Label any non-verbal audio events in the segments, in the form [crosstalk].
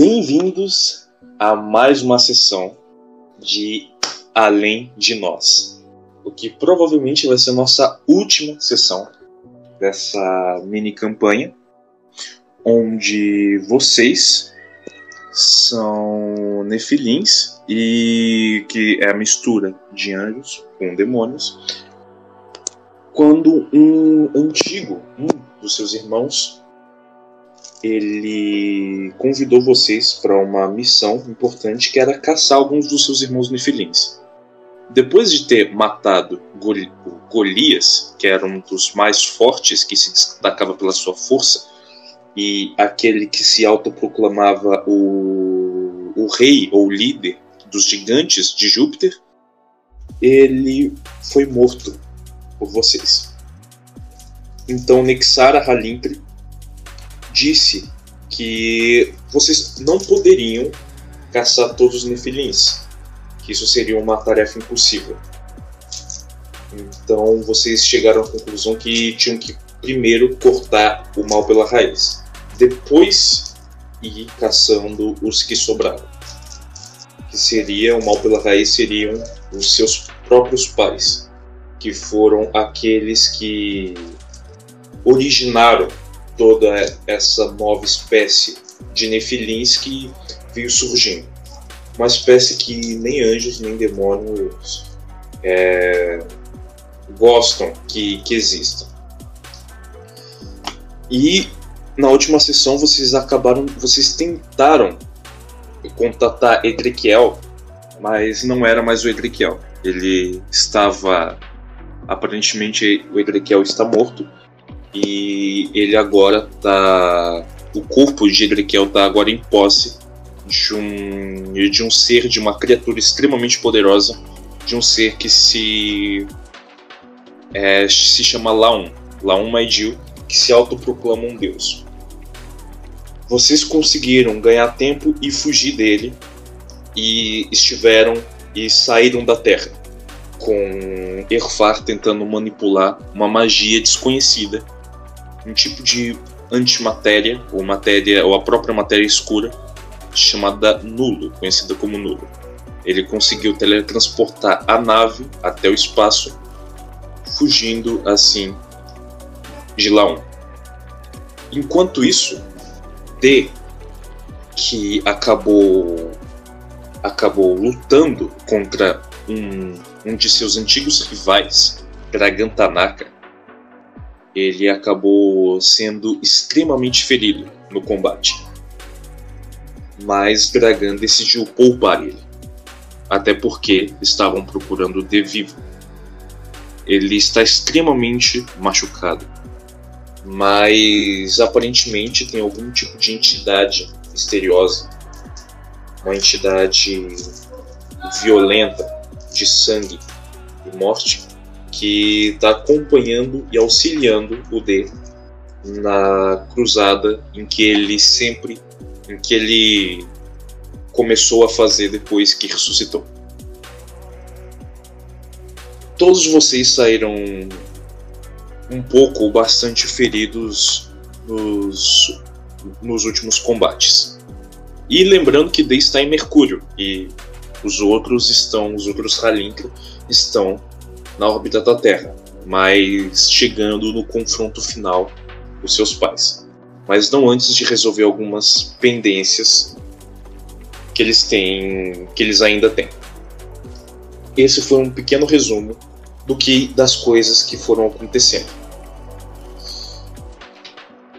Bem-vindos a mais uma sessão de Além de Nós, o que provavelmente vai ser a nossa última sessão dessa mini campanha, onde vocês são nefilins e que é a mistura de anjos com demônios. Quando um antigo, um dos seus irmãos, ele convidou vocês para uma missão importante que era caçar alguns dos seus irmãos nefilins. Depois de ter matado Golias, que era um dos mais fortes, que se destacava pela sua força, e aquele que se autoproclamava o, o rei ou líder dos gigantes de Júpiter, ele foi morto por vocês. Então Nexara Halimpre disse que vocês não poderiam caçar todos os Nefilins, que isso seria uma tarefa impossível. Então vocês chegaram à conclusão que tinham que primeiro cortar o mal pela raiz, depois ir caçando os que sobraram. Que seria o mal pela raiz seriam os seus próprios pais, que foram aqueles que originaram toda essa nova espécie de nefilins que veio surgindo. Uma espécie que nem anjos nem demônios é, gostam que, que existam. E na última sessão vocês acabaram, vocês tentaram contatar Edriquiel, mas não era mais o Edriquiel. Ele estava aparentemente o Edriquiel está morto e ele agora tá. O corpo de Edriquiel tá agora em posse de um, de um ser, de uma criatura extremamente poderosa, de um ser que se. É, se chama Laum, Laum Maidil, que se autoproclama um deus. Vocês conseguiram ganhar tempo e fugir dele, e estiveram e saíram da Terra, com Erfar tentando manipular uma magia desconhecida um tipo de antimatéria, ou matéria, ou a própria matéria escura, chamada nulo, conhecida como nulo. Ele conseguiu teletransportar a nave até o espaço, fugindo assim de Laon. Enquanto isso, D, que acabou acabou lutando contra um, um de seus antigos rivais, Dragan Tanaka, ele acabou sendo extremamente ferido no combate. Mas Dragan decidiu poupar ele, até porque estavam procurando de vivo. Ele está extremamente machucado, mas aparentemente tem algum tipo de entidade misteriosa, uma entidade violenta de sangue e morte que está acompanhando e auxiliando o D na cruzada em que ele sempre, em que ele começou a fazer depois que ressuscitou. Todos vocês saíram um pouco ou bastante feridos nos, nos últimos combates. E lembrando que D está em Mercúrio e os outros estão, os outros Halinkro estão na órbita da Terra, mas chegando no confronto final com seus pais. Mas não antes de resolver algumas pendências que eles têm, que eles ainda têm. Esse foi um pequeno resumo do que das coisas que foram acontecendo.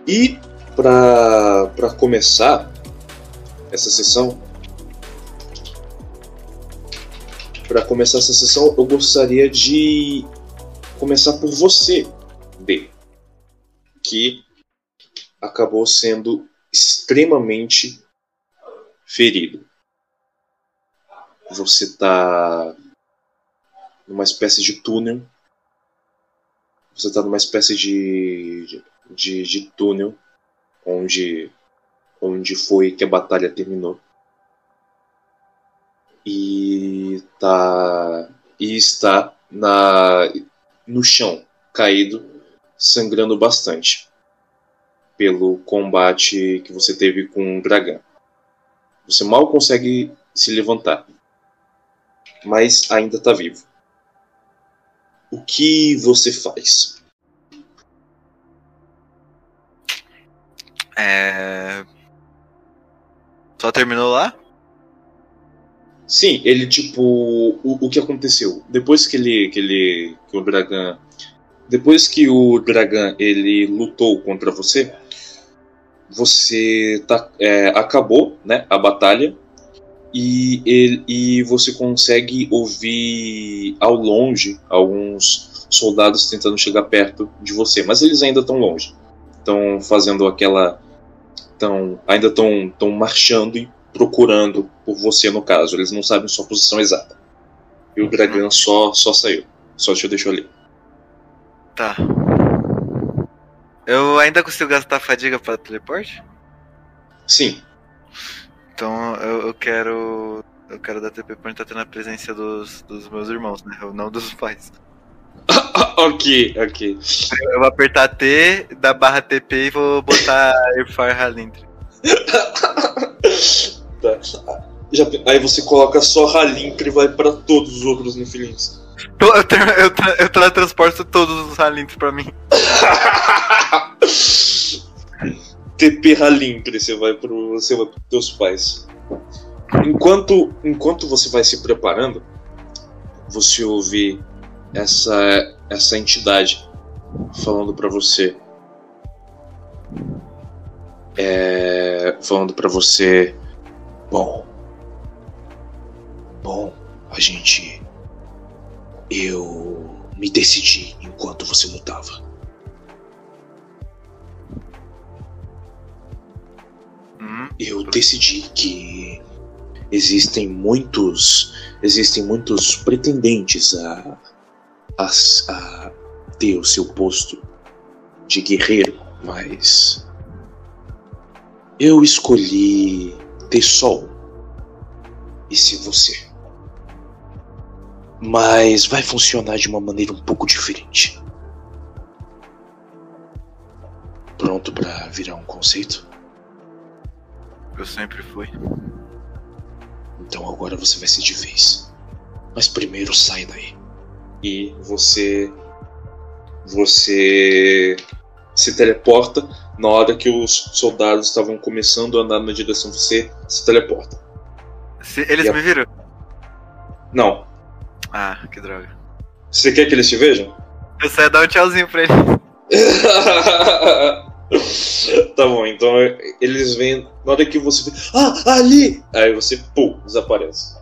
E para começar essa sessão, para começar essa sessão, eu gostaria de começar por você, B, que acabou sendo extremamente ferido. Você está numa espécie de túnel. Você está numa espécie de, de, de túnel onde, onde foi que a batalha terminou e tá e está na no chão, caído, sangrando bastante pelo combate que você teve com o dragão. Você mal consegue se levantar. Mas ainda está vivo. O que você faz? É. Só terminou lá? Sim, ele tipo. O, o que aconteceu? Depois que ele. que ele. que o Dragan. Depois que o Dragan ele lutou contra você, você tá, é, acabou né, a batalha e, ele, e você consegue ouvir ao longe alguns soldados tentando chegar perto de você, mas eles ainda estão longe. Estão fazendo aquela. Tão, ainda estão tão marchando e procurando por você, no caso. Eles não sabem sua posição exata. E o Dragan só, só saiu. Só te deixou ali. Tá. Eu ainda consigo gastar fadiga para teleporte? Sim. Então eu, eu quero. Eu quero dar TP pra estar tendo a presença dos, dos meus irmãos, né? Não dos pais. [laughs] ok, ok. Eu vou apertar T, da barra TP e vou botar [laughs] Airfire Halindre. [laughs] tá. Já, aí você coloca só Halindre e vai pra todos os outros Nefilins. Eu, eu, eu, eu teletransporto todos os Halindre pra mim. [laughs] TP Halindre, você vai pro. Você vai pros teus pais. Enquanto, enquanto você vai se preparando, você ouve essa, essa entidade falando para você. É, falando para você. Bom. Bom, a gente. Eu me decidi enquanto você lutava. Hum? Eu decidi que existem muitos. Existem muitos pretendentes a, a, a ter o seu posto de guerreiro, mas. Eu escolhi ter um. E se você. Mas vai funcionar de uma maneira um pouco diferente. Pronto para virar um conceito? Eu sempre fui. Então agora você vai ser de vez. Mas primeiro sai daí. E você. Você se teleporta na hora que os soldados estavam começando a andar na direção de você, se teleporta. Se, eles a- me viram? Não. Ah, que droga. Você quer que eles te vejam? Eu saio dar um tchauzinho pra ele. [laughs] tá bom, então eles vêm. Na hora que você vê. Ah, ali! Aí você, pum, desaparece.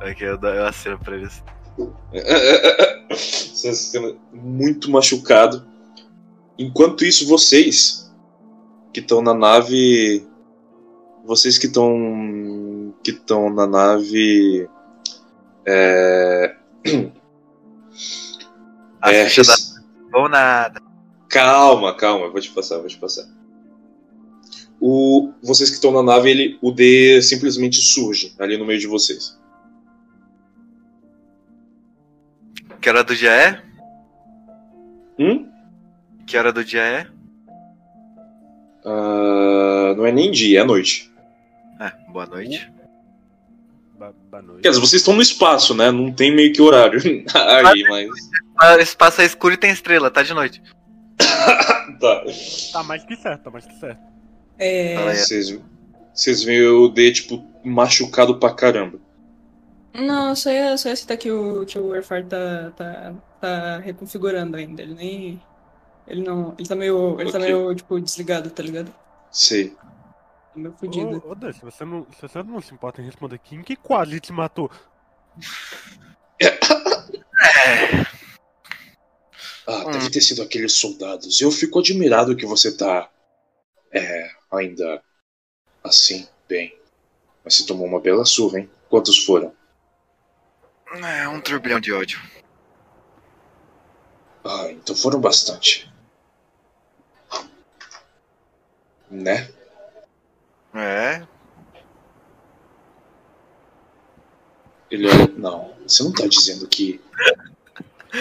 Aqui eu, eu aceno pra eles. [laughs] Você sendo muito machucado. Enquanto isso, vocês que estão na nave. Vocês que estão. que estão na nave. É. As é, fichas rec- da... Ou nada. Calma, calma, eu vou te passar, vou te passar. O, vocês que estão na nave, ele, o D simplesmente surge ali no meio de vocês. Que hora do dia é? Hum? Que hora do dia é? Ah, não é nem dia, é noite. Ah, boa noite. Boa noite. Quer dizer, vocês estão no espaço, né? Não tem meio que horário [laughs] aí, mas. Esse espaço é escuro e tem estrela, tá de noite. [coughs] Tá. Tá mais que certo, tá mais que certo. É. Vocês, vocês veem o D, tipo, machucado pra caramba. Não, só ia, só ia citar que o, que o Airfire tá, tá, tá reconfigurando ainda. Ele nem. Ele não. Ele tá meio. Ele tá Ok. meio, tipo, desligado, tá ligado? Sei. Meio fudido. Ô, ô Dan, se você, não, se você não se importa em responder, quem que quase te matou? É. [coughs] Ah, Hum. deve ter sido aqueles soldados. Eu fico admirado que você tá. É. ainda. assim, bem. Mas você tomou uma bela surra, hein? Quantos foram? É um turbilhão de ódio. Ah, então foram bastante. Né? É. Ele olha. Não, você não tá dizendo que.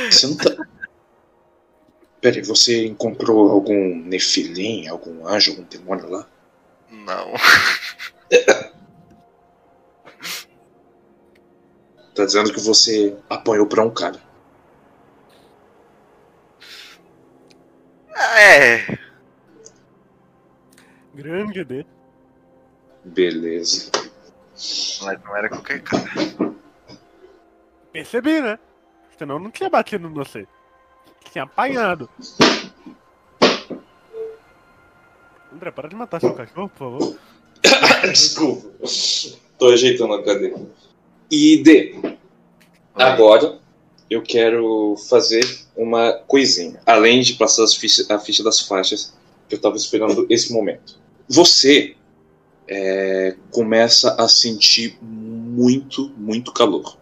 Você não tá. Peraí, você encontrou algum nefilim, algum anjo, algum demônio lá? Não. [laughs] Tá dizendo que você apanhou pra um cara. É. Grande D. Beleza. Mas não era qualquer cara. Percebi, né? Senão não tinha batido em você. Tinha apanhado. André, para de matar seu cachorro, por favor. [coughs] Desculpa. Tô ajeitando a cadeira. E D, agora eu quero fazer uma coisinha. Além de passar as fichas- a ficha das faixas, que eu tava esperando esse momento. Você é, começa a sentir muito, muito calor.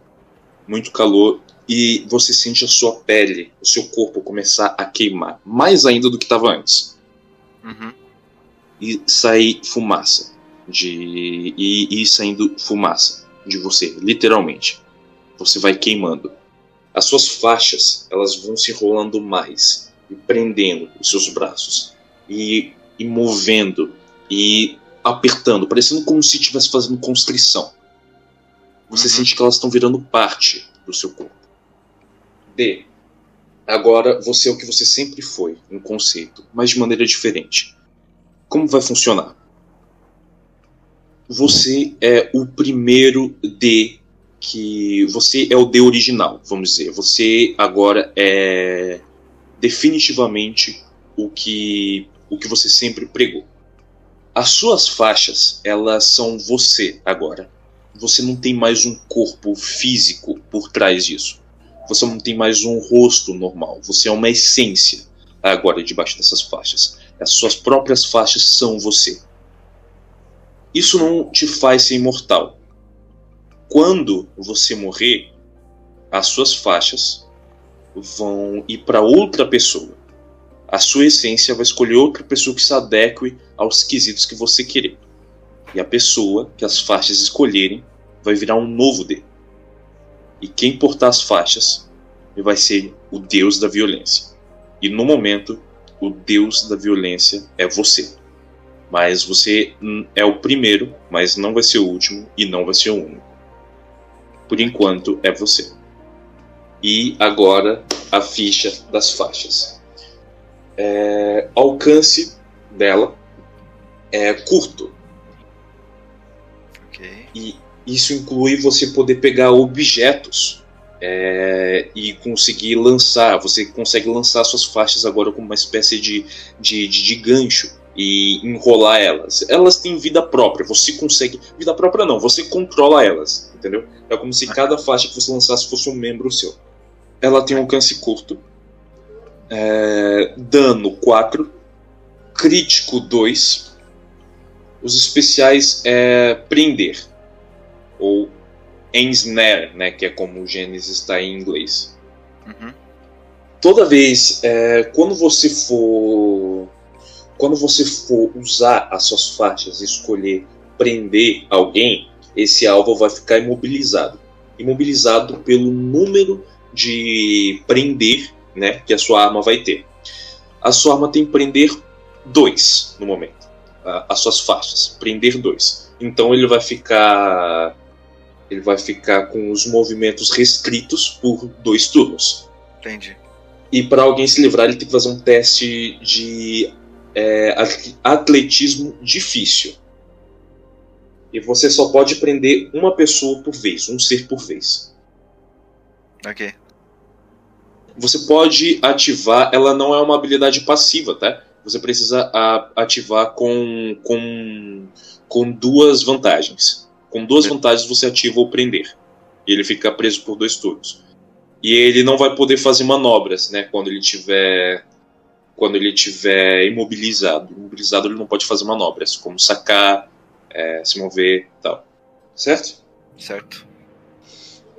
Muito calor. E você sente a sua pele, o seu corpo começar a queimar. Mais ainda do que estava antes. Uhum. e sair fumaça de e, e saindo fumaça de você, literalmente. Você vai queimando. As suas faixas, elas vão se enrolando mais e prendendo os seus braços e, e movendo e apertando, parecendo como se estivesse fazendo constrição. Você Uhum. sente que elas estão virando parte do seu corpo. D. Agora você é o que você sempre foi, um conceito, mas de maneira diferente. Como vai funcionar? Você é o primeiro D que. Você é o D original, vamos dizer. Você agora é definitivamente o que, o que você sempre pregou. As suas faixas, elas são você agora. Você não tem mais um corpo físico por trás disso. Você não tem mais um rosto normal. Você é uma essência agora debaixo dessas faixas. As suas próprias faixas são você. Isso não te faz ser imortal. Quando você morrer, as suas faixas vão ir para outra pessoa. A sua essência vai escolher outra pessoa que se adeque aos quesitos que você querer. E a pessoa que as faixas escolherem vai virar um novo D. E quem portar as faixas vai ser o deus da violência. E no momento, o deus da violência é você. Mas você é o primeiro, mas não vai ser o último e não vai ser o único. Por enquanto é você. E agora a ficha das faixas. É, alcance dela é curto. Ok. E isso inclui você poder pegar objetos é, e conseguir lançar. Você consegue lançar suas faixas agora como uma espécie de, de, de, de gancho e enrolar elas. Elas têm vida própria. Você consegue. Vida própria não, você controla elas. Entendeu? É como se cada faixa que você lançasse fosse um membro seu. Ela tem um alcance curto. É, dano 4. Crítico 2. Os especiais é prender ou ensnare, né, que é como o Gênesis está em inglês. Uhum. Toda vez, é, quando você for, quando você for usar as suas faixas e escolher prender alguém, esse alvo vai ficar imobilizado, imobilizado pelo número de prender, né, que a sua arma vai ter. A sua arma tem prender 2 no momento, as suas faixas, prender 2. Então ele vai ficar ele vai ficar com os movimentos restritos por dois turnos. Entendi. E para alguém se livrar, ele tem que fazer um teste de é, at- atletismo difícil. E você só pode prender uma pessoa por vez, um ser por vez. Ok. Você pode ativar, ela não é uma habilidade passiva, tá? Você precisa ativar com, com, com duas vantagens. Com duas Sim. vantagens você ativa o prender. E ele fica preso por dois turnos. E ele não vai poder fazer manobras, né? Quando ele tiver. Quando ele tiver imobilizado. Imobilizado ele não pode fazer manobras, como sacar, é, se mover tal. Certo? Certo.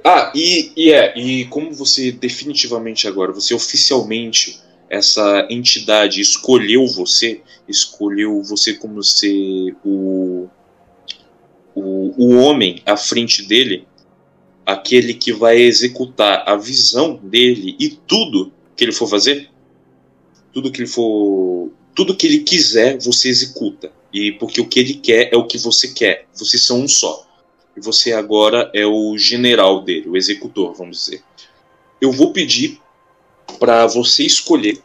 Ah, e, e é, e como você definitivamente agora, você oficialmente, essa entidade escolheu você, escolheu você como ser o, o, o homem à frente dele, aquele que vai executar a visão dele e tudo que ele for fazer, tudo que ele for, tudo que ele quiser, você executa. E porque o que ele quer é o que você quer. Vocês são um só. E você agora é o general dele, o executor, vamos dizer. Eu vou pedir para você escolher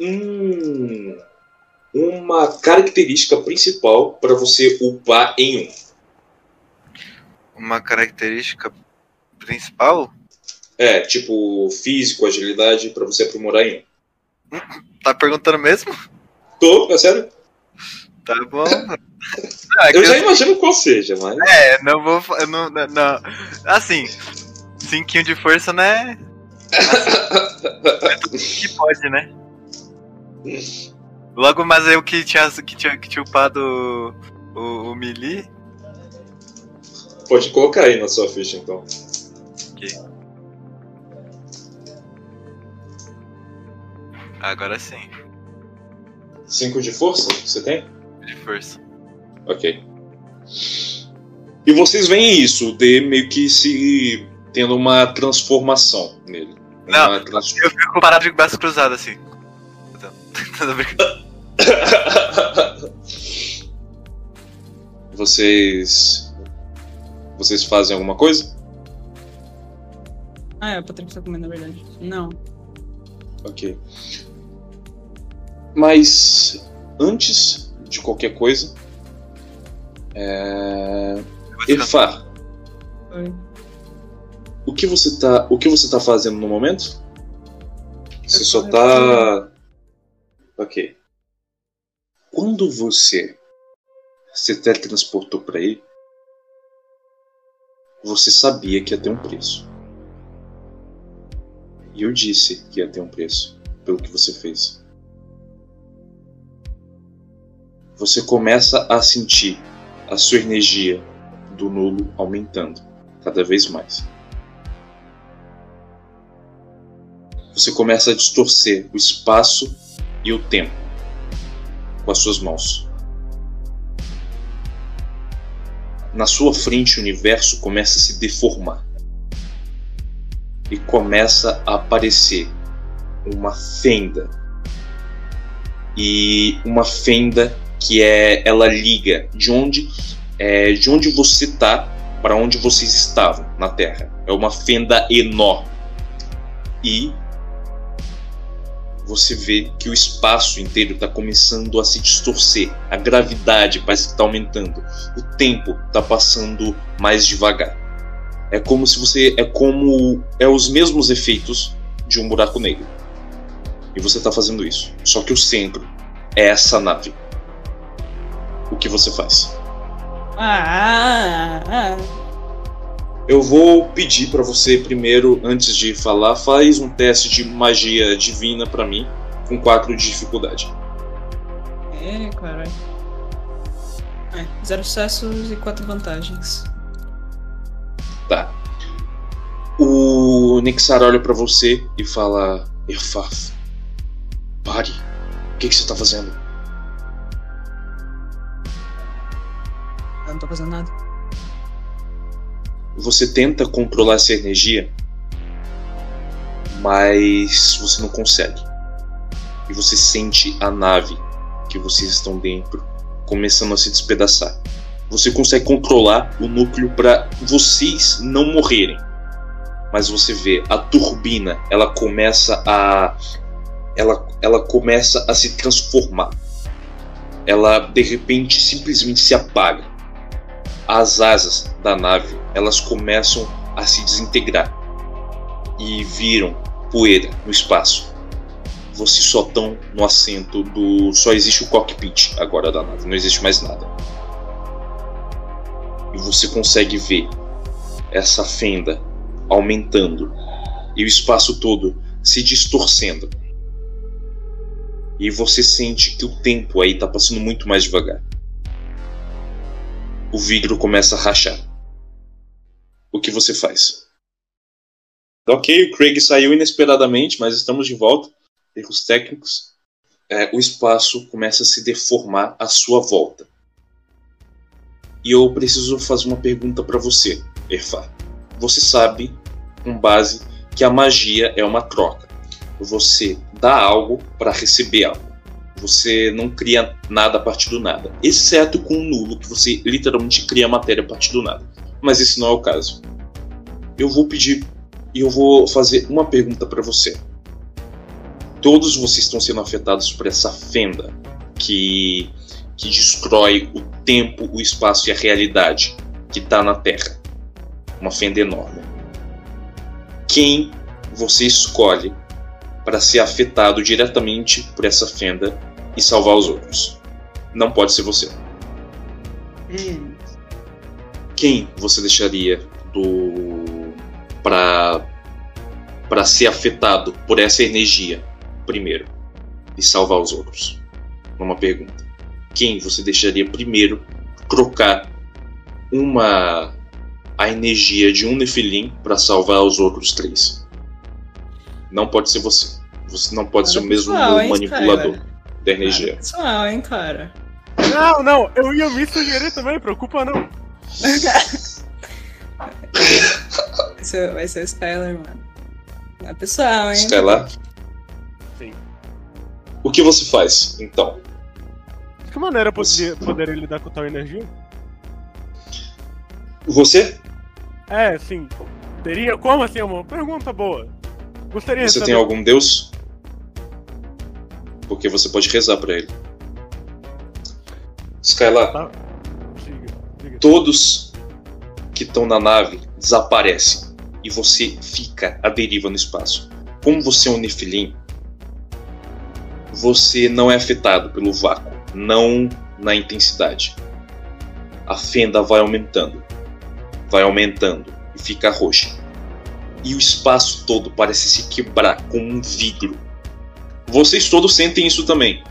um, uma característica principal para você upar em um. Uma característica principal? É, tipo físico, agilidade, para você aprimorar em um. Tá perguntando mesmo? Tô, é sério? Tá bom. [laughs] Não, é que Eu já imagino qual seja, mas. É, não vou. eu Não, não, não. Assim, cinquinho de força, né? É [laughs] tudo que pode, né? Logo, mas eu que tinha, que tinha, que tinha upado o, o, o Melee. Pode colocar aí na sua ficha então. Agora sim, 5 de força que você tem? De força. Ok. E vocês veem isso, o D meio que se tendo uma transformação nele. Não, Uma trans- Eu fico parado de braço cruzado assim. [laughs] Tô brincando. [laughs] vocês. Vocês fazem alguma coisa? Ah, é, o Patrick tá comendo, na verdade. Não. Ok. Mas antes de qualquer coisa. É... Efar, Oi. o que você tá. O que você tá fazendo no momento? Você só tô tá. Ok. Quando você se teletransportou pra aí, você sabia que ia ter um preço. E eu disse que ia ter um preço pelo que você fez. Você começa a sentir a sua energia do nulo aumentando cada vez mais. Você começa a distorcer o espaço e o tempo com as suas mãos. Na sua frente, o universo começa a se deformar e começa a aparecer uma fenda e uma fenda que é ela liga de onde é, de onde você está para onde vocês estavam na Terra. É uma fenda enorme e você vê que o espaço inteiro está começando a se distorcer. A gravidade parece que está aumentando. O tempo está passando mais devagar. É como se você. É como. É os mesmos efeitos de um buraco negro. E você está fazendo isso. Só que o centro é essa nave. O que você faz? Ah, ah, ah. Eu vou pedir para você primeiro, antes de falar, faz um teste de magia divina para mim, com 4 de dificuldade. É, caralho. É, zero sucessos e quatro vantagens. Tá. O Nixar olha pra você e fala: Erfaf, pare. O que, que você tá fazendo? Eu não tô fazendo nada. Você tenta controlar essa energia, mas você não consegue. E você sente a nave que vocês estão dentro começando a se despedaçar. Você consegue controlar o núcleo para vocês não morrerem. Mas você vê a turbina, ela começa a ela, ela começa a se transformar. Ela de repente simplesmente se apaga. As asas da nave, elas começam a se desintegrar e viram poeira no espaço. Vocês só estão no assento do. Só existe o cockpit agora da nave, não existe mais nada. E você consegue ver essa fenda aumentando e o espaço todo se distorcendo. E você sente que o tempo aí está passando muito mais devagar. O vidro começa a rachar. O que você faz? Ok, o Craig saiu inesperadamente, mas estamos de volta. Erros técnicos. É, o espaço começa a se deformar à sua volta. E eu preciso fazer uma pergunta para você, Erfa. Você sabe, com base, que a magia é uma troca. Você dá algo para receber algo. Você não cria nada a partir do nada, exceto com o nulo, que você literalmente cria matéria a partir do nada. mas esse não é o caso. Eu vou pedir e eu vou fazer uma pergunta para você. Todos vocês estão sendo afetados por essa fenda que que destrói o tempo, o espaço e a realidade que está na Terra. Uma fenda enorme. Quem você escolhe para ser afetado diretamente por essa fenda e salvar os outros? Não pode ser você. Hum. Quem você deixaria do para para ser afetado por essa energia primeiro e salvar os outros? Uma pergunta quem você deixaria primeiro trocar uma a energia de um Nefilim para salvar os outros três? Não pode ser você. Você não pode ser o mesmo pessoal, hein, manipulador cara? Energia. Pessoal, hein, cara. Não, não, eu ia me sugerir também, preocupa não. [laughs] Vai ser, vai ser o Skyler, mano. É pessoal, hein? Skylar? Sim. O que você faz, então? De que maneira eu poderia, poderia lidar com tal energia? Você? É, sim. Teria como assim? É uma pergunta boa. Gostaria de Você tem algum deus? Porque você pode rezar para ele. Skylar, Tá. Todos que estão na nave desaparecem e você fica à deriva no espaço. Como você é um Nefilim, você não é afetado pelo vácuo, não na intensidade. A fenda vai aumentando, vai aumentando e fica roxa. E o espaço todo parece se quebrar como um vidro. Vocês todos sentem isso também.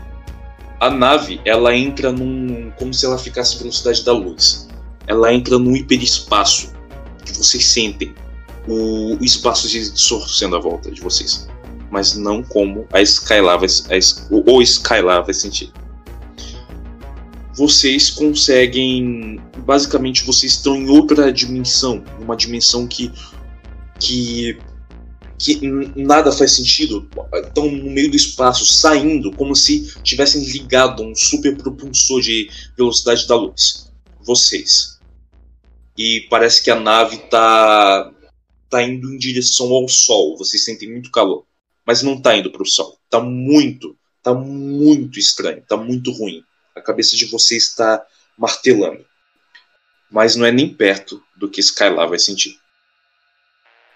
A nave, ela entra num como se ela ficasse à velocidade da luz ela entra num hiperespaço que vocês sentem o, espaço se distorcendo à volta de vocês, mas não como a Skylar vai, a, S- o o Skylar vai sentir. Vocês conseguem, basicamente, vocês estão em outra dimensão, uma dimensão que que que nada faz sentido. Estão no meio do espaço, saindo como se tivessem ligado um super propulsor de velocidade da luz. Vocês e parece que a nave tá tá indo em direção ao sol. Vocês sentem muito calor, mas não tá indo para o sol. Tá muito, tá muito estranho, tá muito ruim. A cabeça de vocês está martelando. Mas não é nem perto do que Skylar vai sentir.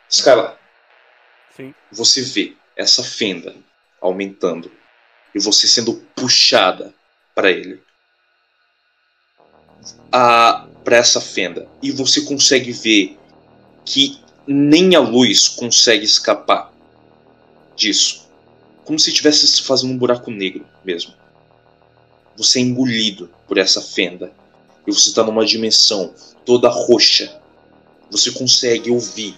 Skylar, Sim. você vê essa fenda aumentando e você sendo puxada para ele. A para essa fenda e você consegue ver que nem a luz consegue escapar disso. Como se estivesse fazendo um buraco negro mesmo. Você é engolido por essa fenda e você está numa dimensão toda roxa. Você consegue ouvir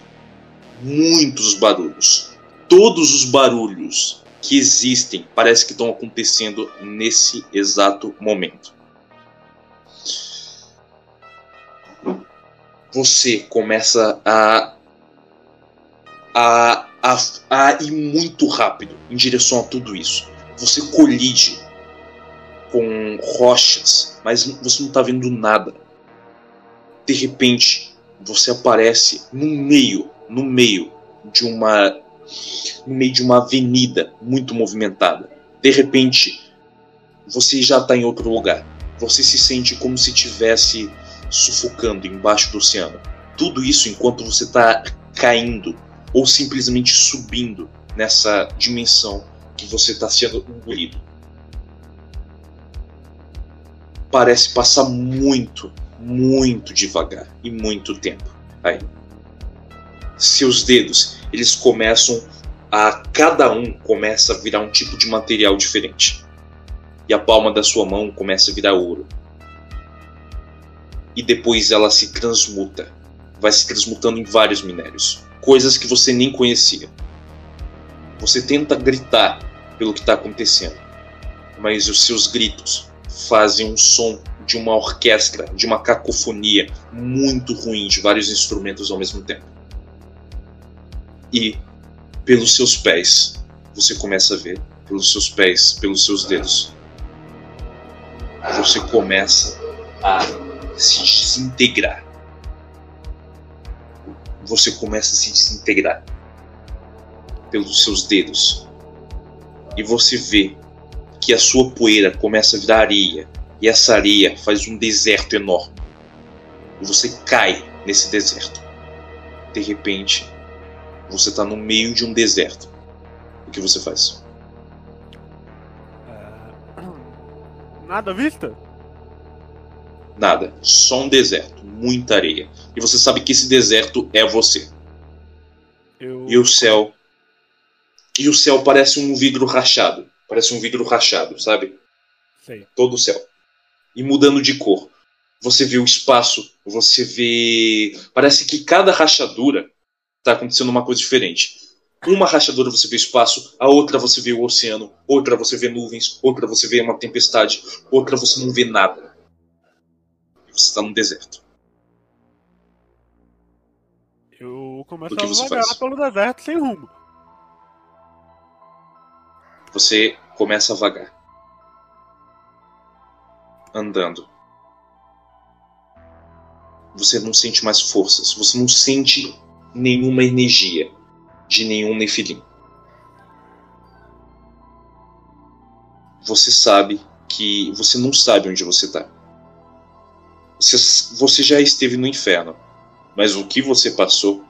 muitos barulhos. Todos os barulhos que existem parece que estão acontecendo nesse exato momento. Você começa a a, a, a ir muito rápido em direção a tudo isso. Você colide com rochas, mas você não está vendo nada. De repente, você aparece no meio, no meio de uma no meio de uma avenida muito movimentada. De repente, você já está em outro lugar. Você se sente como se estivesse sufocando embaixo do oceano. Tudo isso enquanto você está caindo ou simplesmente subindo nessa dimensão que você está sendo engolido. Parece passar muito, muito devagar e muito tempo aí. Seus dedos, eles começam a cada um começa a virar um tipo de material diferente. E a palma da sua mão começa a virar ouro. E depois ela se transmuta, vai se transmutando em vários minérios coisas que você nem conhecia. Você tenta gritar pelo que está acontecendo, mas os seus gritos fazem um som de uma orquestra, de uma cacofonia muito ruim de vários instrumentos ao mesmo tempo. E pelos seus pés, você começa a ver, pelos seus pés, pelos seus dedos, você começa a se desintegrar você começa a se desintegrar pelos seus dedos. E você vê que a sua poeira começa a virar areia. E essa areia faz um deserto enorme. E você cai nesse deserto. De repente, você está no meio de um deserto. O que você faz? É, [clears throat] Nada à vista? Nada. Só um deserto. Muita areia. E você sabe que esse deserto é você. Eu. E o céu. E o céu parece um vidro rachado. Parece um vidro rachado, sabe? Sei. Todo o céu. E mudando de cor. Você vê o espaço, você vê. Parece que cada rachadura tá acontecendo uma coisa diferente. Uma rachadura você vê espaço, a outra você vê o oceano, outra você vê nuvens, outra você vê uma tempestade, outra você não vê nada. Você está no deserto. Eu começo a vagar pelo deserto sem rumo. Você começa a vagar. Andando. Você não sente mais forças. Você não sente nenhuma energia de nenhum Nefilim. Você sabe que você não sabe onde você está. Você, você já esteve no inferno, mas o que você passou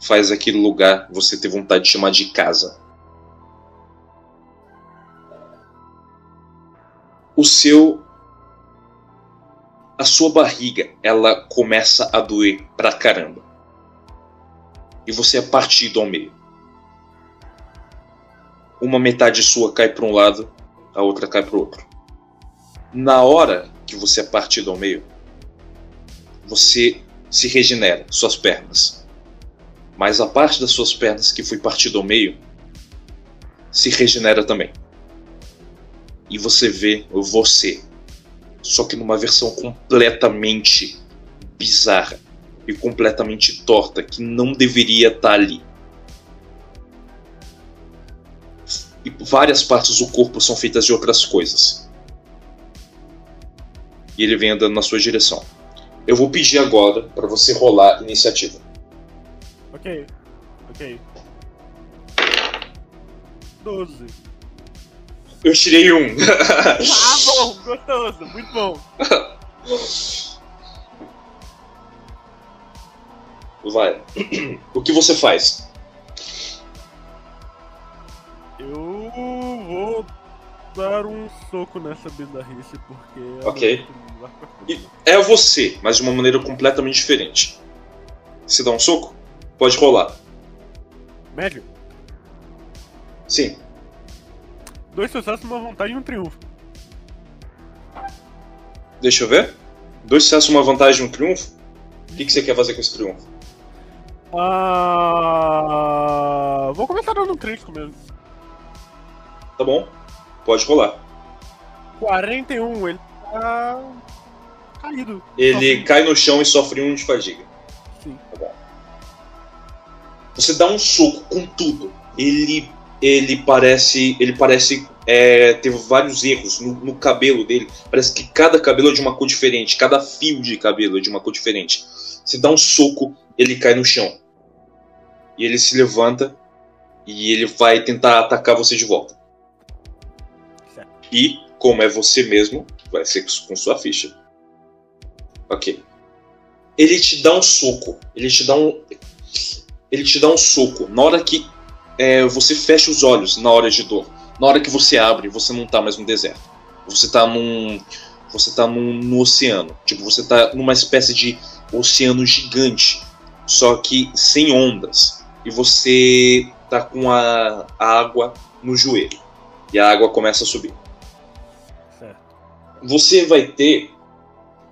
faz aquele lugar você ter vontade de chamar de casa. o seu a sua barriga ela começa a doer pra caramba e você é partido ao meio. Uma metade sua cai para um lado a outra cai para o outro. Na hora que você é partido ao meio você se regenera suas pernas. Mas a parte das suas pernas que foi partida ao meio se regenera também. E você vê você, só que numa versão completamente bizarra e completamente torta que não deveria estar ali. E várias partes do corpo são feitas de outras coisas. E ele vem andando na sua direção. Eu vou pedir agora para você rolar iniciativa. Ok. Ok. 12. Eu tirei um. [laughs] Ah, bom, [laughs] gostoso, muito bom. [laughs] Vai. O que você faz? Eu vou dar um soco nessa bizarrice porque. Ok. frente. é você, mas de uma maneira completamente diferente. Se dá um soco? Pode rolar. Médio. Sim. Dois sucessos, uma vontade e um triunfo. Deixa eu ver. Dois sucessos, uma vantagem e um triunfo? O que, que você quer fazer com esse triunfo? Ah. Vou começar dando um crítico mesmo. Tá bom. Pode rolar. 41, ele tá. caído. Ele cai no chão e sofre um de fadiga. Sim. Tá bom. Você dá um soco com tudo. Ele. Ele parece. Ele parece. É, teve vários erros no, no cabelo dele. Parece que cada cabelo é de uma cor diferente. Cada fio de cabelo é de uma cor diferente. Você dá um soco, ele cai no chão. E ele se levanta. E ele vai tentar atacar você de volta. E, como é você mesmo, vai ser com sua ficha. Ok. Ele te dá um soco. Ele te dá um. Ele te dá um soco. Na hora que é, você fecha os olhos, na hora de dor. Na hora que você abre, você não tá mais no deserto. Você tá num. Você tá num, no oceano. Tipo, você tá numa espécie de oceano gigante. Só que sem ondas. E você tá com a, a água no joelho. E a água começa a subir. Certo. Você vai ter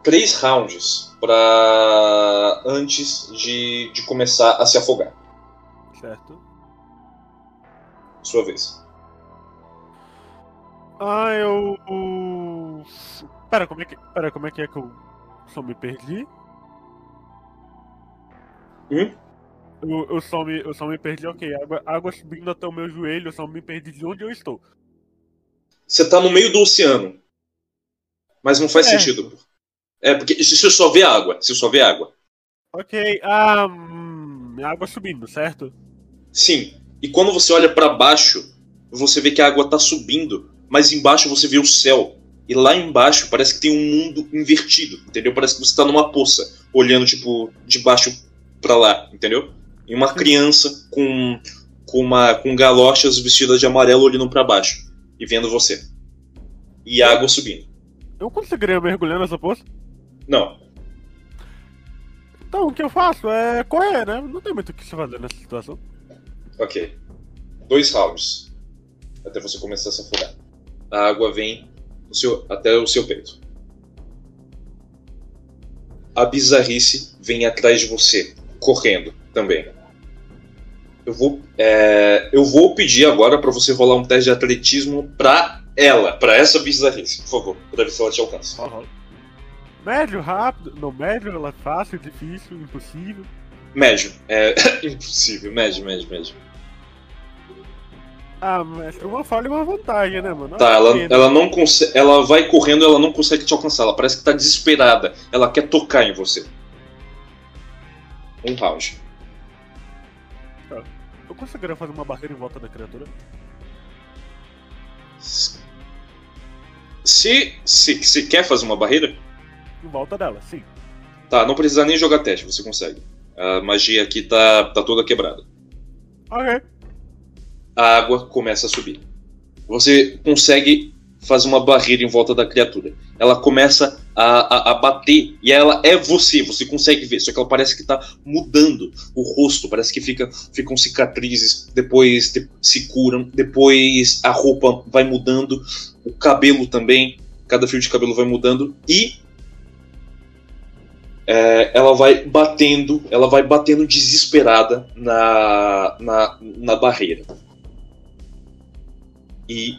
três rounds para antes de, de começar a se afogar. Certo. Sua vez. Ah, eu. Pera, como é que. Pera, como é que é que eu só me perdi? Hum? Eu, eu, só me, eu só me perdi, ok. Água, água subindo até o meu joelho, eu só me perdi de onde eu estou. Você tá no meio do oceano. Mas não faz É. sentido. É, porque se você só vê água, se só vê água. Ok, ah, hum, água subindo, certo? Sim. E quando você olha pra baixo, você vê que a água tá subindo, mas embaixo você vê o céu. E lá embaixo parece que tem um mundo invertido, entendeu? Parece que você tá numa poça, olhando tipo de baixo pra lá, entendeu? E uma criança com com uma com galochas vestida de amarelo olhando pra baixo e vendo você. E a água subindo. Eu conseguiria mergulhar nessa poça? Não. Então, o que eu faço é correr, né? Não tem muito o que se fazer nessa situação. Ok. Dois rounds. Até você começar a se afogar. A água vem seu- até o seu peito. A bizarrice vem atrás de você, correndo também. Eu vou, é, eu vou pedir agora pra você rolar um teste de atletismo pra ela, pra essa bizarrice, por favor, pra ver se ela te alcança. Rola. Médio, rápido. Não, médio, ela é fácil, difícil, impossível. Médio, é [laughs] impossível, médio, médio, médio. Ah, mestre, uma falha e uma vantagem, né, mano? Tá, ela, ela não consegue. Ela vai correndo, ela não consegue te alcançar. Ela parece que tá desesperada. Ela quer tocar em você. Um round. Eu conseguiria fazer uma barreira em volta da criatura? Se, se, se quer fazer uma barreira, Em volta dela, sim. tá, não precisa nem jogar teste, você consegue. A magia aqui tá, tá toda quebrada. Ok. A água começa a subir. Você consegue fazer uma barreira em volta da criatura. Ela começa a, a, a bater e ela é você, você consegue ver, só que ela parece que tá mudando o rosto, parece que fica, ficam cicatrizes, depois de- se curam, depois a roupa vai mudando, o cabelo também, cada fio de cabelo vai mudando e é, ela vai batendo, ela vai batendo desesperada na, na, na barreira. E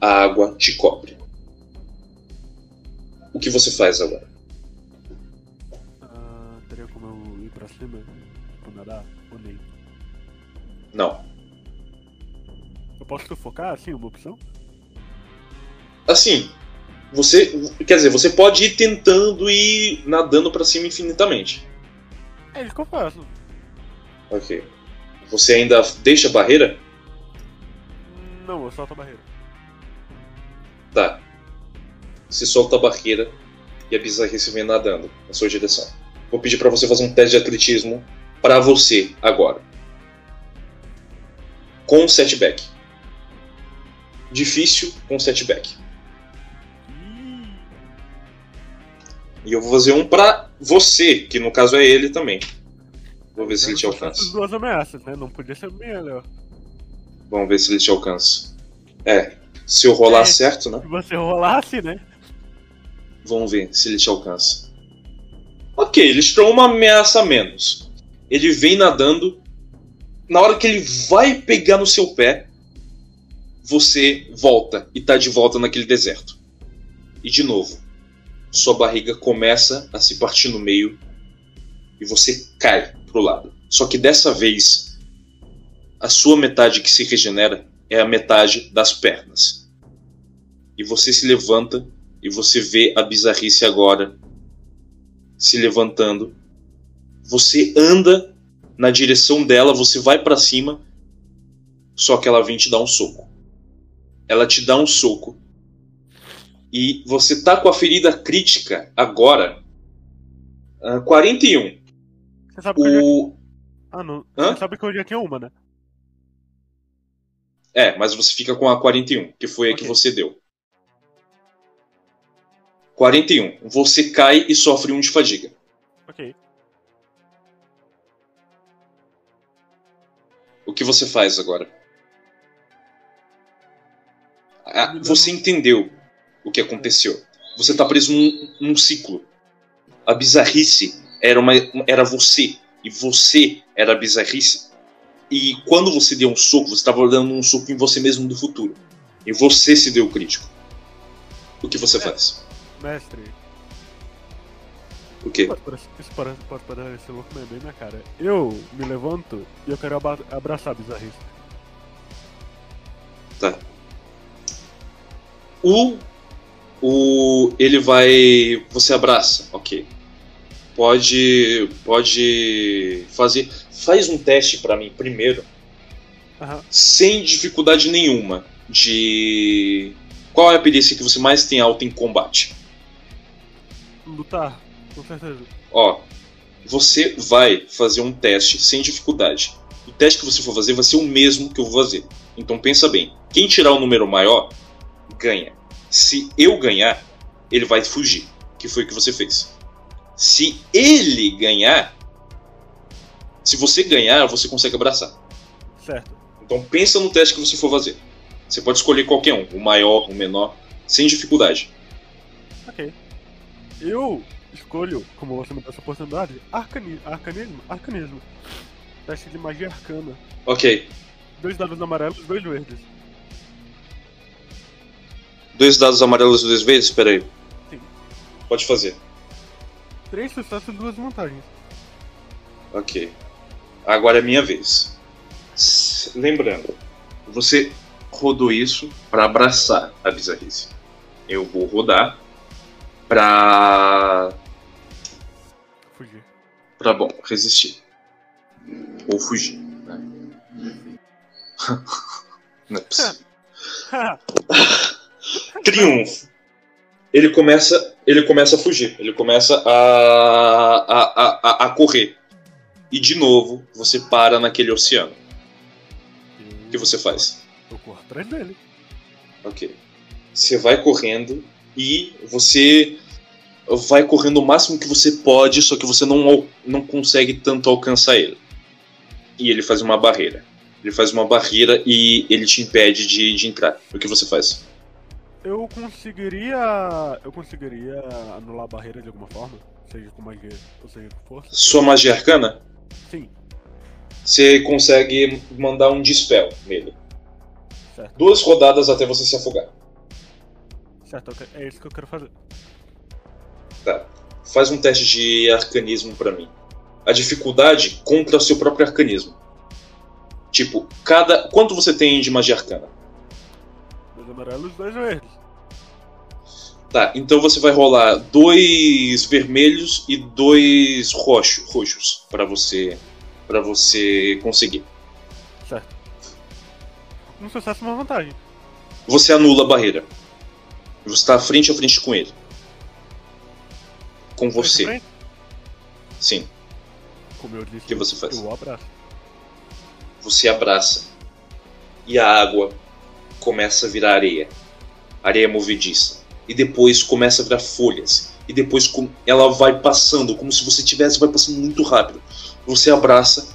a água te cobre. O que você faz agora? Ah, teria como eu ir pra cima? Tipo, nadar? Ou nem? Não. Eu posso sufocar, assim, uma opção? Assim, você, quer dizer, você pode ir tentando ir nadando pra cima infinitamente. É isso que eu faço. Ok. Você ainda deixa a barreira? Não, eu solto a barreira. Tá. Você solta a barreira e a bizarrice vem nadando na sua direção. Vou pedir pra você fazer um teste de atletismo pra você agora. Com setback. Difícil com setback. E eu vou fazer um pra você, que no caso é ele também. Vou ver se ele te alcança. duas ameaças, né? Não podia ser melhor. Vamos ver se ele te alcança. É, se eu rolar É. certo, né? Se você rolasse, né? Vamos ver se ele te alcança. Ok, ele tirou uma ameaça a menos. Ele vem nadando. Na hora que ele vai pegar no seu pé, você volta e tá de volta naquele deserto. E de novo, sua barriga começa a se partir no meio e você cai pro lado. Só que dessa vez, a sua metade que se regenera é a metade das pernas. E você se levanta e você vê a bizarrice agora se levantando. Você anda na direção dela, você vai pra cima, só que ela vem te dar um soco. Ela te dá um soco. E você tá com a ferida crítica agora. ah, 41. Você sabe que eu já... O. Ah, não. Hã? Você sabe que eu já tinha uma, né? É, mas você fica com a 41, que foi a que você deu. 41. Você cai e sofre um de fadiga. Ok. O que você faz agora? Ah, você entendeu o que aconteceu. Você tá preso num, num ciclo. A bizarrice era, uma, era você. E você era a bizarrice. E quando você deu um soco, você estava dando um soco em você mesmo do futuro. E você se deu crítico. O que você faz? Mestre, O quê? isso parece, pode parecer louco, mas é bem na cara. Eu me levanto e eu quero abraçar a bizarrice. Tá. O. O. Ele vai. Você abraça, ok. pode pode fazer faz um teste pra mim primeiro Aham. sem dificuldade nenhuma de qual é a perícia que você mais tem alta em combate. Lutar, com certeza. ó você vai fazer um teste sem dificuldade. O teste que você for fazer vai ser o mesmo que eu vou fazer. Então pensa bem quem tirar o número maior ganha. Se eu ganhar ele vai fugir que foi o que você fez. Se ele ganhar se você ganhar você consegue abraçar Certo. Então pensa no teste que você for fazer. Você pode escolher qualquer um, o maior, o menor, sem dificuldade. Ok. Eu escolho, como você me deu essa oportunidade, arcani arcanismo. Arcanismo. Teste de magia arcana. Ok. Dois dados amarelos, dois verdes. Dois dados amarelos duas vezes? Espera aí. Sim. Pode fazer. Três sucessos e duas vantagens. Ok. Agora é minha vez. Lembrando, você rodou isso para abraçar a bizarrice. Eu vou rodar pra. Fugir. pra bom, resistir. Ou fugir. Né? [laughs] Não é possível. triunfo. Ele começa, ele começa a fugir, ele começa a, a, a- a correr. E de novo, você para naquele oceano. O que você faz? Eu corro atrás dele. Ok. Você vai correndo e você vai correndo o máximo que você pode, só que você não, não consegue tanto alcançar ele. E ele faz uma barreira. Ele faz uma barreira e ele te impede de, de entrar. O que você faz? Eu conseguiria. Eu conseguiria anular a barreira de alguma forma? Seja com magia ou seja com força? Sua magia arcana? Sim, você consegue mandar um dispel nele. certo. Duas rodadas até você se afogar. Certo, é isso que eu quero fazer. Tá. Faz um teste de arcanismo pra mim. A dificuldade contra o seu próprio arcanismo. Tipo, cada. Quanto você tem de magia arcana? Dois amarelos, dois verdes. Tá, então você vai rolar dois vermelhos e dois roxo, roxos para você para você conseguir. Certo. Um sucesso e uma vantagem. Você anula a barreira. Você está frente a frente com ele. Com você. Sim. Como eu disse, O que você faz? eu abraço. você abraça e a água começa a virar areia, areia movediça, e depois começa a virar folhas, e depois ela vai passando como se você tivesse, vai passando muito rápido. Você abraça,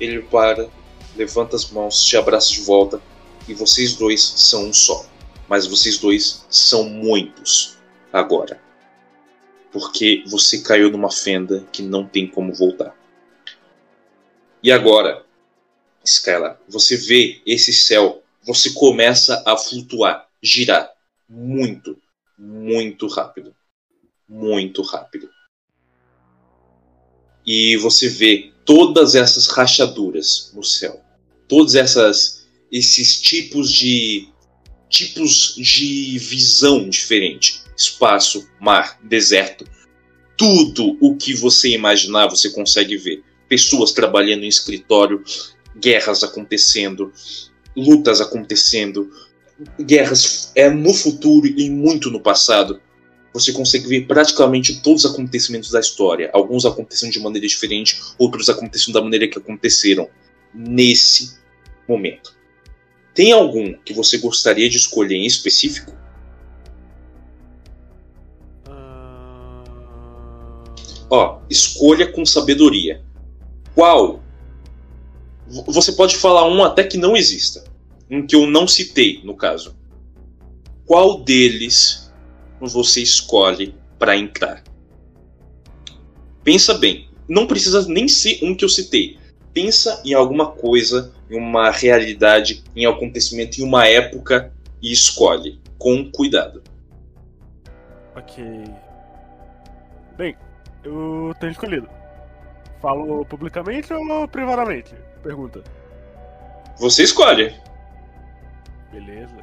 ele para, levanta as mãos, te abraça de volta, e vocês dois são um só. Mas vocês dois são muitos agora. Porque você caiu numa fenda que não tem como voltar. E agora, Skylar, você vê esse céu, você começa a flutuar, girar muito, muito rápido. Muito rápido. E você vê todas essas rachaduras no céu. Todos essas esses tipos de tipos de visão diferente. Espaço, mar, deserto. Tudo o que você imaginar, você consegue ver. Pessoas trabalhando em escritório, guerras acontecendo, lutas acontecendo, guerras é no futuro e muito no passado. Você consegue ver praticamente todos os acontecimentos da história. Alguns aconteceram de maneira diferente, outros aconteceram da maneira que aconteceram nesse momento. Tem algum que você gostaria de escolher em específico? Ah, Ó, escolha com sabedoria. Qual? Você pode falar um até que não exista. Um que eu não citei, no caso. Qual deles você escolhe para entrar? Pensa bem. Não precisa nem ser um que eu citei. Pensa em alguma coisa, em uma realidade, em um acontecimento, em uma época e escolhe. Com cuidado. Ok. Bem, eu tenho escolhido. Falo publicamente ou privadamente? Pergunta. Você escolhe. Beleza.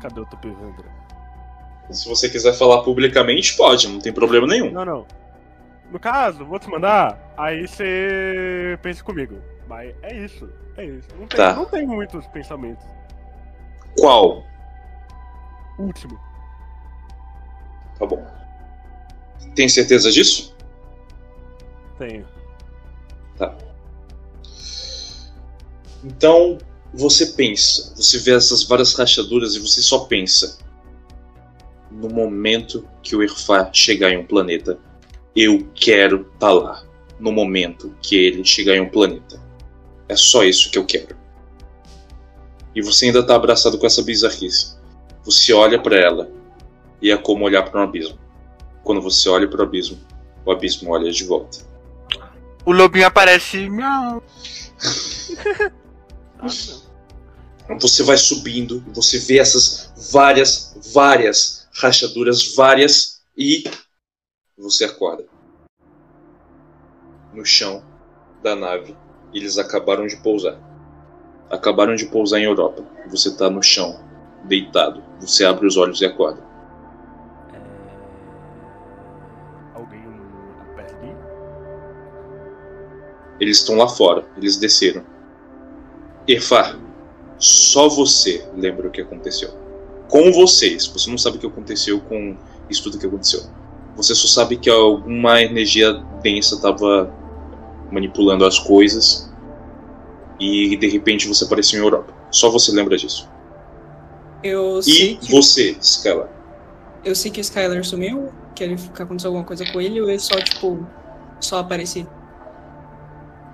Cadê o Tupivandra? Se você quiser falar publicamente, pode, não tem problema nenhum. Não, não. no caso, vou te mandar, aí você pensa comigo. Mas é isso, é isso. Não tem, Tá. não tem muitos pensamentos. Qual? Último. Tá bom. Tem certeza disso? Tenho. Então você pensa, você vê essas várias rachaduras e você só pensa. No momento que o Irfar chegar em um planeta, eu quero estar lá. No momento que ele chegar em um planeta. É só isso que eu quero. E você ainda tá abraçado com essa bizarrice. Você olha para ela e é como olhar para um abismo. Quando você olha para o abismo, o abismo olha de volta. O lobinho aparece. Miau. [laughs] Ah, não. Você vai subindo e você vê essas várias, várias rachaduras, várias, e você acorda. No chão da nave, eles acabaram de pousar. Acabaram de pousar em Europa. Você tá no chão, deitado. Você abre os olhos e acorda. Mim? Eles estão lá fora, eles desceram. Efar, só você lembra o que aconteceu. Com vocês, você não sabe o que aconteceu com isso tudo que aconteceu. Você só sabe que alguma energia densa estava manipulando as coisas e de repente você apareceu em Europa. Só você lembra disso. Eu sei E que, você, Skylar. eu sei que Skylar sumiu, que ele aconteceu alguma coisa com ele, ou ele só, tipo, só aparecia.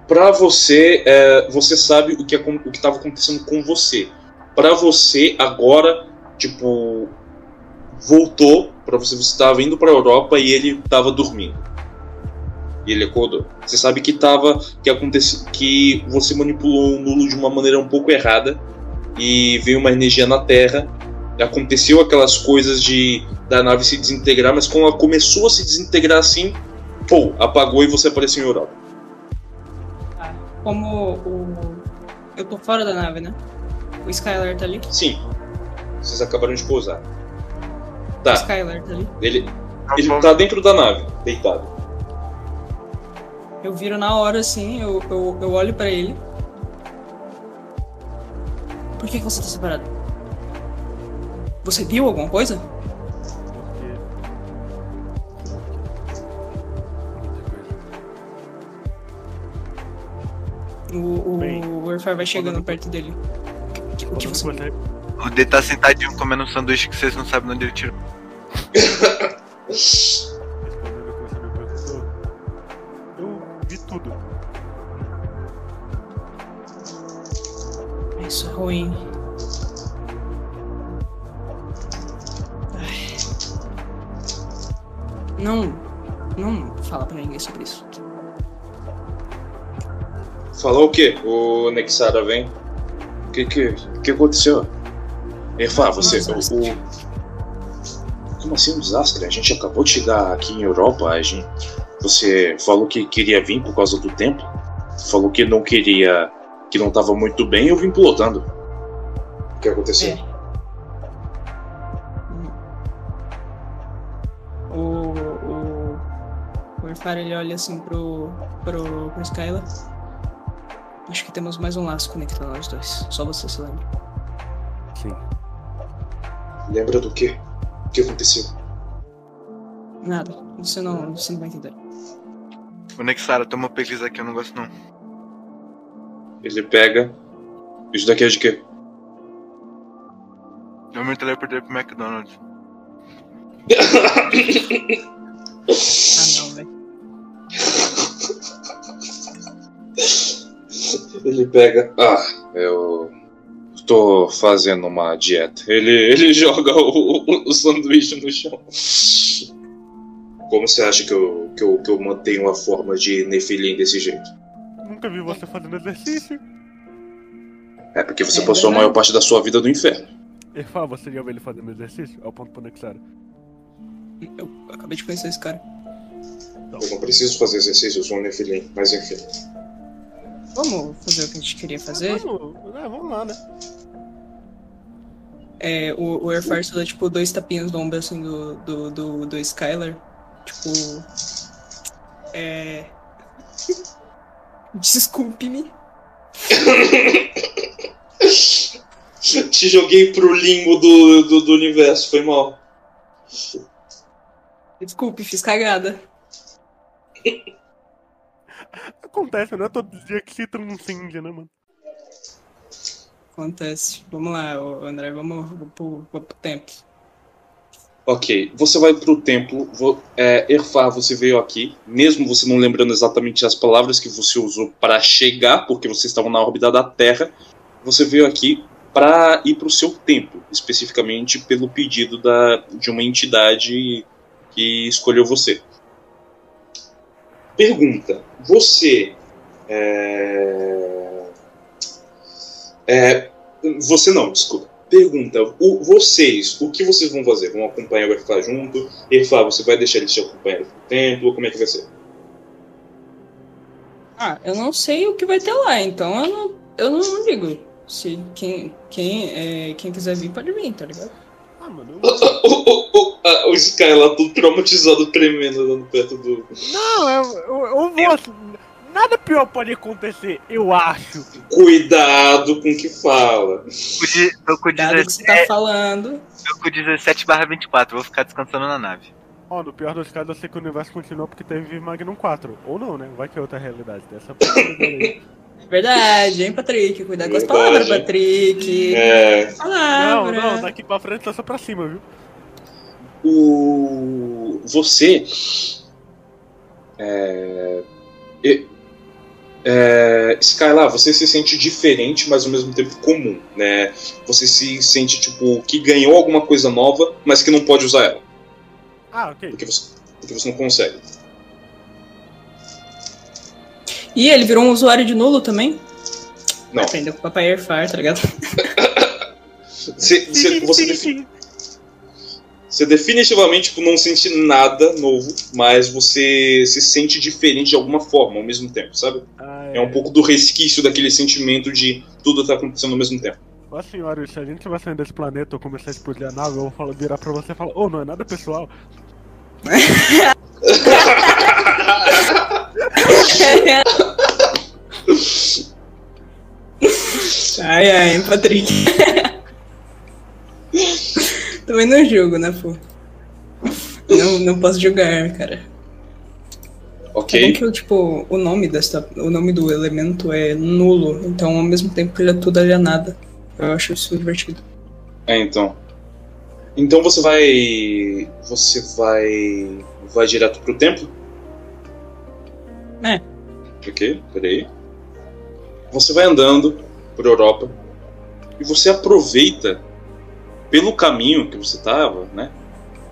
Pra você, é, você sabe o que acon- o que estava acontecendo com você. Pra você agora, tipo, voltou pra você, você estava indo pra Europa e ele estava dormindo. E ele acordou. Você sabe que tava que aconteceu que você manipulou o nulo de uma maneira um pouco errada e veio uma energia na Terra. Aconteceu aquelas coisas de da nave se desintegrar, mas quando ela começou a se desintegrar assim, pô, apagou e você apareceu em Europa. Como o. Eu tô fora da nave, né? O Skylar tá ali. Sim. Vocês acabaram de pousar. O Tá, Skylar tá ali. ele, ele tá dentro da nave, deitado. Eu viro na hora assim, eu, eu, eu olho pra ele. Por que, que você tá separado? Você viu alguma coisa? O, Bem, o vai chegando perto dele. O que, o que você O D tá sentadinho comendo um sanduíche que vocês não sabem de onde ele tirou. Eu vi tudo. Isso é ruim. Ai. Não. Não fala pra ninguém sobre isso. Falou o quê? O Nexara vem. O que que, que aconteceu? Efa, você. Um desastre. O, o- Como assim um desastre? A gente acabou de chegar aqui em Europa. A gente, você falou que queria vir por causa do tempo. Falou que não queria. que não tava muito bem. Eu vim pilotando. O que aconteceu? É. O. O. O ele olha assim pro. pro. pro Skylar. Acho que temos mais um laço conectando nós dois. Só você se lembra. Sim. Lembra do quê? O que aconteceu? Nada. Você não. Você não vai entender. O Nexara, toma pesquisa aqui, eu não gosto não. Ele pega. Isso daqui é de quê? Eu me teleportei pro McDonald's. Ah não, velho. Ele pega. Ah, eu. Tô fazendo uma dieta. Ele, ele [laughs] joga o, o, o sanduíche no chão. Como você acha que eu, que, eu, que eu mantenho a forma de Nefilim desse jeito? Nunca vi você fazendo exercício. É porque você É passou a verdade. maior parte da sua vida no inferno. Efá, você já viu ele fazendo exercício? É o ponto pro Nexara. Eu acabei de conhecer esse cara. Eu não preciso fazer exercício, eu sou um Nefilim, mas enfim. Vamos fazer o que a gente queria fazer? Vamos, é, vamos lá, né? É, o, o Airfire só dá, tipo, dois tapinhas no ombro, assim, do, do, do, do Skylar. Tipo... É. [laughs] Desculpe-me. [coughs] Te joguei pro limbo do, do, do universo, foi mal. Desculpe, fiz cagada. [laughs] Acontece, não é todo dia que se transcende, né, mano? Acontece. Vamos lá, André, vamos pro, pro, pro templo. Ok, você vai pro templo. vo- É, Erfar, você veio aqui, mesmo você não lembrando exatamente as palavras que você usou para chegar, porque você estava na órbita da Terra, você veio aqui para ir pro seu templo, especificamente pelo pedido da, de uma entidade que escolheu você. Pergunta: Você. É, é, você não, desculpa. Pergunta, o- vocês, o que vocês vão fazer? Vão acompanhar o Erfá junto? Erfá, você vai deixar ele te acompanhar no templo? Como é que vai ser? Ah, eu não sei o que vai ter lá, então eu não, eu não digo. Se quem, quem, é, quem quiser vir, pode vir, tá ligado? Ah, mano. [coughs] O, o, o, a- o Sky lá todo traumatizado, tremendo, andando perto do. Não, eu, eu, eu vou. assim, Nada pior pode acontecer, eu acho. Cuidado com o que fala. Tô com Cuidado que você tá 17, falando. tô com 17 barra 24, vou ficar descansando na nave. Ó, no pior dos casos, eu sei que o universo continua porque teve Magnum 4. Ou não, né? Vai que é outra realidade. Dessa. [laughs] Verdade, hein, Patrick? Cuidado com as palavras, Patrick. É. Não, Palavra. não, daqui pra frente tá só pra cima, viu? O. Você. É. e- É, Skylar, você se sente diferente, mas ao mesmo tempo comum, né? Você se sente tipo que ganhou alguma coisa nova, mas que não pode usar ela, Ah, ok. porque você, porque você não consegue. Ih, ele virou um usuário de nulo também? Não. Aprendeu com o papai Airfar, tá ligado? [laughs] Você, você, você, você definitivamente tipo, não sente nada novo, mas você se sente diferente de alguma forma ao mesmo tempo, sabe? Ah, É um pouco do resquício daquele sentimento de tudo tá acontecendo ao mesmo tempo. Ó, senhora, se a gente vai sair desse planeta ou começar a explodir a nave, eu vou falar, virar pra você e falar, ô, não é nada pessoal. [laughs] ai, ai, Patrick. Também não julgo, né, pô? Não, não posso julgar, cara. É Ok? que, tipo, o nome dessa, o nome do elemento é nulo, então ao mesmo tempo que ele é tudo, ele é nada. Eu acho isso divertido. É, então. Então você vai. Você vai. Vai direto pro templo? É. Ok, peraí. Você vai andando por Europa e você aproveita pelo caminho que você tava, né?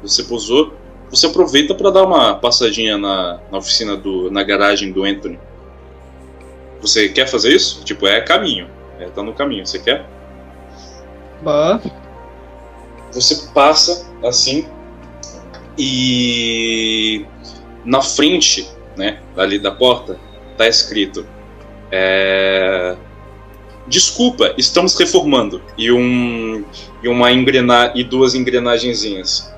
Você pousou. Você aproveita para dar uma passadinha na, na oficina do. na garagem do Anthony. Você quer fazer isso? Tipo, é caminho. É, tá no caminho. Você quer? Boa. você passa assim e na frente, né, ali da porta, tá escrito é, Desculpa, estamos reformando e um e uma engrena e duas engrenagenzinhas.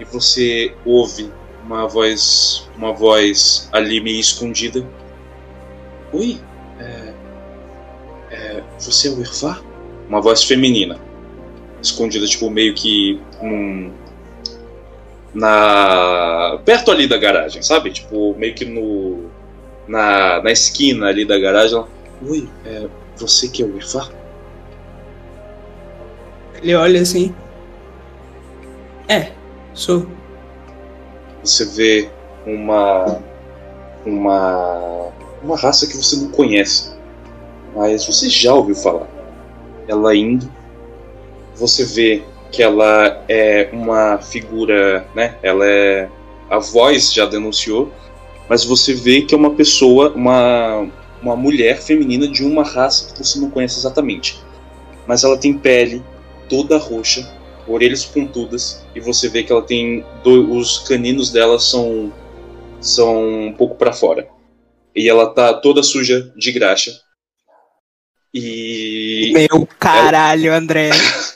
E você ouve uma voz uma voz ali meio escondida. Oi, é, é, você é o Irfar? Uma voz feminina escondida, tipo, meio que num. Na. perto ali da garagem, sabe? Tipo, meio que no. Na, na esquina ali da garagem. Ela, Oi, é você que é o Irfar? Ele olha assim. É, sou. Você vê uma. Uma. Uma raça que você não conhece. Mas você já ouviu falar. Ela indo. Você vê que ela é uma figura, né? Ela é. A voz já denunciou. Mas você vê que é uma pessoa, uma, uma mulher feminina de uma raça que você não conhece exatamente. Mas ela tem pele toda roxa, orelhas pontudas, e você vê que ela tem. do- os caninos dela são. são um pouco para fora. E ela tá toda suja de graxa. E. Meu caralho, André. [laughs]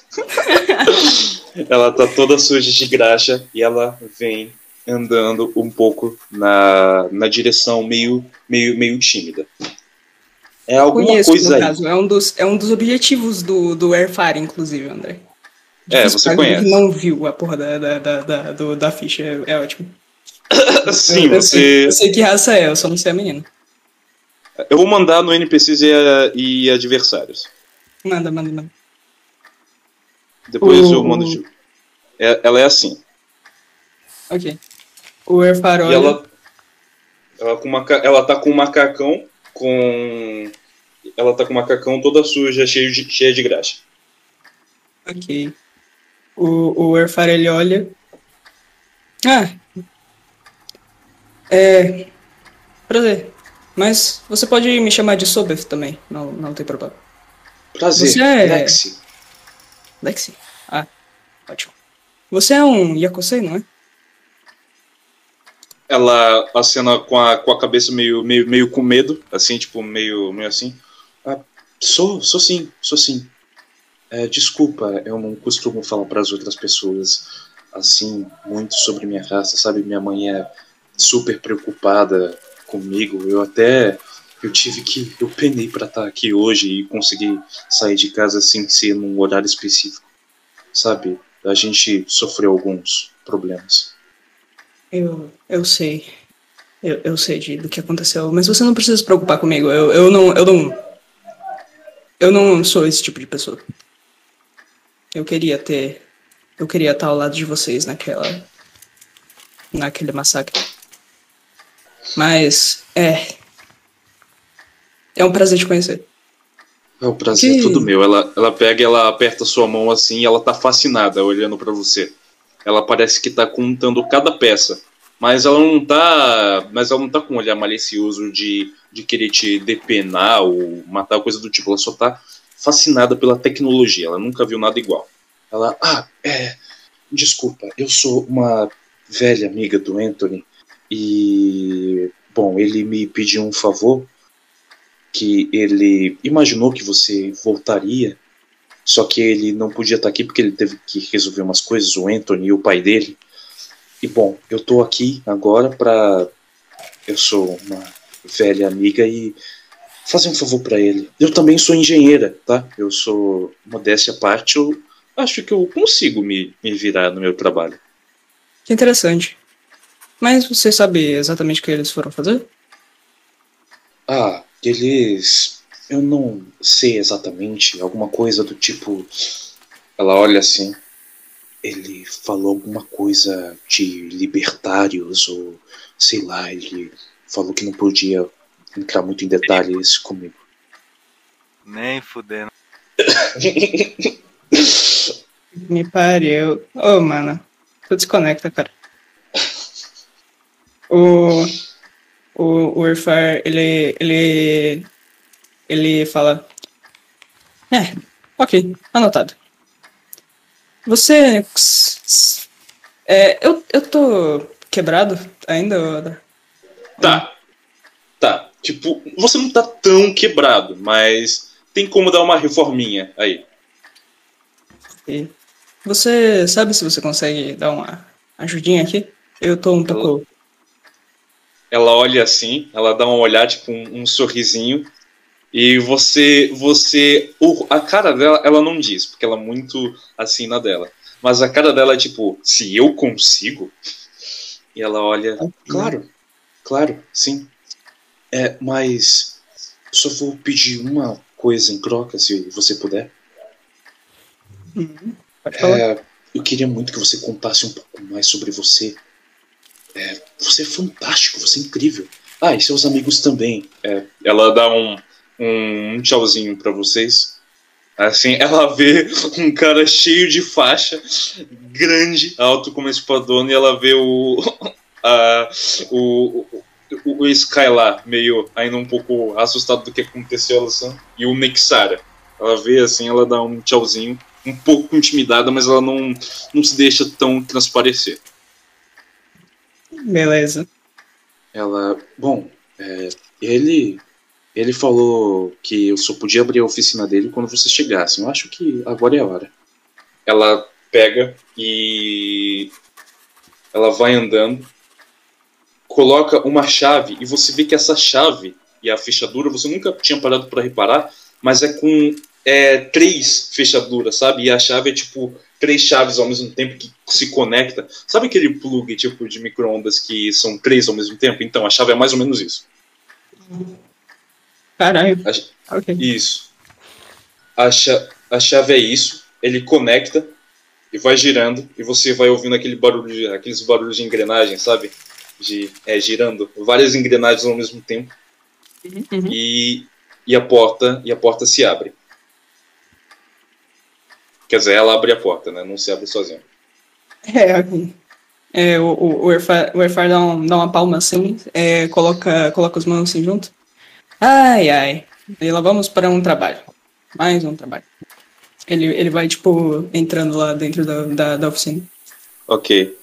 Ela tá toda suja de graxa e ela vem andando um pouco na, na direção meio, meio, meio tímida. É alguma Conheço, coisa no aí. caso. É um dos, é um dos objetivos do, do Airfire, inclusive, André. É, você conhece. não viu a porra da, da, da, da, do- da ficha. É, é ótimo. [coughs] Sim, eu, eu sei, você. eu sei que raça é, eu só não sei a menina. Eu vou mandar no NPCs e, a- e adversários. Manda, manda, manda. Depois O- eu mando. de- É- ela é assim. Ok. O E olha. ela, ela, com uma, ela tá com um macacão com. Ela tá com um macacão toda suja, cheio de, cheia de graxa. Ok. O, o Airfire ele olha. Ah. É. Prazer. Mas você pode me chamar de Sobeth também. Não, não tem problema. Prazer, Você é- Lexi. Lexi. Ah, ótimo. Você é um Yakosei, não é? Ela acena com a, com a cabeça meio, meio, meio com medo, assim, tipo, meio, meio assim. Ah, sou, sou sim, sou sim. É, desculpa, eu não costumo falar para as outras pessoas assim muito sobre minha raça, sabe? Minha mãe é super preocupada comigo. Eu até eu tive que eu penei para estar aqui hoje e conseguir sair de casa sem ser num horário específico. Sabe? A gente sofreu alguns problemas. Eu, eu sei. Eu, eu sei de, do que aconteceu, mas você não precisa se preocupar comigo. Eu, eu não. Eu não. Eu não sou esse tipo de pessoa. Eu queria ter. Eu queria estar ao lado de vocês naquela. naquele massacre. Mas. É. É um prazer te conhecer. É o prazer Que- todo meu. Ela, ela pega e ela aperta sua mão assim e ela tá fascinada olhando pra você. Ela parece que tá contando cada peça. Mas ela não tá. Mas ela não tá com um olhar malicioso de, de querer te depenar ou matar, coisa do tipo. Ela só tá fascinada pela tecnologia. Ela nunca viu nada igual. Ela, ah, é. Desculpa, eu sou uma velha amiga do Anthony. E. Bom, ele me pediu um favor que ele imaginou que você voltaria, só que ele não podia estar aqui porque ele teve que resolver umas coisas, o Anthony e o pai dele. E bom, eu tô aqui agora pra. Eu sou uma velha amiga e fazer um favor pra ele. Eu também sou engenheira, tá? Eu sou modéstia à parte, eu acho que eu consigo me, me virar no meu trabalho. Que interessante. Mas você sabe exatamente o que eles foram fazer? Ah, eles. Eu não sei exatamente, alguma coisa do tipo. Ela olha assim. Ele falou alguma coisa de libertários, ou sei lá, ele falou que não podia entrar muito em detalhes comigo. Nem fudendo. [coughs] Me pariu. Ô, mano. Tu desconecta, cara. O. O, o ele. Ele. Ele fala. É, ok, anotado. Você. É, eu, eu tô quebrado ainda? Tá. Tá. Tipo, você não tá tão quebrado, mas tem como dar uma reforminha aí. E Você sabe se você consegue dar uma ajudinha aqui? Eu tô um pouco. Ela olha assim, ela dá uma olhada, tipo, um, um sorrisinho, e você, você, a cara dela, ela não diz, porque ela é muito assim na dela, mas a cara dela é tipo, se eu consigo? E ela olha, claro, claro, sim. É, mas só vou pedir uma coisa em troca, se você puder. Uhum. É, eu queria muito que você contasse um pouco mais sobre você. É, você é fantástico, você é incrível. Ah, e seus amigos também. É, ela dá um, um tchauzinho pra vocês. Assim, [laughs] ela vê um cara cheio de faixa, grande, alto como espadona, e ela vê o, [laughs] a, o, o, o Sky meio ainda um pouco assustado do que aconteceu, assim, e o Nexara. Ela vê assim, ela dá um tchauzinho, um pouco intimidada, mas ela não, não se deixa tão transparecer. Beleza. Ela, bom, é, ele ele falou que eu só podia abrir a oficina dele quando vocês chegassem. Eu acho que agora é a hora. Ela pega e ela vai andando, coloca uma chave e você vê que essa chave e a fechadura você nunca tinha parado para reparar, mas é com é, três fechaduras, sabe? E a chave é tipo três chaves ao mesmo tempo que se conecta. Sabe aquele plug tipo de micro-ondas que são três ao mesmo tempo? Então a chave é mais ou menos isso. Caralho. A- Ok. Isso. A, cha- a chave é isso, ele conecta e vai girando e você vai ouvindo aquele barulho, de- aqueles barulhos de engrenagem, sabe? De é, girando, várias engrenagens ao mesmo tempo Uhum. e, e a porta e a porta se abre. Quer dizer, ela abre a porta, né? Não se abre sozinha. É, ok. É, o, o, o Airfar, o Airfar dá, um- dá uma palma assim, é, coloca, coloca as mãos assim junto. Ai, ai. E lá vamos para um trabalho. Mais um trabalho. Ele, ele vai, tipo, entrando lá dentro da, da, da oficina. Ok.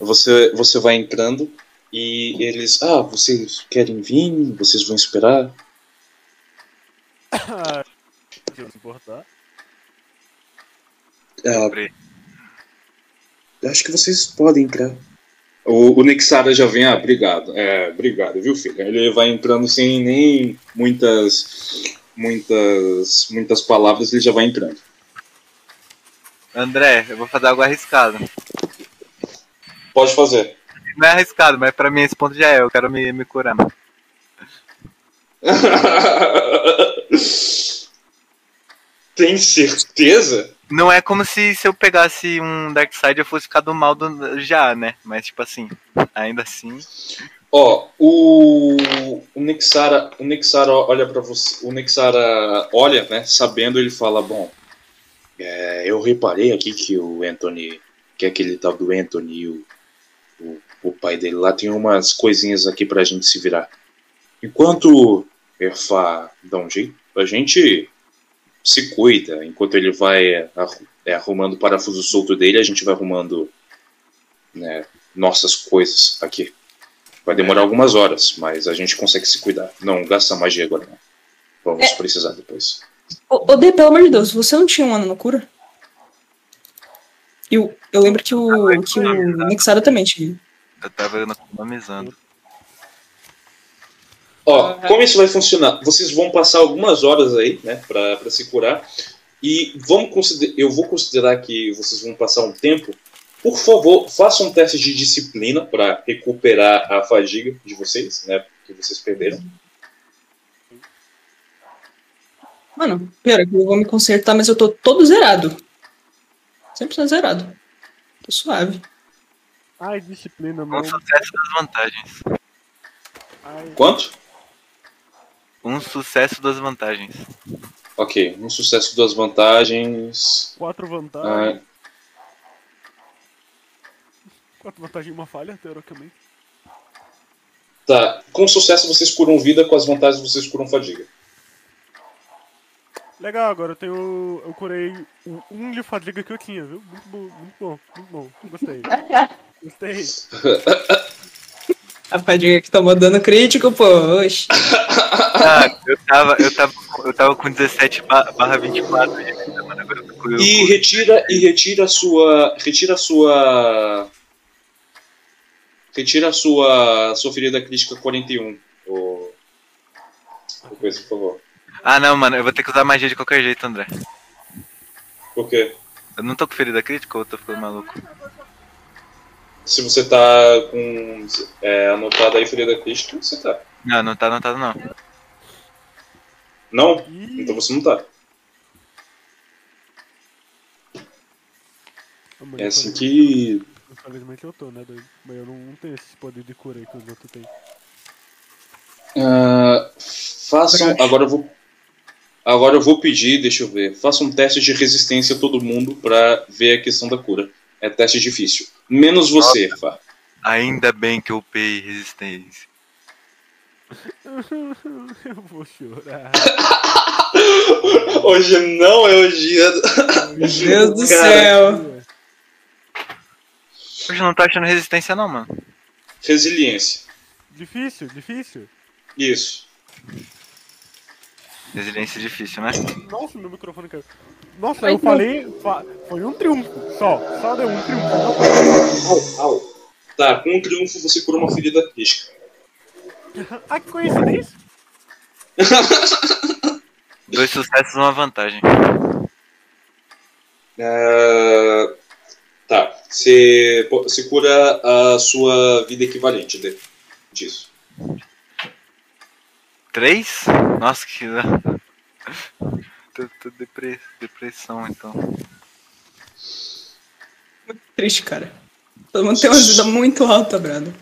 Você, você vai entrando e eles. Ah, vocês querem vir? Vocês vão esperar? [coughs] Eu se importar. Ah, Comprei. Acho que vocês podem entrar. O, o Nixara já vem, ah, obrigado. É, obrigado, viu, filho? Ele vai entrando sem nem muitas. Muitas. Muitas palavras, ele já vai entrando. André, eu vou fazer algo arriscado. Pode fazer. Não é arriscado, mas pra mim esse ponto já é. Eu quero me, me curar. [laughs] Tem certeza? Não é como se, se eu pegasse um Darkseid eu fosse ficar do mal do, já, né? Mas tipo assim, ainda assim. Ó, o, o Nixara, o Nixara olha para você, o Nixara olha, né, sabendo, ele fala, bom, é, eu reparei aqui que o Anthony, que é aquele tal do Anthony, o, o, o pai dele lá, tem umas coisinhas aqui pra gente se virar. Enquanto Erfa dá um jeito, a gente se cuida, enquanto ele vai é, arru- é, arrumando o parafuso solto dele, a gente vai arrumando né, nossas coisas aqui. Vai demorar algumas horas, mas a gente consegue se cuidar. Não gasta magia agora, não. Vamos precisar depois. Ô, ô, Dê, pelo amor de Deus, você não tinha um ano na cura? Eu, eu lembro que o, que o Nixara também tinha. Eu tava economizando. Ó, como isso vai funcionar? Vocês vão passar algumas horas aí, né, pra, pra se curar. E vamos consider... eu vou considerar que vocês vão passar um tempo. Por favor, façam um teste de disciplina para recuperar a fadiga de vocês, né, que vocês perderam. Mano, é que eu vou me consertar, mas eu tô todo zerado. 100% zerado. Tô suave. Ai, disciplina, não. Um sucesso das vantagens. Ai, Quanto? Um sucesso das vantagens. Ok, um sucesso, duas vantagens. quatro vantagens. Ah, Quatro vantagens e uma falha, teoricamente. tá, com sucesso vocês curam vida, com as vantagens vocês curam fadiga. Legal, agora eu tenho. Eu curei o um de fadiga que eu tinha, viu? Muito bom, muito bom, muito bom. Gostei. [laughs] Gostei. [laughs] A fadiga que tomou dano crítico, pô. Oxi. Ah, eu tava, eu tava, eu tava com 17 ba- barra 24 de vida, mano. Agora eu tô com E retira e retira a sua retira a sua retira a sua sua ferida crítica 41. O o coisa, por favor. Ah, não, mano, eu vou ter que usar magia de qualquer jeito, André. Por quê? Eu não tô com ferida crítica ou eu tô ficando maluco? Se você tá com é, anotado aí ferida crítica, você tá. Não, não tá anotado não. Não? Então você não tá. É assim que Infelizmente eu tô, né, doido? Mas eu não, não tenho esse poder de cura aí que os outros têm. ah, façam agora eu vou agora eu vou pedir, deixa eu ver. Faça um teste de resistência a todo mundo pra ver a questão da cura. É teste difícil. Menos você, Fá. Ainda bem que eu upei resistência. [laughs] eu vou chorar. [laughs] Hoje não é o dia. Meu [laughs] Deus do Cara. céu. Hoje não tô achando resistência não, mano. Resiliência. Difícil, difícil. Isso. Resiliência é difícil, né? Nossa, meu microfone caiu. Nossa, Ai, eu não. falei. fa- Foi um triunfo. Só. Só deu um triunfo. Não foi- Au, au. Tá, com um triunfo você cura uma ferida crítica. [laughs] Ah, que coincidência. [laughs] Dois sucessos e uma vantagem. É, Tá, você, você cura a sua vida equivalente de- disso. Três? Nossa, que. [laughs] tô, tô depre- depressão, então. Triste, cara. Todo mundo tem uma vida muito alta, Brado.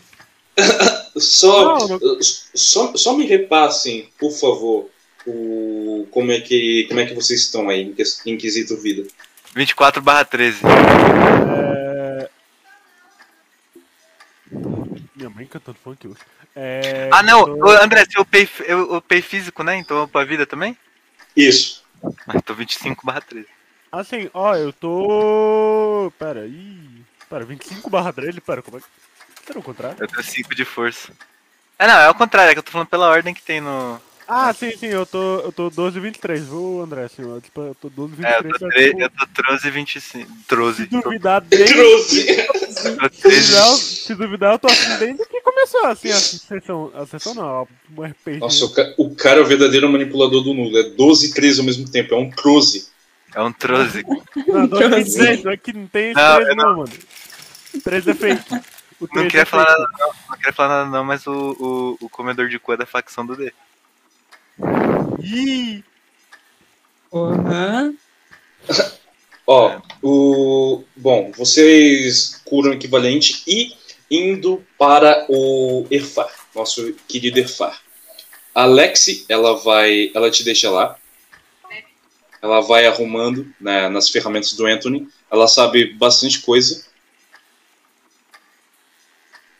Só, Não, só, só me repassem, por favor, o, como, é que, como é que vocês estão aí em quesito vida. 24 barra 13. É... Minha mãe cantando funk hoje. É... Ah, não, tô- André, você upei, eu upei físico, né? Então eu pra vida também? Isso. Mas tô 25 barra 13. Assim, ó, eu tô. Pera, ih. Pera, 25 barra 13, pera, como é que. Era o contrário? Eu tenho 5 de força. É, não, é o contrário, é que eu tô falando pela ordem que tem no. Ah, sim, sim, eu tô, eu tô 12 e 23, viu, André? Assim, eu, tipo, eu tô 12 e É, 23. eu tô, é, tre... tipo, eu tô 13 e 25. 12. Se duvidar Se 13. duvidar, se duvidar, eu tô assim desde que começou assim a sessão. A sessão não, um RPG. Nossa, o, ca- o cara é o verdadeiro manipulador do nulo. É 12 e 13 ao mesmo tempo. É um Cruze. É um 13. Não, 12 e Como 23, não é que não tem esse Não, 13 eu não, mano. 13 é fake. Não 13 queria é falar nada não, não queria falar nada não, mas o, o, o comedor de cu é da facção do D. Ih! Porra. Ó, o. Bom, vocês curam o equivalente e indo para o Erfar, nosso querido Erfar. A Lexi, ela vai. Ela te deixa lá. Ela vai arrumando né, nas ferramentas do Anthony. Ela sabe bastante coisa.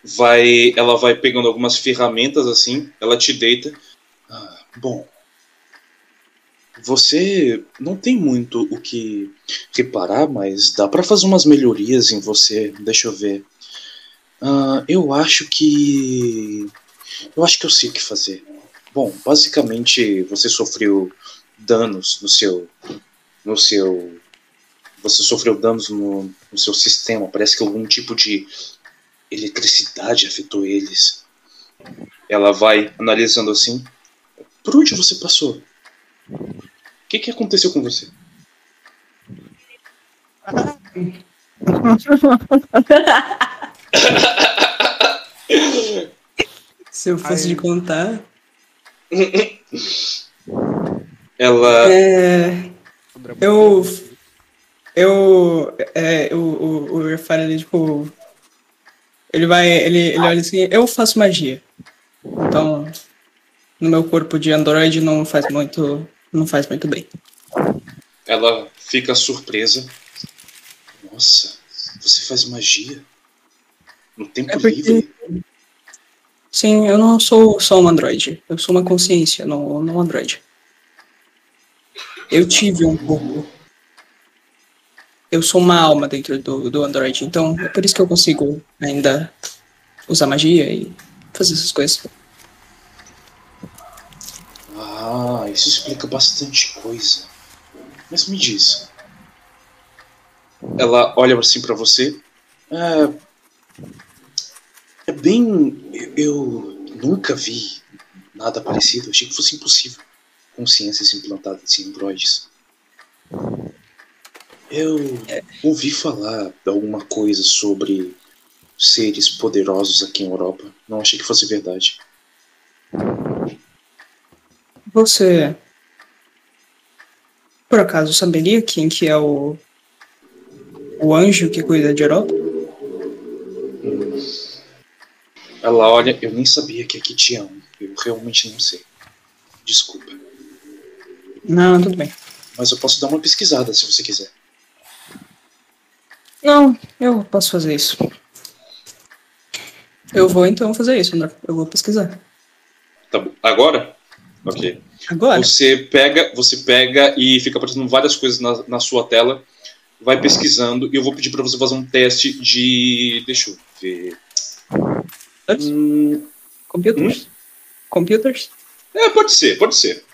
Vai, ela vai pegando algumas ferramentas assim. Ela te deita. Ah, bom. Você não tem muito o que reparar, mas dá pra fazer umas melhorias em você. Deixa eu ver. Ah, eu acho que. Eu acho que eu sei o que fazer. Bom, basicamente você sofreu danos no seu. No seu. Você sofreu danos no, no seu sistema. Parece que algum tipo de eletricidade afetou eles. Ela vai analisando assim. Por onde você passou? O que, que aconteceu com você? [laughs] Se eu fosse Aí. de contar. Ela. É. Eu. Eu. É, o, o, o Irfan, ele, tipo. Ele vai. Ele, ele olha assim: eu faço magia. Então. No meu corpo de android não faz muito. Não faz muito bem. Ela fica surpresa. Nossa, você faz magia? No tempo É porque- livre? Sim, eu não sou só um android. Eu sou uma consciência, não, não um android. Eu tive um. Eu sou uma alma dentro do, do android, então é por isso que eu consigo ainda usar magia e fazer essas coisas. Ah, isso explica bastante coisa. Mas me diz. Ela olha assim pra você. É, é bem. eu- nunca vi nada parecido. Achei que fosse impossível. Consciências implantadas em androides. Eu ouvi falar de alguma coisa sobre seres poderosos aqui em Europa. Não achei que fosse verdade. Você. Por acaso saberia quem que é o. O anjo que cuida de Europa? Ela olha, eu nem sabia que aqui tinha um. Eu realmente não sei. Desculpa. Não, tudo bem. Mas eu posso dar uma pesquisada se você quiser. Não, eu posso fazer isso. Eu vou então fazer isso, André. Eu vou pesquisar. Tá bom. Agora? Ok. Agora? Você pega, você pega e fica aparecendo várias coisas na, na sua tela. Vai pesquisando e eu vou pedir pra você fazer um teste de. Deixa eu ver. Hum, Computers? Computers? é, pode ser, pode ser.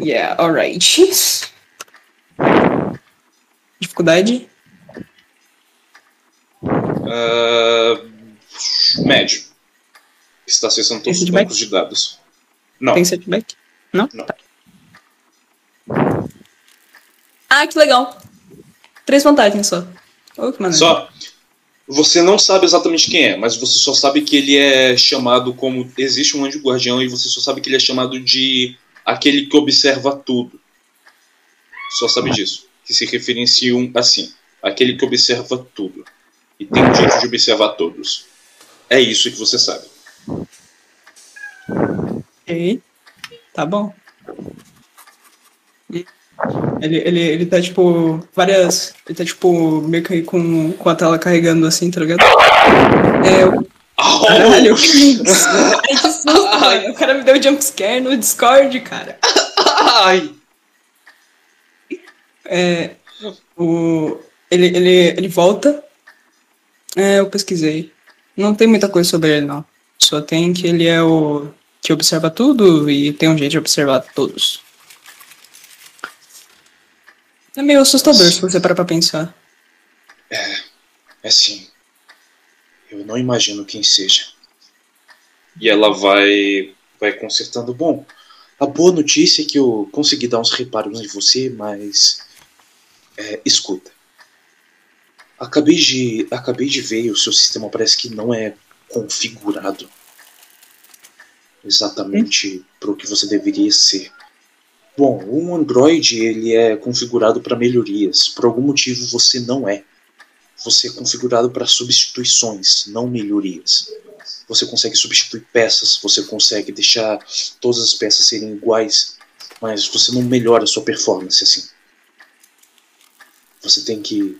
Yeah, alright. Dificuldade? Ah, médio. Está acessando todos os bancos de dados. Não. Tem setback? Não? Não. Tá. Ah, que legal. Três vantagens só. Oh, que maneiro. Só. Você não sabe exatamente quem é, mas você só sabe que ele é chamado como. Existe um anjo guardião e você só sabe que ele é chamado de aquele que observa tudo. Só sabe disso. Que se referenciam assim. Aquele que observa tudo. E tem um jeito de observar todos. É isso que você sabe. Ok. Tá bom. Ele, ele, ele tá, tipo, várias. Ele tá, tipo, meio que com, com a tela carregando assim, tá ligado? É, eu- caralho, que isso? [laughs] [laughs] Ai, que susto. O cara me deu jumpscare no Discord, cara. Ai! É, o, ele, ele, ele volta. É, eu pesquisei. Não tem muita coisa sobre ele, não. Só tem que ele é o que observa tudo e tem um jeito de observar todos. É meio assustador se você parar pra pensar. É assim. Eu não imagino quem seja. E ela vai vai consertando. Bom, a boa notícia é que eu consegui dar uns reparos em você, mas é, escuta. Acabei de acabei de ver o seu sistema parece que não é configurado exatamente para o que você deveria ser. Bom, um Android ele é configurado para melhorias. Por algum motivo você não é. Você é configurado para substituições, não melhorias. Você consegue substituir peças, você consegue deixar todas as peças serem iguais, mas você não melhora a sua performance assim. Você tem que.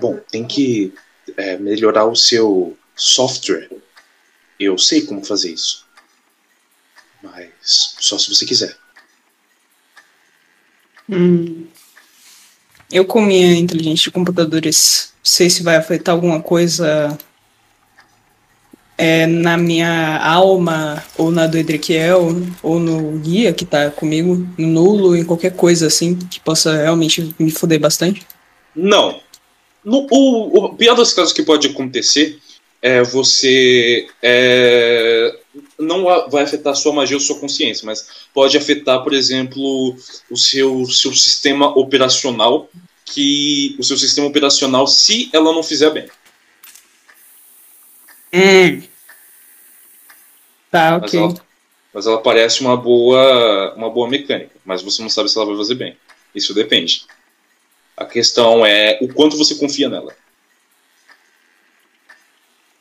Bom, tem que é, melhorar o seu software. Eu sei como fazer isso. Mas só se você quiser. Hum. Eu com minha inteligência de computadores, sei se vai afetar alguma coisa é, na minha alma, ou na do Edriquiel, ou no guia que tá comigo, no nulo, em qualquer coisa assim, que possa realmente me foder bastante. Não. No, o, o pior dos casos que pode acontecer é você. é, não vai afetar sua magia ou sua consciência, mas pode afetar, por exemplo, o seu, seu sistema operacional. Que o seu sistema operacional, se ela não fizer bem. Hum. Tá, Mas ok. ela, mas ela parece uma boa, uma boa mecânica, mas você não sabe se ela vai fazer bem. Isso depende. A questão é o quanto você confia nela.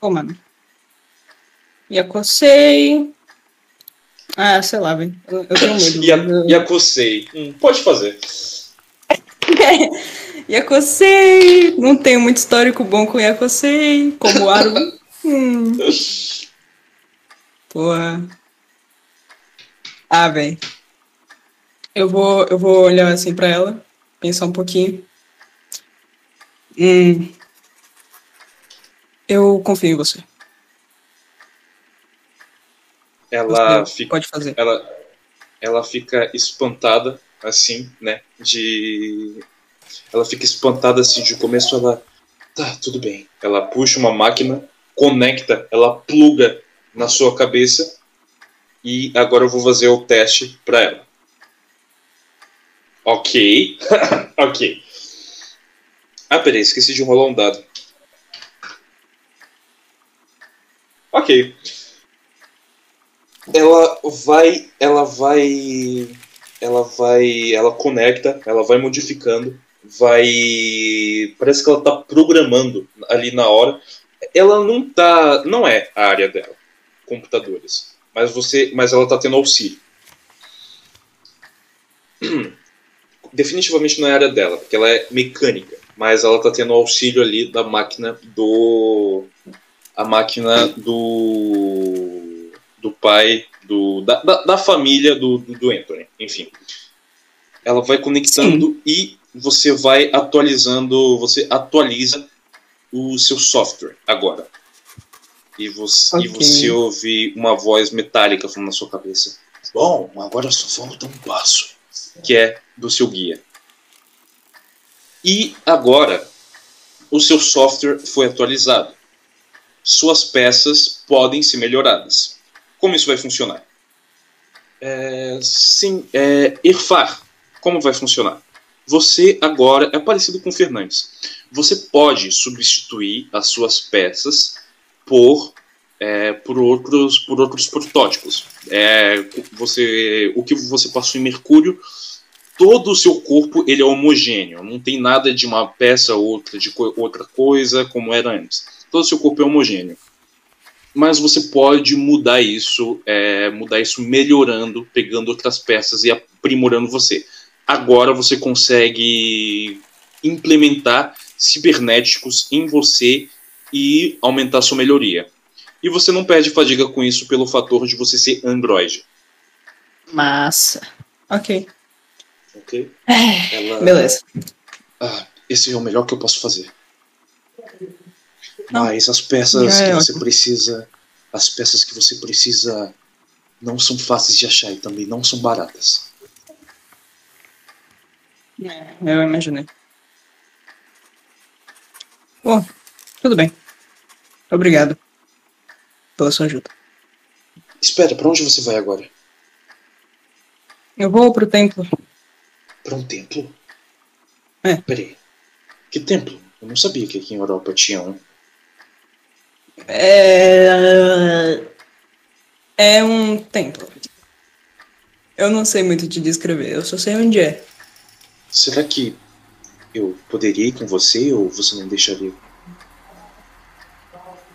Mano. Yakosei. Ah, sei lá, velho. Eu, eu tenho medo. E a, eu- e a Kosei? Hum, pode fazer. [laughs] Yakosei! Não tenho muito histórico bom com Yakosei. Como Aru. [laughs] hum. Porra. Ah, velho. Eu vou, eu vou olhar assim pra ela, pensar um pouquinho. Hum. Eu confio em você. Ela Você fica, pode fazer. ela, ela fica espantada, assim, né? De. Ela fica espantada assim de começo, ela. Tá, tudo bem. Ela puxa uma máquina, conecta, ela pluga na sua cabeça. E agora eu vou fazer o teste pra ela. Ok. [laughs] ok. Ah, peraí, esqueci de rolar um dado. Ok. Ela vai. Ela vai. Ela vai. Ela conecta, ela vai modificando, vai. Parece que ela tá programando ali na hora. Ela não tá. Não é a área dela, computadores. Mas você. Mas ela tá tendo auxílio. [clears throat] Definitivamente não é a área dela, porque ela é mecânica. Mas ela tá tendo auxílio ali da máquina do. A máquina do. Do pai. Do, da, da, da família do, do, do Anthony. Enfim. Ela vai conectando e você vai atualizando. Você atualiza o seu software agora. E você, e Ok. você ouve uma voz metálica falando na sua cabeça. Bom, agora só falta um passo. Que é do seu guia. E agora, o seu software foi atualizado. Suas peças podem ser melhoradas. Como isso vai funcionar? É, sim, é, como vai funcionar? Você agora é parecido com Fernandes. Você pode substituir as suas peças por é, por outros por outros protótipos. É, você o que você passou em Mercúrio, todo o seu corpo ele é homogêneo. Não tem nada de uma peça ou outra de co outra coisa como era antes. Todo o seu corpo é homogêneo. Mas você pode mudar isso, é, mudar isso melhorando, pegando outras peças e aprimorando você agora você consegue implementar cibernéticos em você e aumentar sua melhoria. E você não perde fadiga com isso pelo fator de você ser Android. Massa. Ok. Ok? É, Ela... Beleza. Ah, esse é o melhor que eu posso fazer. Não. Mas as peças é, que você precisa. As peças que você precisa não são fáceis de achar e também não são baratas. É, eu imaginei. Bom, tudo bem. Obrigado pela sua ajuda. Espera, para onde você vai agora? Eu vou pro templo. Para um templo? É. Peraí. Que templo? Eu não sabia que aqui em Europa tinha um. É. É um templo. Eu não sei muito te descrever, eu só sei onde é. Será que eu poderia ir com você ou você não deixaria?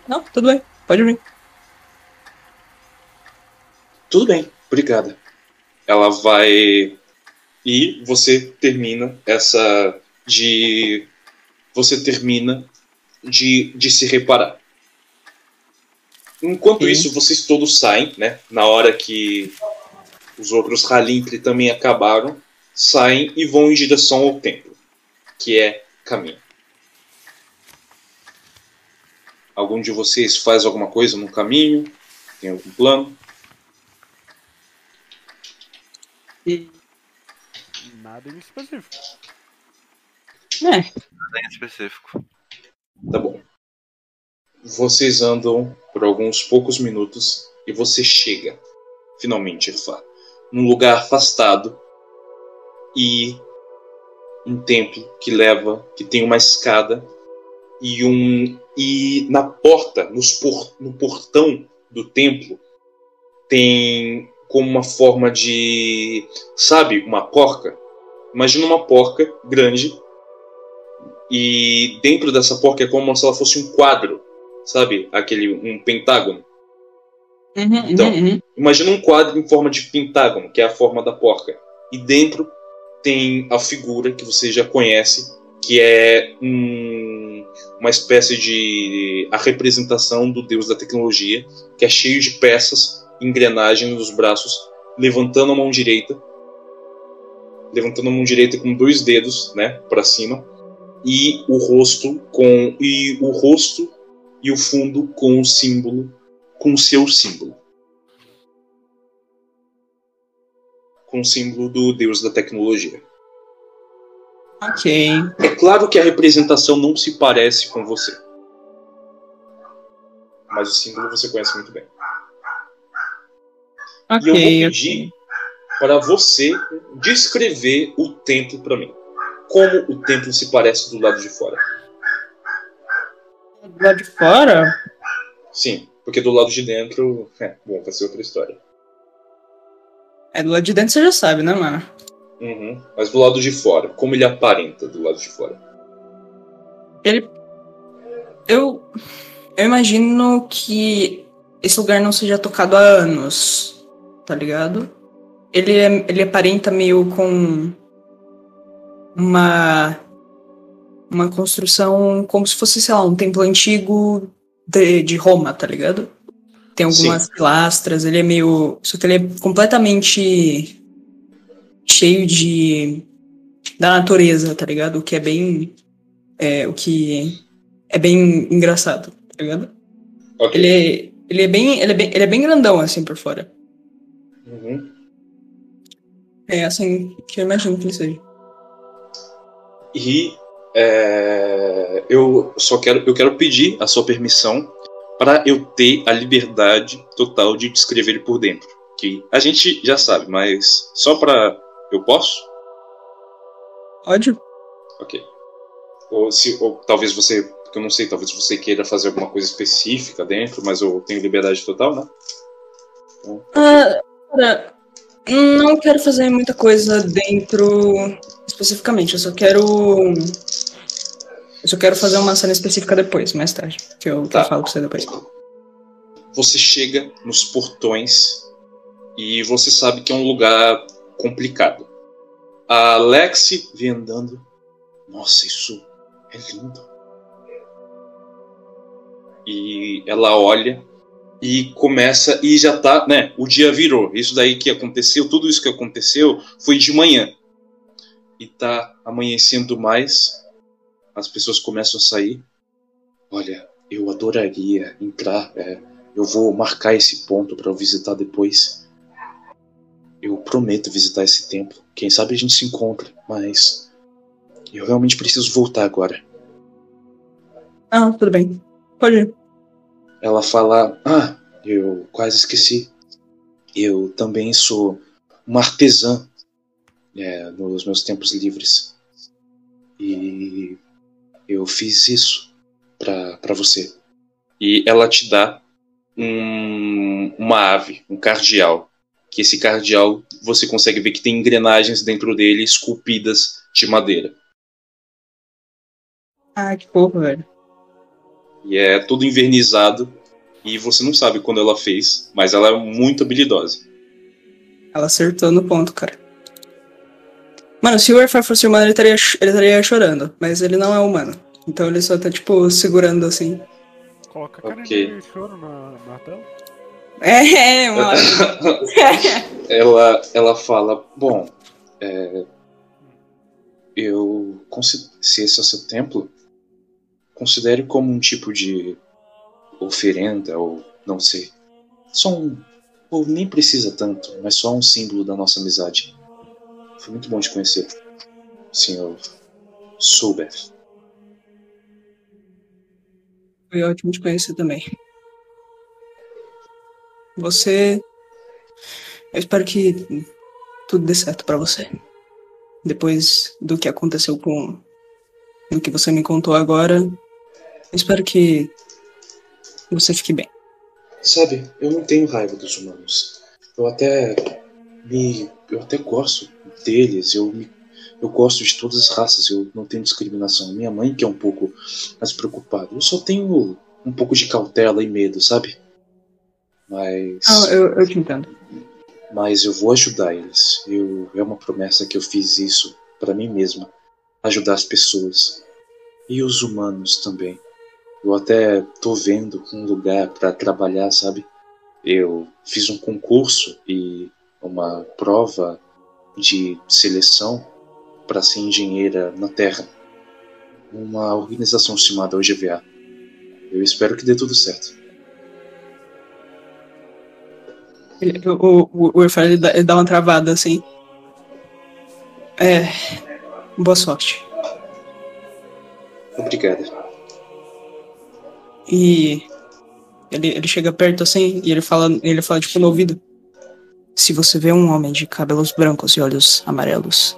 Não, tudo bem. Pode vir. Tudo bem, obrigada. Ela vai. E você termina essa. de. Você termina de, de se reparar. Enquanto Sim. isso, vocês todos saem, né? Na hora que os outros Halimpri também acabaram saem e vão em direção ao templo, que é caminho. Algum de vocês faz alguma coisa no caminho? Tem algum plano? Nada em específico. É. Nada em específico. Tá bom. Vocês andam por alguns poucos minutos e você chega, finalmente, Irfá, num lugar afastado e um templo que leva, que tem uma escada e um e na porta, por, no portão do templo tem como uma forma de, sabe, uma porca. Imagina uma porca grande e dentro dessa porca é como se ela fosse um quadro, sabe, aquele um pentágono. Uhum, então, uhum, uhum. imagina um quadro em forma de pentágono, que é a forma da porca. E dentro tem a figura que você já conhece, que é um, uma espécie de a representação do deus da tecnologia, que é cheio de peças, engrenagens nos braços, levantando a mão direita, levantando a mão direita com dois dedos, né, para cima, e o rosto com e o rosto e o fundo com o símbolo, com o seu símbolo. com o símbolo do deus da tecnologia. Ok. É claro que a representação não se parece com você. Mas o símbolo você conhece muito bem. Okay, e eu vou pedir okay. para você descrever o templo para mim. Como o templo se parece do lado de fora. Do lado de fora? Sim, porque do lado de dentro. É, bom, vai ser outra história. É, do lado de dentro você já sabe, né, mano? Uhum. Mas do lado de fora, como ele aparenta do lado de fora? Ele. Eu. Eu imagino que esse lugar não seja tocado há anos, tá ligado? Ele, é, ele aparenta meio com uma uma construção como se fosse, sei lá, um templo antigo de, de Roma, tá ligado? Tem algumas Sim. pilastras, ele é meio. Só que ele é completamente cheio de. da natureza, tá ligado? O que é bem. É, o que é bem engraçado, tá ligado? Okay. Ele, é, ele, é bem, ele, é bem, ele é bem grandão, assim, por fora. Uhum. É assim que eu imagino que ele seja. E É, eu só quero, eu quero pedir a sua permissão para eu ter a liberdade total de descrever ele por dentro. Que a gente já sabe, mas só para eu posso? Pode? Ok. Ou se, ou talvez você, porque eu não sei, talvez você queira fazer alguma coisa específica dentro, mas eu tenho liberdade total, né? Então, Ah, cara, não quero fazer muita coisa dentro especificamente. Eu só quero. Eu só quero fazer uma cena específica depois, mais tarde. Que eu, que Tá. eu falo com você depois. você chega nos portões e você sabe que é um lugar complicado. A Lexi vem andando. Nossa, isso é lindo. E ela olha e começa e já tá, né? O dia virou. Isso daí que aconteceu, tudo isso que aconteceu foi de manhã. E tá amanhecendo mais. As pessoas começam a sair. Olha, eu adoraria entrar. é, eu vou marcar esse ponto para eu visitar depois. Eu prometo visitar esse templo. Quem sabe a gente se encontra, mas eu realmente preciso voltar agora. Ah, tudo bem. Pode ir. Ela fala: Ah, eu quase esqueci. Eu também sou uma artesã é, nos meus tempos livres. E eu fiz isso pra pra você. E ela te dá um- uma ave, um cardeal. Que esse cardeal você consegue ver que tem engrenagens dentro dele esculpidas de madeira. Ah, que porra, velho. E é tudo invernizado. E você não sabe quando ela fez, mas ela é muito habilidosa. Ela acertou no ponto, cara. Mano, se o Warfare fosse humano, ele estaria, ele estaria chorando. Mas ele não é humano. Então ele só tá, tipo, segurando assim. Coloca a cara Ok. de choro na, na tela. [laughs] É, mano. [laughs] ela, ela fala: Bom, é, eu se esse é o seu templo, considere como um tipo de oferenda ou não sei, só um ou nem precisa tanto, mas só um símbolo da nossa amizade. Foi muito bom te conhecer, senhor Soubeth. Foi ótimo te conhecer também. Você. Eu espero que tudo dê certo pra você. Depois do que aconteceu com. do que você me contou agora. Eu espero que você fique bem. Sabe, eu não tenho raiva dos humanos. Eu até me, eu até gosto deles. Eu me, eu gosto de todas as raças. Eu não tenho discriminação. Minha mãe que é um pouco mais preocupada. Eu só tenho um pouco de cautela e medo, sabe? Mas, Ah, eu, eu te entendo. mas eu vou ajudar eles. Eu é uma promessa que eu fiz isso para mim mesma, ajudar as pessoas e os humanos também. Eu até tô vendo um lugar para trabalhar, sabe? Eu fiz um concurso e uma prova de seleção para ser engenheira na Terra. Uma organização chamada OGVA. Eu espero que dê tudo certo. Ele- o, o, o ele dá, ele dá uma travada assim. É. Boa sorte. Obrigada. E ele, ele chega perto assim e ele fala, ele fala tipo no ouvido. Se você vê um homem de cabelos brancos e olhos amarelos,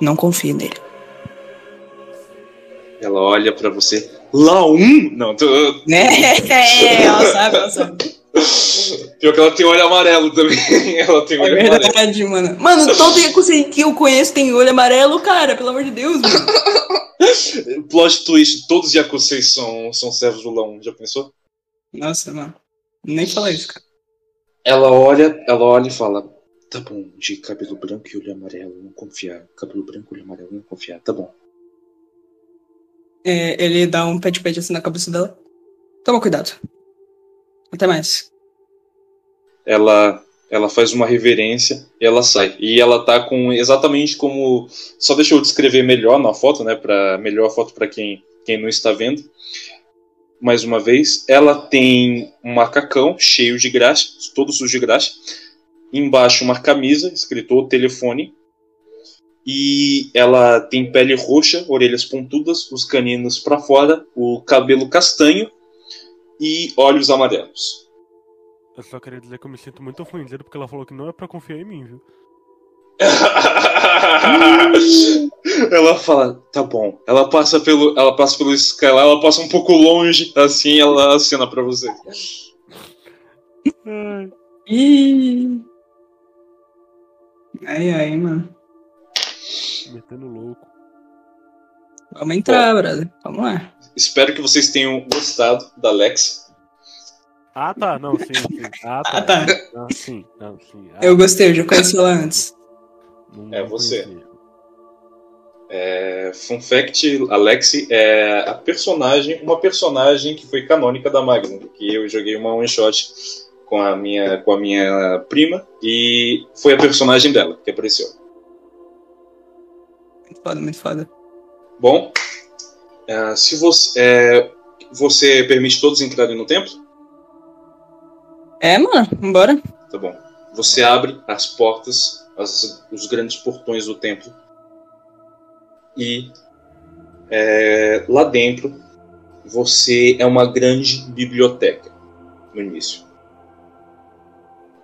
não confie nele. Ela olha para você. Lá um? Não, tô... [laughs] É, ela sabe, ela sabe. pior que ela tem olho amarelo também. [laughs] ela tem É olho amarelo. verdade, mano. Mano, todo Yakuza que eu conheço tem olho amarelo, cara, pelo amor de Deus, mano. [laughs] Plot twist: todos os Yakusei são, são servos do Laum. Já pensou? Nossa, mano. Nem fala isso, cara. Ela olha, ela olha e fala: Tá bom, de cabelo branco e olho amarelo, não confiar. Cabelo branco e olho amarelo, não confiar. Tá bom. É, ele dá um pet-pet assim na cabeça dela. Toma cuidado. Até mais. Ela, ela faz uma reverência e ela sai. E ela tá com exatamente como. Só deixa eu descrever melhor na foto, né? Pra, melhor a foto para quem, quem não está vendo. Mais uma vez, ela tem um macacão cheio de graxa, todo sujo de graxa. Embaixo, uma camisa, escrito telefone. E ela tem pele roxa, orelhas pontudas, os caninos para fora, o cabelo castanho e olhos amarelos. Eu só queria dizer que eu me sinto muito ofendido porque ela falou que não é pra confiar em mim, viu? [laughs] ela fala, tá bom. Ela passa pelo, ela passa pelo escala, ela passa um pouco longe, assim, ela acena para você. Ai. Ai, mano. metendo louco. Vamos entrar, brother. Vamos lá. Espero que vocês tenham gostado da Lex. Ah, tá. Não, sim, sim. Ah, tá. Ah, tá. Não, sim, não, sim. Ah, Eu gostei, eu já conheci ela antes. Não- É você. conhecia. É, fun fact, Alexi é a personagem, uma personagem que foi canônica da Magnum, que eu joguei uma one shot com a minha com a minha prima e foi a personagem dela que apareceu. Muito foda, muito foda. Bom, é, se você é, você permite todos entrarem no templo, É, mano, vambora. tá bom. Você abre as portas, as- os grandes portões do templo e é, lá dentro você é uma grande biblioteca no início.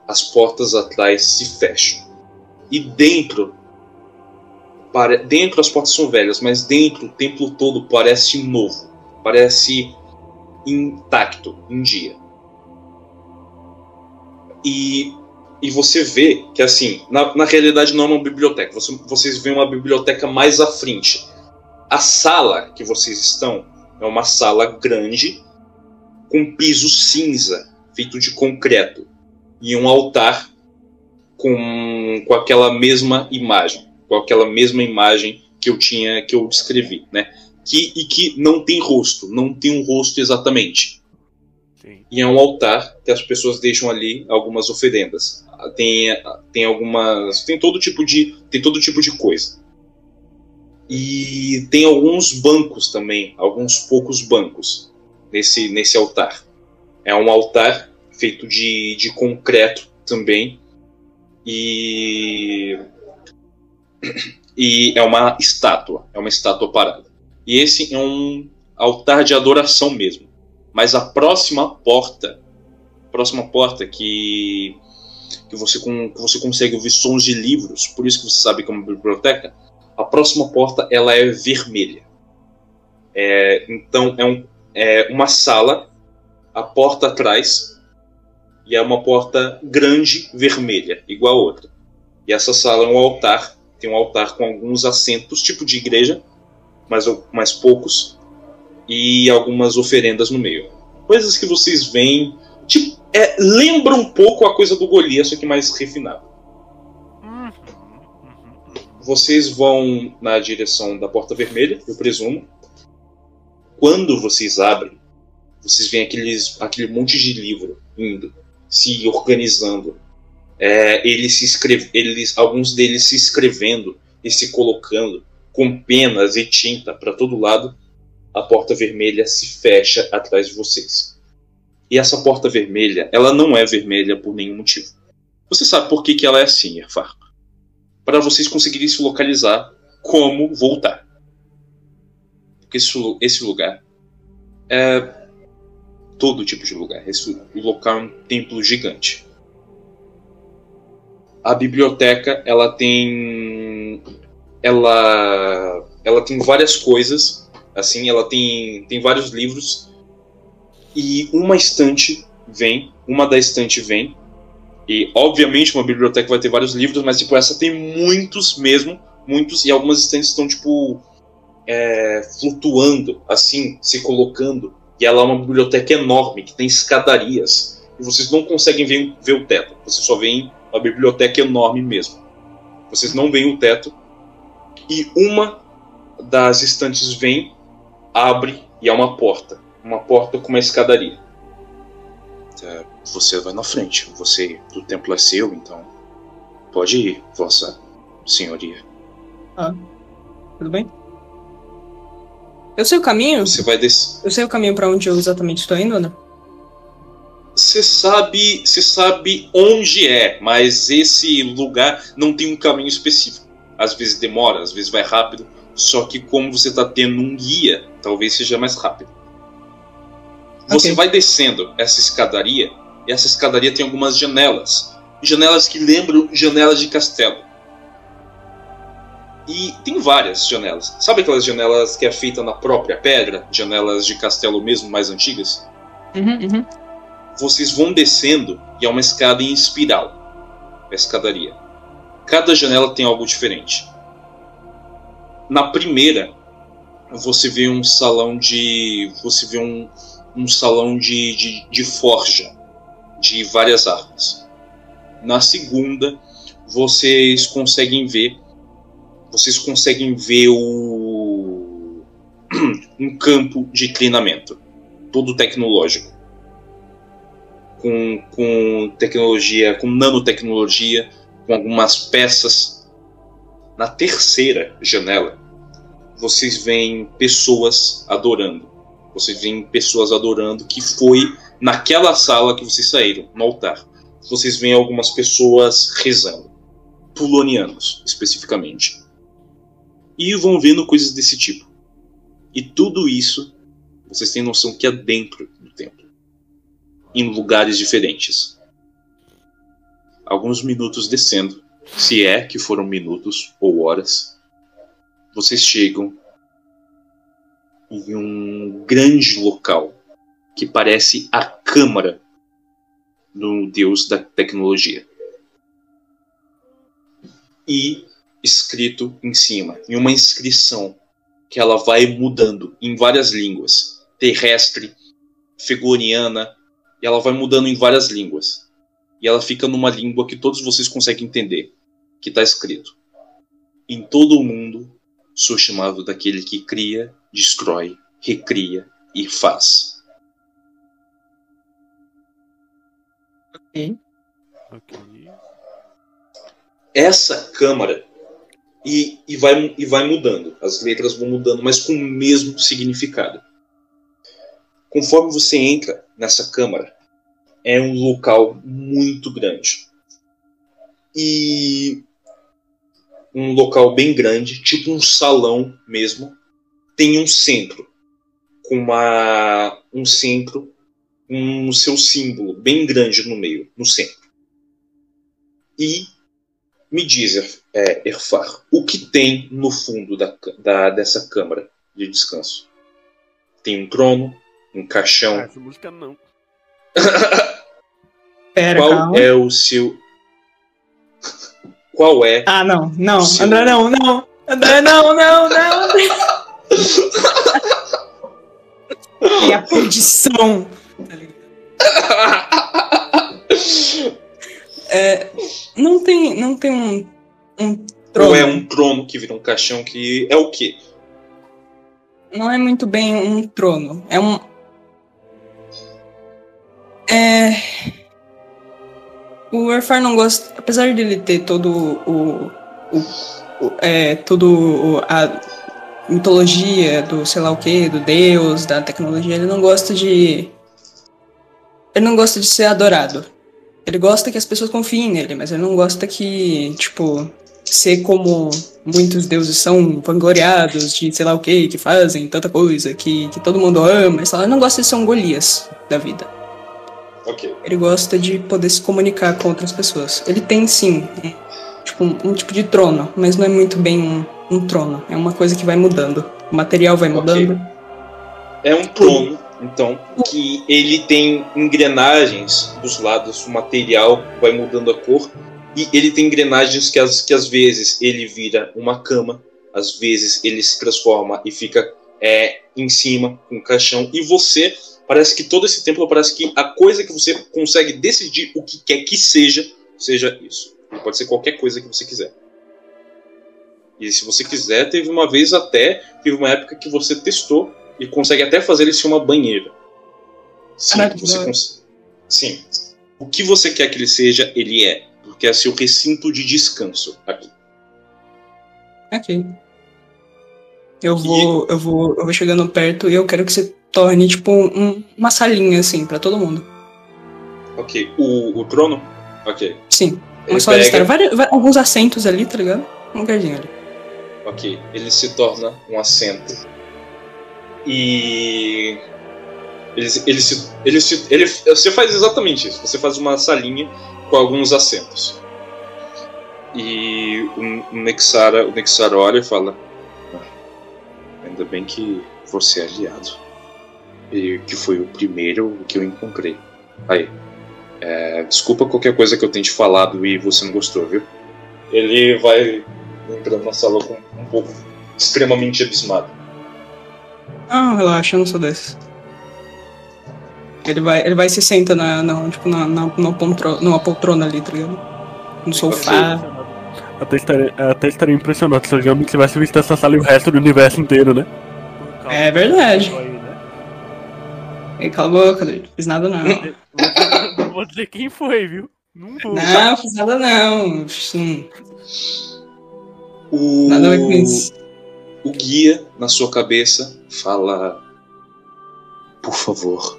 As portas atrás se fecham e dentro para dentro as portas são velhas, mas dentro o templo todo parece novo, parece intacto, em dia. E e você vê que, assim, na, na realidade não é uma biblioteca. Você- vocês veem uma biblioteca mais à frente. A sala que vocês estão é uma sala grande, com piso cinza, feito de concreto. E um altar com, com aquela mesma imagem. Com aquela mesma imagem que eu tinha, que eu descrevi, né? Que, e que não tem rosto, não tem um rosto exatamente Sim. e é um altar que as pessoas deixam ali algumas oferendas. Tem, tem algumas. Tem todo tipo de. Tem todo tipo de coisa. E tem alguns bancos também, alguns poucos bancos nesse, nesse altar. É um altar feito de, de concreto também. E. E é uma estátua. É uma estátua parada. E esse é um altar de adoração mesmo mas a próxima porta, próxima porta que que você com, que você consegue ouvir sons de livros, por isso que você sabe que é uma biblioteca, a próxima porta ela é vermelha. É, então é, um, é uma sala, a porta atrás e é uma porta grande vermelha, igual a outra. E essa sala é um altar, tem um altar com alguns assentos, tipo de igreja, mas mais poucos, e algumas oferendas no meio. Coisas que vocês veem, tipo, é, lembra um pouco a coisa do Golias, só que mais refinado. Vocês vão na direção da porta vermelha, eu presumo. Quando vocês abrem, vocês veem aqueles, aquele monte de livro indo, se organizando. É, eles se escreve, eles, alguns deles se escrevendo e se colocando com penas e tinta para todo lado a porta vermelha se fecha atrás de vocês. E essa porta vermelha, ela não é vermelha por nenhum motivo. Você sabe por que, que ela é assim, Erfar? Para vocês conseguirem se localizar como voltar. Porque esse, lu- esse lugar é todo tipo de lugar. Esse local é um templo gigante. A biblioteca, ela tem ela ela tem várias coisas assim ela tem tem vários livros e uma estante vem uma da estante vem. E obviamente uma biblioteca vai ter vários livros mas tipo essa tem muitos mesmo muitos e algumas estantes estão tipo é, flutuando assim se colocando. E ela é uma biblioteca enorme que tem escadarias. E vocês não conseguem ver, ver o teto. Vocês só veem uma biblioteca enorme mesmo. Vocês não veem o teto. E uma das estantes vem, abre e é uma porta. Uma porta com uma escadaria. É, Você vai na frente. Você, o templo é seu, então pode ir, vossa senhoria. Tudo bem? Eu sei o caminho? Você vai descer. Eu sei o caminho pra onde eu exatamente estou indo, né? Você sabe, você sabe onde é, mas esse lugar não tem um caminho específico. Às vezes demora, às vezes vai rápido. Só que como você está tendo um guia, talvez seja mais rápido. Você Ok. vai descendo essa escadaria, e essa escadaria tem algumas janelas. Janelas que lembram janelas de castelo. E tem várias janelas. Sabe aquelas janelas que é feita na própria pedra? Janelas de castelo mesmo, mais antigas? Uhum, uhum. vocês vão descendo e é uma escada em espiral. A escadaria. Cada janela tem algo diferente. Na primeira, você vê um salão de. Você vê um, um salão de, de, de forja de várias armas. Na segunda, vocês conseguem ver. Vocês conseguem ver o. [clears throat] um campo de treinamento. Todo tecnológico com, com tecnologia, com nanotecnologia, com algumas peças. Na terceira janela, vocês veem pessoas adorando. Vocês veem pessoas adorando que foi naquela sala que vocês saíram, no altar. Vocês veem algumas pessoas rezando. Pulonianos, especificamente. E vão vendo coisas desse tipo. E tudo isso, vocês têm noção que é dentro do templo em lugares diferentes. Alguns minutos descendo, se é que foram minutos ou horas, vocês chegam em um grande local que parece a câmara do deus da tecnologia. E escrito em cima, em uma inscrição que ela vai mudando em várias línguas, terrestre, figuriana, e ela vai mudando em várias línguas. E ela fica numa língua que todos vocês conseguem entender, que está escrito: Em todo o mundo sou chamado daquele que cria, destrói, recria e faz. Ok. Essa câmara e, e, vai, e vai mudando, as letras vão mudando, mas com o mesmo significado. Conforme você entra nessa câmara, é um local muito grande. E um local bem grande, tipo um salão mesmo, tem um centro com uma um centro um seu símbolo bem grande no meio, no centro. E me diz, é, Erfar, o que tem no fundo da, da, dessa câmara de descanso? Tem um trono, um caixão. Ah, essa música não. [laughs] Pera, Qual calma. é o seu. Qual é Ah, não, não. Sim. André, não, não. André, não, não, não. [laughs] É a perdição. Tá? É, não tem, não tem um, um trono. Ou é um trono que vira um caixão que é o quê? Não é muito bem um trono. É um. É. O Warfare não gosta. Apesar dele ter todo o. o, o é, todo a mitologia do sei lá o que, do deus, da tecnologia, ele não gosta de. Ele não gosta de ser adorado. Ele gosta que as pessoas confiem nele, mas ele não gosta que, tipo, ser como muitos deuses são vangloriados de sei lá o que, que fazem tanta coisa, que, que todo mundo ama, sei lá. Ele não gosta de ser um Golias da vida. Ok. Ele gosta de poder se comunicar com outras pessoas. Ele tem sim tipo, um, um tipo de trono, mas não é muito bem um, um trono. É uma coisa que vai mudando. O material vai mudando. É um trono, então, que ele tem engrenagens dos lados, o material vai mudando a cor. E ele tem engrenagens que, às que às vezes ele vira uma cama, às vezes ele se transforma e fica é, em cima, com um caixão. E você, parece que todo esse templo parece que a coisa que você consegue decidir o que quer que seja, seja isso. Pode ser qualquer coisa que você quiser. E se você quiser, teve uma vez até, teve uma época que você testou e consegue até fazer ele ser uma banheira. Sim, Caraca, você cons- Sim. O que você quer que ele seja, ele é. Porque é seu recinto de descanso aqui. Ok. Eu vou, eu vou, eu vou chegando perto e eu quero que você torne tipo um- uma salinha assim pra todo mundo. Ok. O, o trono? Ok. Sim. Ele Uma de pega- estar, vários, alguns assentos ali, tá ligado? Um lugarzinho ali. Ok, ele se torna um assento. E. Ele, ele, se, ele, se, ele, você faz exatamente isso. Você faz uma salinha com alguns assentos. E o, o Nexara, o Nexara olha e fala: "Ah, Ainda bem que você é aliado. E que foi o primeiro que eu encontrei. Aí. é, desculpa qualquer coisa que eu tenha te falado e você não gostou, viu? Ele vai entrando na sala com um pouco extremamente abismado. Não, relaxa, eu não sou desses. Ele vai, ele vai e se senta na, na, tipo, na, na, numa, poltro- numa poltrona ali, tá ligado? No sofá. Até estaria, até estaria impressionado se eu realmente tivesse visto essa sala e o resto do universo inteiro, né? É verdade. Ei, cala a boca, doido. Fiz nada não. Vou dizer- Não vou dizer quem foi, viu? Não vou. Não, fiz nada não. Hum, O, Nada isso. o guia na sua cabeça fala: Por favor,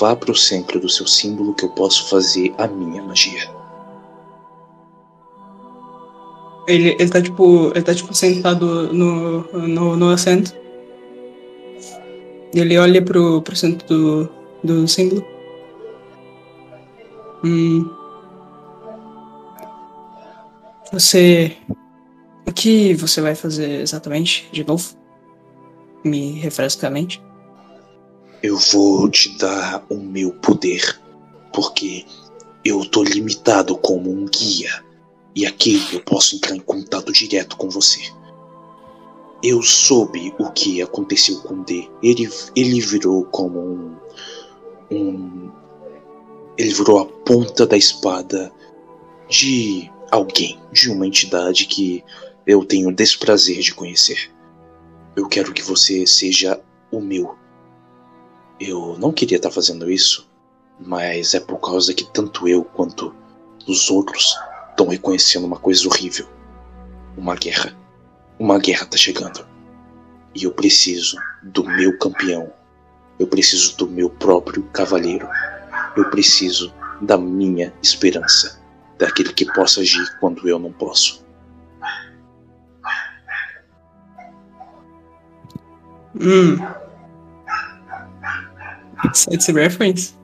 vá para o centro do seu símbolo que eu posso fazer a minha magia. Ele, ele tá tipo. Ele tá tipo sentado no, no, no assento. Ele olha pro, pro centro do, do símbolo. Hum. Você. O que você vai fazer exatamente de novo? Me refresca a mente. Eu vou te dar o meu poder, porque eu tô limitado como um guia. E aqui eu posso entrar em contato direto com você. Eu soube o que aconteceu com D. Ele, ele virou como um, um. Ele virou a ponta da espada de alguém, de uma entidade que eu tenho desprazer de conhecer. Eu quero que você seja o meu. Eu não queria estar fazendo isso, mas é por causa que tanto eu quanto os outros estão reconhecendo uma coisa horrível. Uma guerra. Uma guerra tá chegando. E eu preciso do meu campeão. Eu preciso do meu próprio cavaleiro. Eu preciso da minha esperança. Daquele que possa agir quando eu não posso. Hum. Side reference?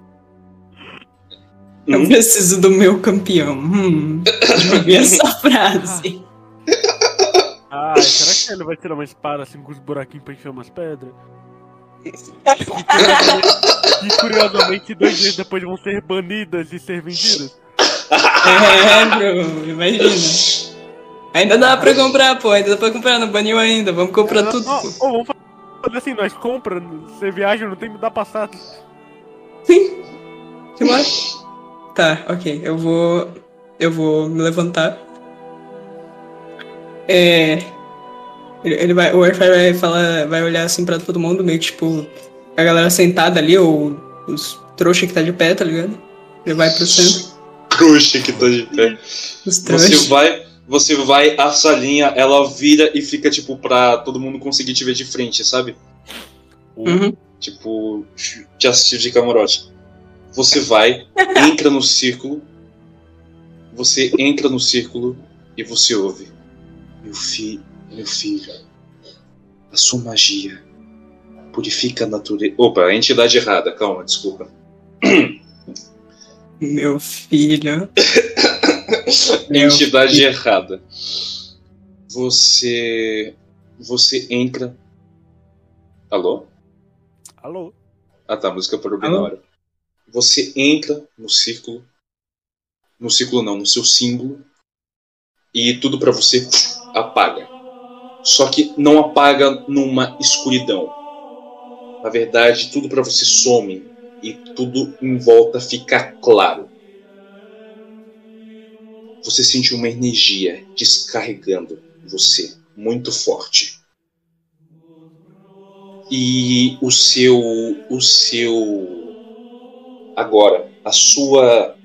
Eu Hum? preciso do meu campeão. Hum. [laughs] Essa frase. Ai, será que ele vai tirar uma espada assim com os buraquinhos pra encher umas pedras? [laughs] E curiosamente, dois dias depois vão ser banidas e ser vendidas. É, bro, imagina. Ainda dá pra comprar, pô. Ainda dá pra comprar, não baniu ainda. Vamos comprar tudo. Ó, pô. ó, vamos fazer assim, nós compra, você viaja, não tem que dar passado. Sim. Simbora. Tá, ok. Eu vou. Eu vou me levantar. É. Ele, ele vai. O Airfire vai falar. Vai olhar assim pra todo mundo, meio que tipo. A galera sentada ali, ou os trouxa que tá de pé, tá ligado? Ele vai pro centro. Trouxa que tá de pé. Os Você trouxas. vai, você vai, a salinha, ela vira e fica, tipo, pra todo mundo conseguir te ver de frente, sabe? Uhum. Tipo, te assistir de camarote. Você vai, entra no círculo, você entra no círculo e você ouve. Meu filho, meu filho, a sua magia purifica a natureza. Opa, a entidade errada, calma, desculpa. Meu filho. [coughs] [laughs] Entidade errada. Você. Você entra. Alô? Alô? Ah tá, a música parou bem na hora. Você entra no círculo. No círculo não, no seu símbolo. E tudo pra você apaga. Só que não apaga numa escuridão. Na verdade, tudo pra você some e tudo em volta fica claro. Você sente uma energia descarregando você muito forte. E o seu o seu agora a sua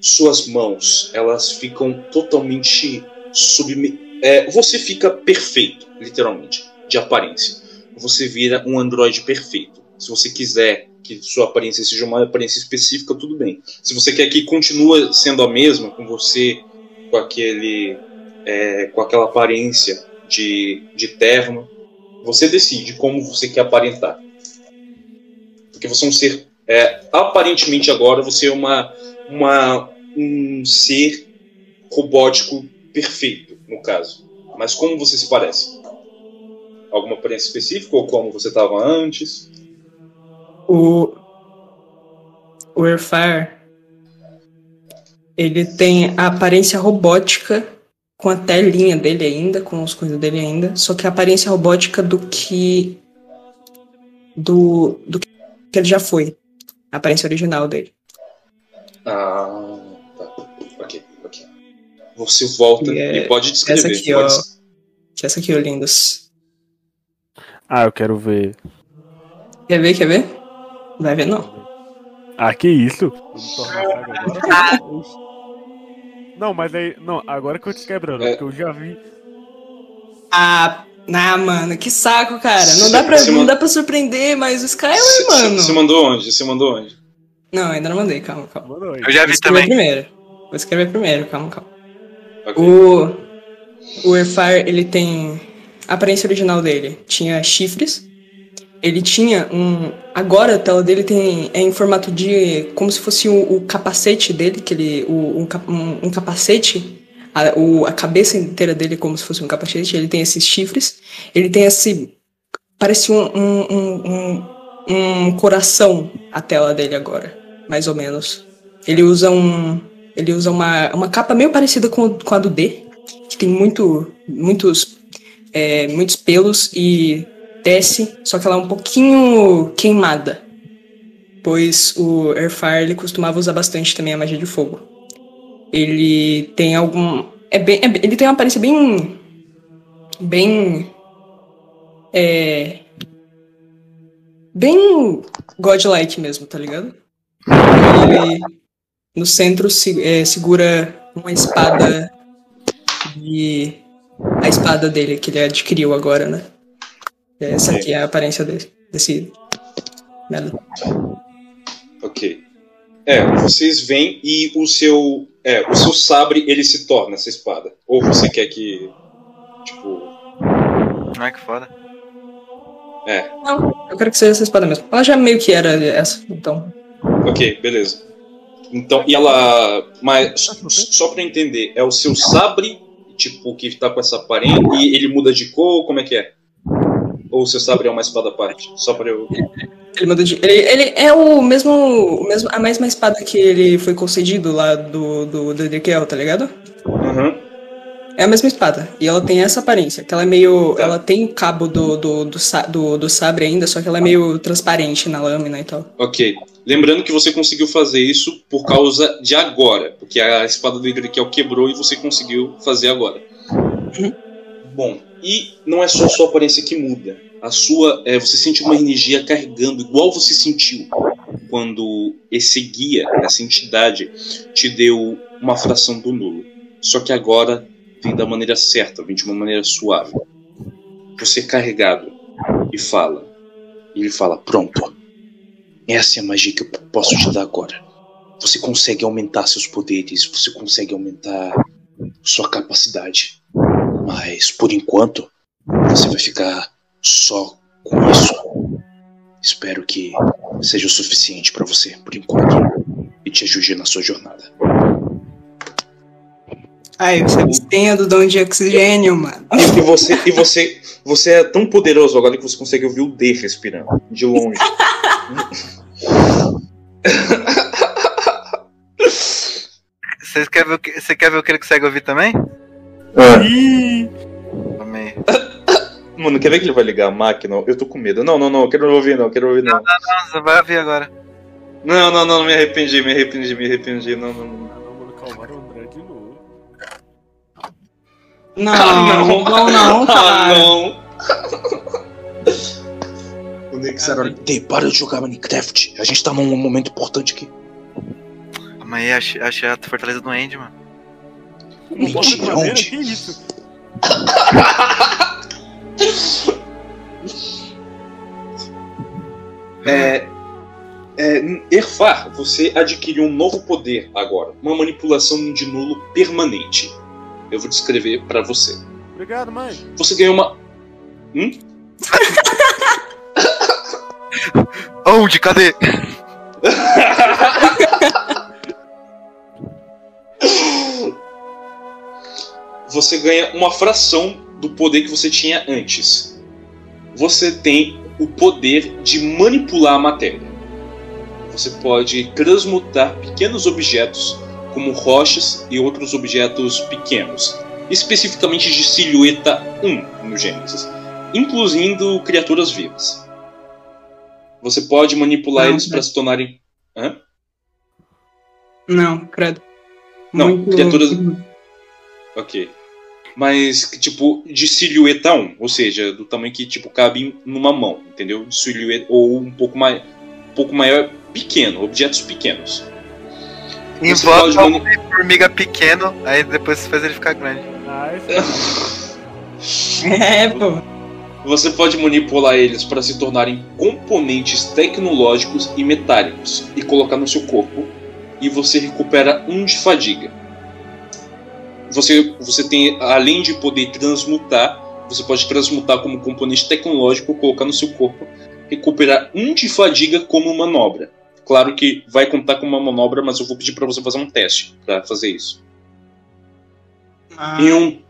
suas mãos, elas ficam totalmente subme é, você fica perfeito, literalmente, de aparência. Você vira um androide perfeito. Se você quiser que sua aparência seja uma aparência específica, tudo bem. Se você quer que continue sendo a mesma, com você com aquele é, com aquela aparência de, de terno. Você decide como você quer aparentar. Porque você é um ser. É, aparentemente agora você é uma, uma, um ser robótico perfeito, no caso. Mas como você se parece? Alguma aparência específica ou como você estava antes? O. O Airfire. Ele tem a aparência robótica com a telinha dele ainda, com as coisas dele ainda, só que a aparência robótica do que. do, do que ele já foi. A aparência original dele. Ah, tá. Ok, ok. Você volta E é e pode descrever. essa aqui, pode- ó. Que essa aqui, ó, lindos. Ah, eu quero ver. Quer ver, quer ver? Vai ver, não. Ah, que isso? Não, mas aí. Não, agora que eu te quebrando, É. porque eu já vi. Ah, ah, mano, que saco, cara. Não dá pra, não dá pra surpreender, mas o Skyler, Você- mano. Você mandou onde? Você mandou onde? Não, ainda não mandei, calma, calma. Eu já vi também. primeiro. Vou escrever primeiro, calma, calma. Ok. O, o Airfire, ele tem. A aparência original dele tinha chifres. Ele tinha um. Agora a tela dele tem é em formato de. como se fosse o, o capacete dele, que ele. O, um, um- capacete. A, o, a cabeça inteira dele como se fosse um capacete. Ele tem esses chifres. Ele tem esse. Parece um, um, um, um, um coração a tela dele agora. Mais ou menos. Ele usa um. Ele usa uma, uma capa meio parecida com, com a do D, que tem muito, muitos, é, muitos pelos e desce, só que ela é um pouquinho queimada. Pois o Airfire ele costumava usar bastante também a magia de fogo. Ele tem algum. É bem, é ele tem uma aparência bem. Bem. É. Bem godlike mesmo, tá ligado? Ele no centro se- é, segura uma espada e a espada dele que ele adquiriu agora, né? Essa aqui é a aparência dele, desse merda. Ok. É, vocês vêm e o seu. É, o seu sabre ele se torna essa espada. Ou você quer que. Tipo. Não é que foda. É, Não, eu quero que seja essa espada mesmo. Ela já meio que era essa, então. ok, beleza. Então, e ela. Mas só pra eu entender, é o seu sabre, tipo, que tá com essa aparência, e ele muda de cor, como é que é? Ou o seu sabre é uma espada à parte? Só pra eu. Ele mudou de. Ele, ele é o mesmo, o mesmo. A mesma espada que ele foi concedido lá do, do, do Ezequiel, tá ligado? Aham. É a mesma espada. E ela tem essa aparência, que ela é meio. Tá. Ela tem o cabo do, do, do, do, do sabre ainda, só que ela é meio transparente na lâmina e tal. Ok. Lembrando que você conseguiu fazer isso por causa de agora, porque a espada do Idrikel quebrou e você conseguiu fazer agora. Uhum. Bom, e não é só sua aparência que muda. A sua, é, você sente uma energia carregando, igual você sentiu quando esse guia, essa entidade, te deu uma fração do nulo. Só que agora vem da maneira certa, vem de uma maneira suave. Você é carregado e fala. E ele fala: Pronto. Essa é a magia que eu posso te dar agora. Você consegue aumentar seus poderes, você consegue aumentar sua capacidade. Mas por enquanto, você vai ficar só com isso. Espero que seja o suficiente pra você por enquanto e te ajude na sua jornada. Ai, você tem a do dom de oxigênio, mano. E, e você, e você, você é tão poderoso agora que você consegue ouvir o D respirando de longe. Você quer, ver o que, você quer ver o que ele consegue ouvir também? Ih! Também. [coughs] Mano, quer ver que ele vai ligar a máquina? Eu tô com medo. Não, não, não, eu quero ouvir, não, quero ouvir, não. Não, você vai ouvir agora. Não, não, não, me arrependi, me arrependi, me arrependi. Não, não, não. Ah, não, mano, calmaram o André de novo. Não, Ah, não, não, não, Ah, cara. não. [laughs] O Nick. Dei, para de jogar Minecraft. A gente tá num momento importante aqui. Amanhã achei, achei a fortaleza do Andy, mano. Uma porta de Mentira, madeira? onde? Que isso? É. É, Erfar, você adquiriu um novo poder agora. Uma manipulação de nulo permanente. Eu vou descrever pra você. Obrigado, mãe. Você ganha uma. Hum? Onde? Cadê? [laughs] Você ganha uma fração do poder que você tinha antes. Você tem o poder de manipular a matéria. Você pode transmutar pequenos objetos, como rochas e outros objetos pequenos, especificamente de silhueta 1 no Gênesis, incluindo criaturas vivas. Você pode manipular Não, eles para se tornarem. Hã? Não, credo. Não, criaturas- Ok. Mas, que, tipo, de silhueta 1, ou seja, do tamanho que, tipo, cabe numa mão, entendeu? De silhueta, ou um pouco, mais, um pouco maior, pequeno, objetos pequenos. Em Você pode volta mani- um formiga pequeno, aí depois você faz ele ficar grande. Ah, É, pô. [laughs] Você pode manipular eles para se tornarem componentes tecnológicos e metálicos e colocar no seu corpo, e você recupera um de fadiga. Você, você tem, além de poder transmutar, você pode transmutar como componente tecnológico, colocar no seu corpo, recuperar um de fadiga como manobra. Claro que vai contar com uma manobra, mas eu vou pedir para você fazer um teste para fazer isso. Ah, E um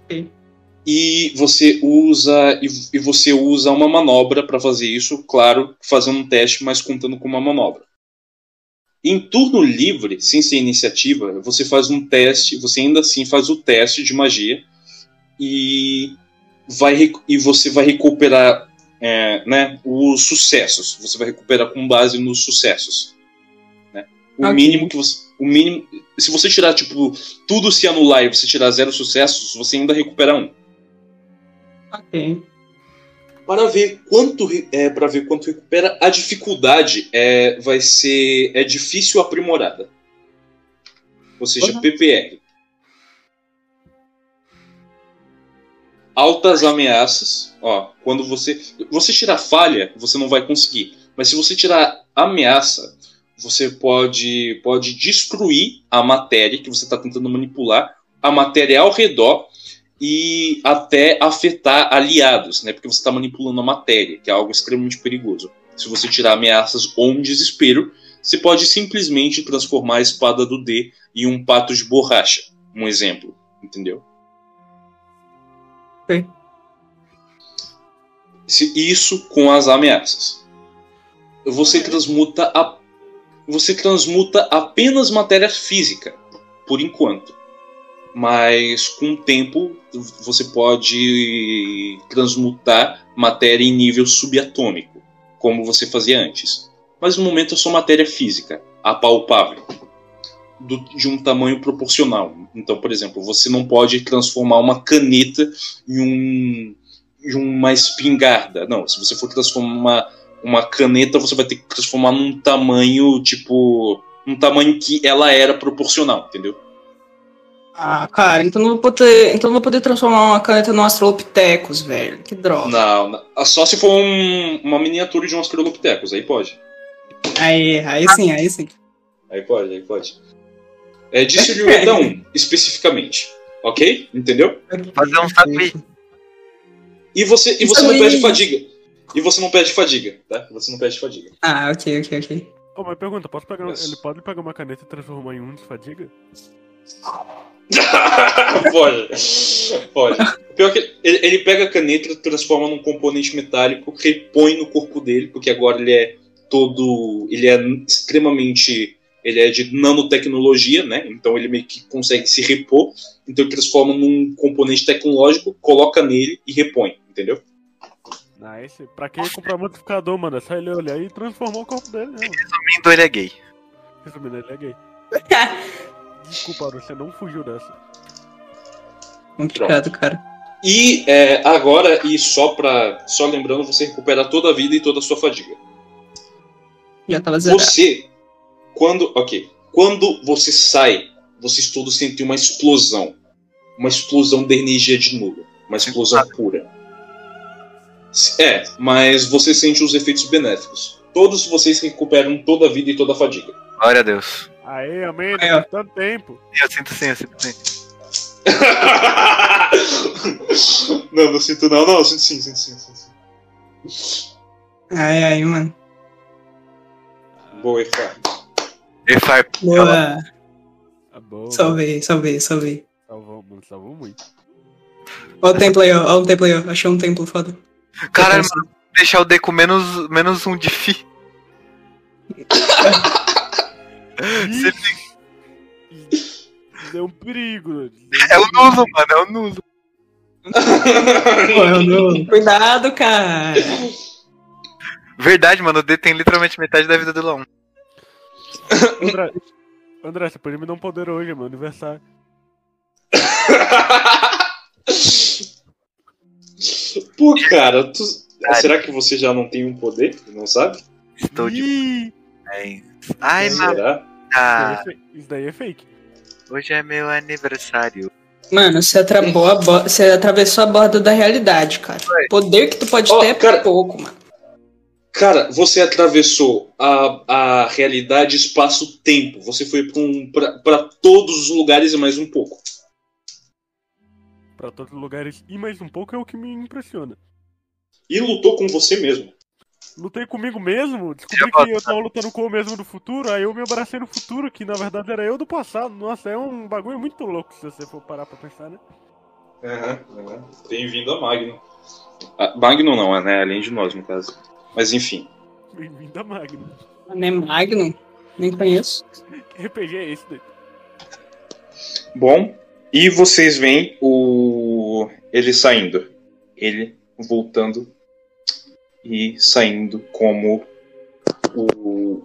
e você usa e, e você usa uma manobra para fazer isso, claro, fazendo um teste, mas contando com uma manobra. Em turno livre, sem ser iniciativa, você faz um teste, você ainda assim faz o teste de magia e vai e você vai recuperar é, né, os sucessos. Você vai recuperar com base nos sucessos. né? O Ok. mínimo que você, o mínimo, se você tirar tipo tudo se anular e você tirar zero sucessos, você ainda recupera um. Ok. Para ver quanto é para ver quanto recupera, a dificuldade é vai ser é difícil aprimorada. Ou seja, Uhum. PPR. Altas ameaças, ó, quando você você tirar falha, você não vai conseguir. Mas se você tirar ameaça, você pode pode destruir a matéria que você está tentando manipular, a matéria ao redor e até afetar aliados, né? Porque você está manipulando a matéria, que é algo extremamente perigoso. Se você tirar ameaças ou um desespero, você pode simplesmente transformar a espada do D em um pato de borracha. Um exemplo, entendeu? Se- Isso com as ameaças. Você transmuta a, você transmuta apenas matéria física, por enquanto. Mas com o tempo você pode transmutar matéria em nível subatômico, como você fazia antes. Mas no momento é só matéria física, apalpável, do- de um tamanho proporcional. Então, por exemplo, você não pode transformar uma caneta em, um, em uma espingarda. Não, se você for transformar uma caneta, você vai ter que transformar num tamanho tipo. um tamanho que ela era proporcional, entendeu? Ah, cara, então não vou poder, então não vou poder transformar uma caneta num Australopithecus, velho. Que droga. Não, não. só se for um- uma miniatura de um Australopithecus, aí pode. Aí, aí sim, aí sim. Aí pode, aí pode. É de silhueta [laughs] 1, especificamente. Ok? Entendeu? Fazer um sapi. E você, e você não perde fadiga. E você não perde fadiga, tá? Você não perde fadiga. Ah, ok, ok, ok. Ô, mas pergunta, posso pegar, Yes. ele pode pegar uma caneta e transformar em um de fadiga? [laughs] pode. Pode. Pior que ele, ele pega a caneta, transforma num componente metálico, repõe no corpo dele, porque agora ele é todo. Ele é extremamente. Ele é de nanotecnologia, né? Então ele meio que consegue se repor. Então ele transforma num componente tecnológico, coloca nele e repõe, entendeu? Nice. Pra que comprar modificador, mano? É só ele olhar e transformar o corpo dele, né? Resumindo, ele é gay. Resumindo, ele é gay. [laughs] Desculpa, você não fugiu dessa. Complicado, cara. E é, agora, e só para Só lembrando, você recupera toda a vida e toda a sua fadiga. Já tava zerado. Você, quando, ok, quando você sai, vocês todos sentem uma explosão, uma explosão de energia de nula, uma explosão pura. É, mas você sente os efeitos benéficos. Todos vocês recuperam toda a vida e toda a fadiga. Glória a Deus. Aê, amém, Aí, ó. tanto tempo. Eu sinto sim, eu sinto sim. [laughs] Não, não sinto não. Não, sinto sim, sinto sim, sinto sim. Ai, ai, mano. Boa, Efar. Efar, Boa. Boa. Salvei, salvei, salvei. Salvou, mano, salvou muito. Ó o templo aí, ó. Ó o templo aí, ó. Achei um templo foda. Caralho, mano, deixar o D com menos, menos um de fi. [laughs] Você é um perigo. É o nulo, mano, é o nulo. Pô, não- Cuidado, cara. Verdade, mano, o D tem literalmente metade da vida do Lão. André, André, você pode me dar um poder hoje, é meu aniversário. Pô, cara, tu... será que você já não tem um poder? Não sabe? Estou de. Ai, mano, Será? Isso daí é isso daí é fake. hoje é meu aniversário. Mano, você, atrabou a bo- você atravessou a borda da realidade, cara. O poder que tu pode Ó, ter é cara- pouco, mano. Cara, você atravessou a, a realidade espaço-tempo. Você foi pra, um, pra, pra todos os lugares e mais um pouco. Pra todos os lugares e mais um pouco é o que me impressiona. E lutou com você mesmo. Lutei comigo mesmo, descobri que eu tava lutando com o mesmo do futuro, aí eu me abracei no futuro, que na verdade era eu do passado. Nossa, é um bagulho muito louco se você for parar pra pensar, né? Bem-vindo a Magno. Ah, Magno não, né? Além de nós, no caso. Mas enfim. Bem-vindo a Magno. É Magnum? Nem conheço. [laughs] Que RPG é esse daí? Bom, e vocês veem o ele saindo. Ele voltando e saindo como o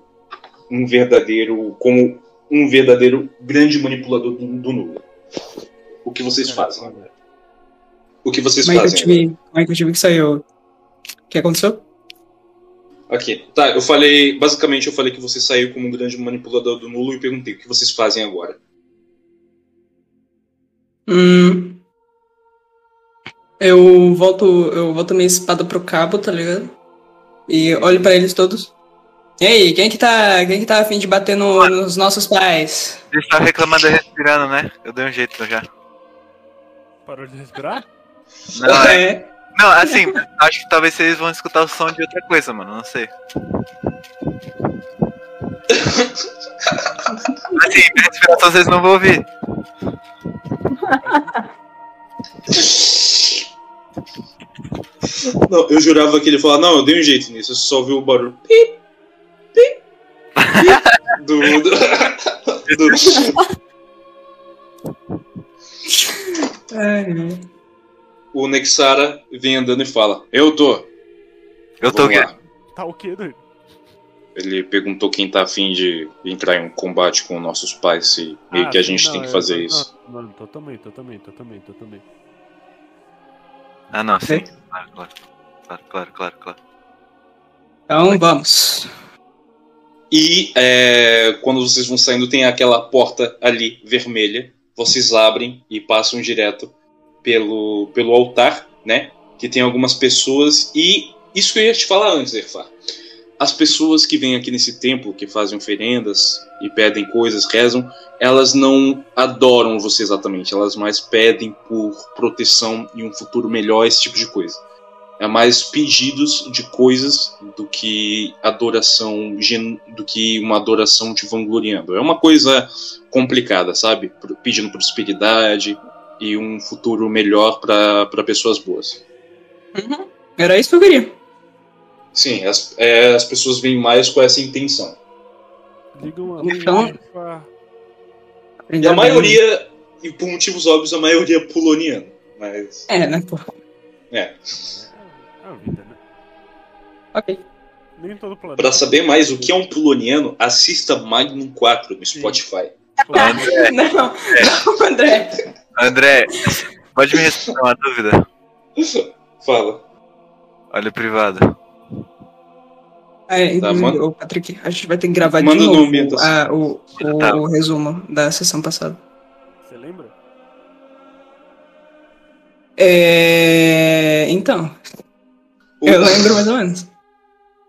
um verdadeiro como um verdadeiro grande manipulador do, do nulo. O que vocês fazem? O que vocês Como é que fazem? tive, como é que eu tive que saiu? O que aconteceu? Aqui. Tá, eu falei. Basicamente, eu falei que você saiu como um grande manipulador do nulo e perguntei o que vocês fazem agora. Hum. Eu volto, eu volto minha espada pro cabo, tá ligado? E olho pra eles todos. E aí, quem que tá, quem que tá afim de bater no- nos nossos pais? Eles estavam reclamando e respirando, né? Eu dei um jeito já. Parou de respirar? Não, é- [laughs] É. não, assim, acho que talvez vocês vão escutar o som de outra coisa, mano. Não sei. [laughs] Assim, minha respiração vocês não vão ouvir. [laughs] Não, eu jurava que ele falava, não, eu dei um jeito nisso, eu só ouvi o barulho. Pip, pip, pip, do, [laughs] do, do- Ai. O Nexara vem andando e fala, eu tô. Eu tô Vamos aqui. lá. Tá o quê, doido? Ele perguntou quem tá afim de entrar em um combate com nossos pais e meio Ah, que a gente não, tem que fazer isso. Não, tô também, tô também, tô também, tô também. Ah, não, sim. Claro, claro. Claro, claro, claro, claro. Então vamos. E é, quando vocês vão saindo, tem aquela porta ali vermelha. Vocês abrem e passam direto pelo, pelo altar, né? Que tem algumas pessoas. E isso que eu ia te falar antes, Erfar. As pessoas que vêm aqui nesse templo, que fazem oferendas e pedem coisas, rezam, elas não adoram você exatamente. Elas mais pedem por proteção e um futuro melhor, esse tipo de coisa. É mais pedidos de coisas do que adoração, do que uma adoração te vangloriando. É uma coisa complicada, sabe? Pedindo prosperidade e um futuro melhor para pessoas boas. Uhum. Era isso que eu queria. Sim, as, é, as pessoas vêm mais com essa intenção. A Então- E a maioria, e por motivos óbvios, a maioria é poloniana. Mas. É, né, pô. É. É a vida, né? Ok. Nem todo planeta. Pra saber mais o que é um poloniano, assista Magnum 4 no Spotify. André, [laughs] Não, não, André. André, pode me responder uma dúvida? Fala. Olha o privado. É, Tá, manda- Patrick, a gente vai ter que gravar Manda de no novo a- o, o, Tá. o resumo da sessão passada. Você lembra? É, então, O- eu lembro mais ou menos.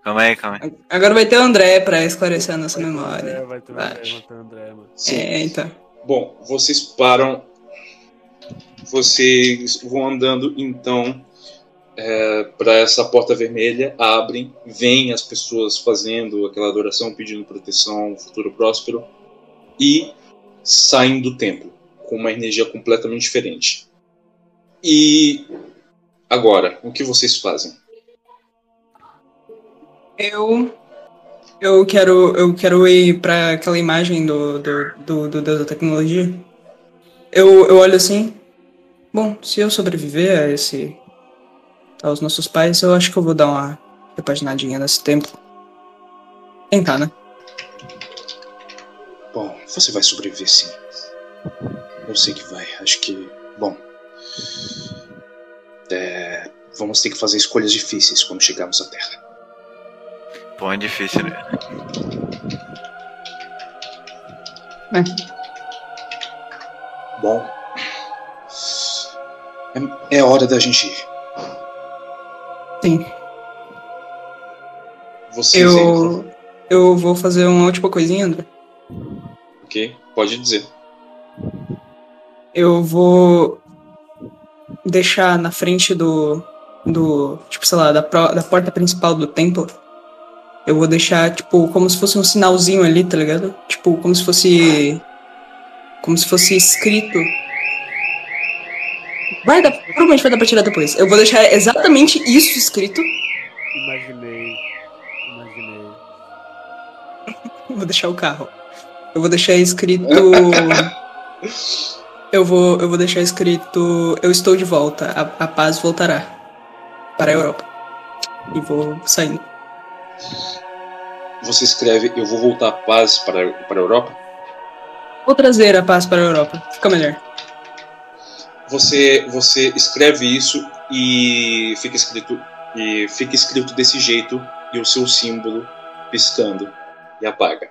Calma aí, calma aí. Agora vai ter o André pra esclarecer a nossa memória. É, vai ter o André, vai ter o André, mano. Sim. É, então. Bom, vocês param Vocês vão andando então é, para essa porta vermelha, abrem, vêm as pessoas fazendo aquela adoração, pedindo proteção, futuro próspero, e saem do templo com uma energia completamente diferente. E agora, o que vocês fazem? Eu. Eu quero, eu quero ir para aquela imagem do, do, do, do Deus da tecnologia. Eu, eu olho assim. Bom, se eu sobreviver a esse. Aos nossos pais, eu acho que eu vou dar uma repaginadinha nesse tempo. Tentar, né? Bom, você vai sobreviver sim. Eu sei que vai. Acho que. Bom. É, vamos ter que fazer escolhas difíceis quando chegarmos à Terra. Bom, é difícil, né? Bom. É, é hora da gente ir. Sim. Entram. Eu. Eu vou fazer uma última coisinha, André. Ok? Pode dizer. Eu vou deixar na frente do. do. tipo, sei lá, da, pro- da porta principal do templo. Eu vou deixar, tipo, como se fosse um sinalzinho ali, tá ligado? Tipo, como se fosse. Como se fosse escrito. Vai dar. Provavelmente vai dar pra tirar depois. Eu vou deixar exatamente isso escrito. Imaginei. Imaginei. Vou deixar o carro. Eu vou deixar escrito. [laughs] eu vou, eu vou deixar escrito. Eu estou de volta. A, a paz voltará para a Europa. E vou saindo. Você escreve: Eu vou voltar a paz para, para a Europa. Vou trazer a paz para a Europa. Fica melhor. Você, você escreve isso e fica escrito e fica escrito desse jeito e o seu símbolo piscando e apaga.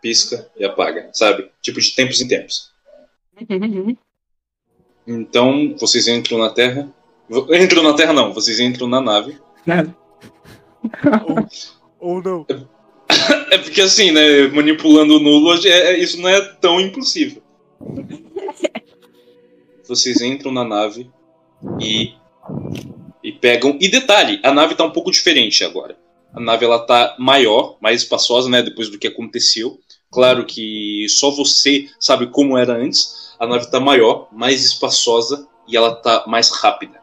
Pisca e apaga, sabe? Tipo de tempos em tempos. Então, vocês entram na Terra. Entram na Terra não, vocês entram na nave. Nada. Ou não. É porque assim, né, manipulando o nulo, é- é- isso não é tão impossível. [laughs] Vocês entram na nave e e pegam. E detalhe, a nave tá um pouco diferente agora. A nave ela tá maior, mais espaçosa, né, depois do que aconteceu. Claro que só você sabe como era antes. A nave tá maior, mais espaçosa e ela tá mais rápida.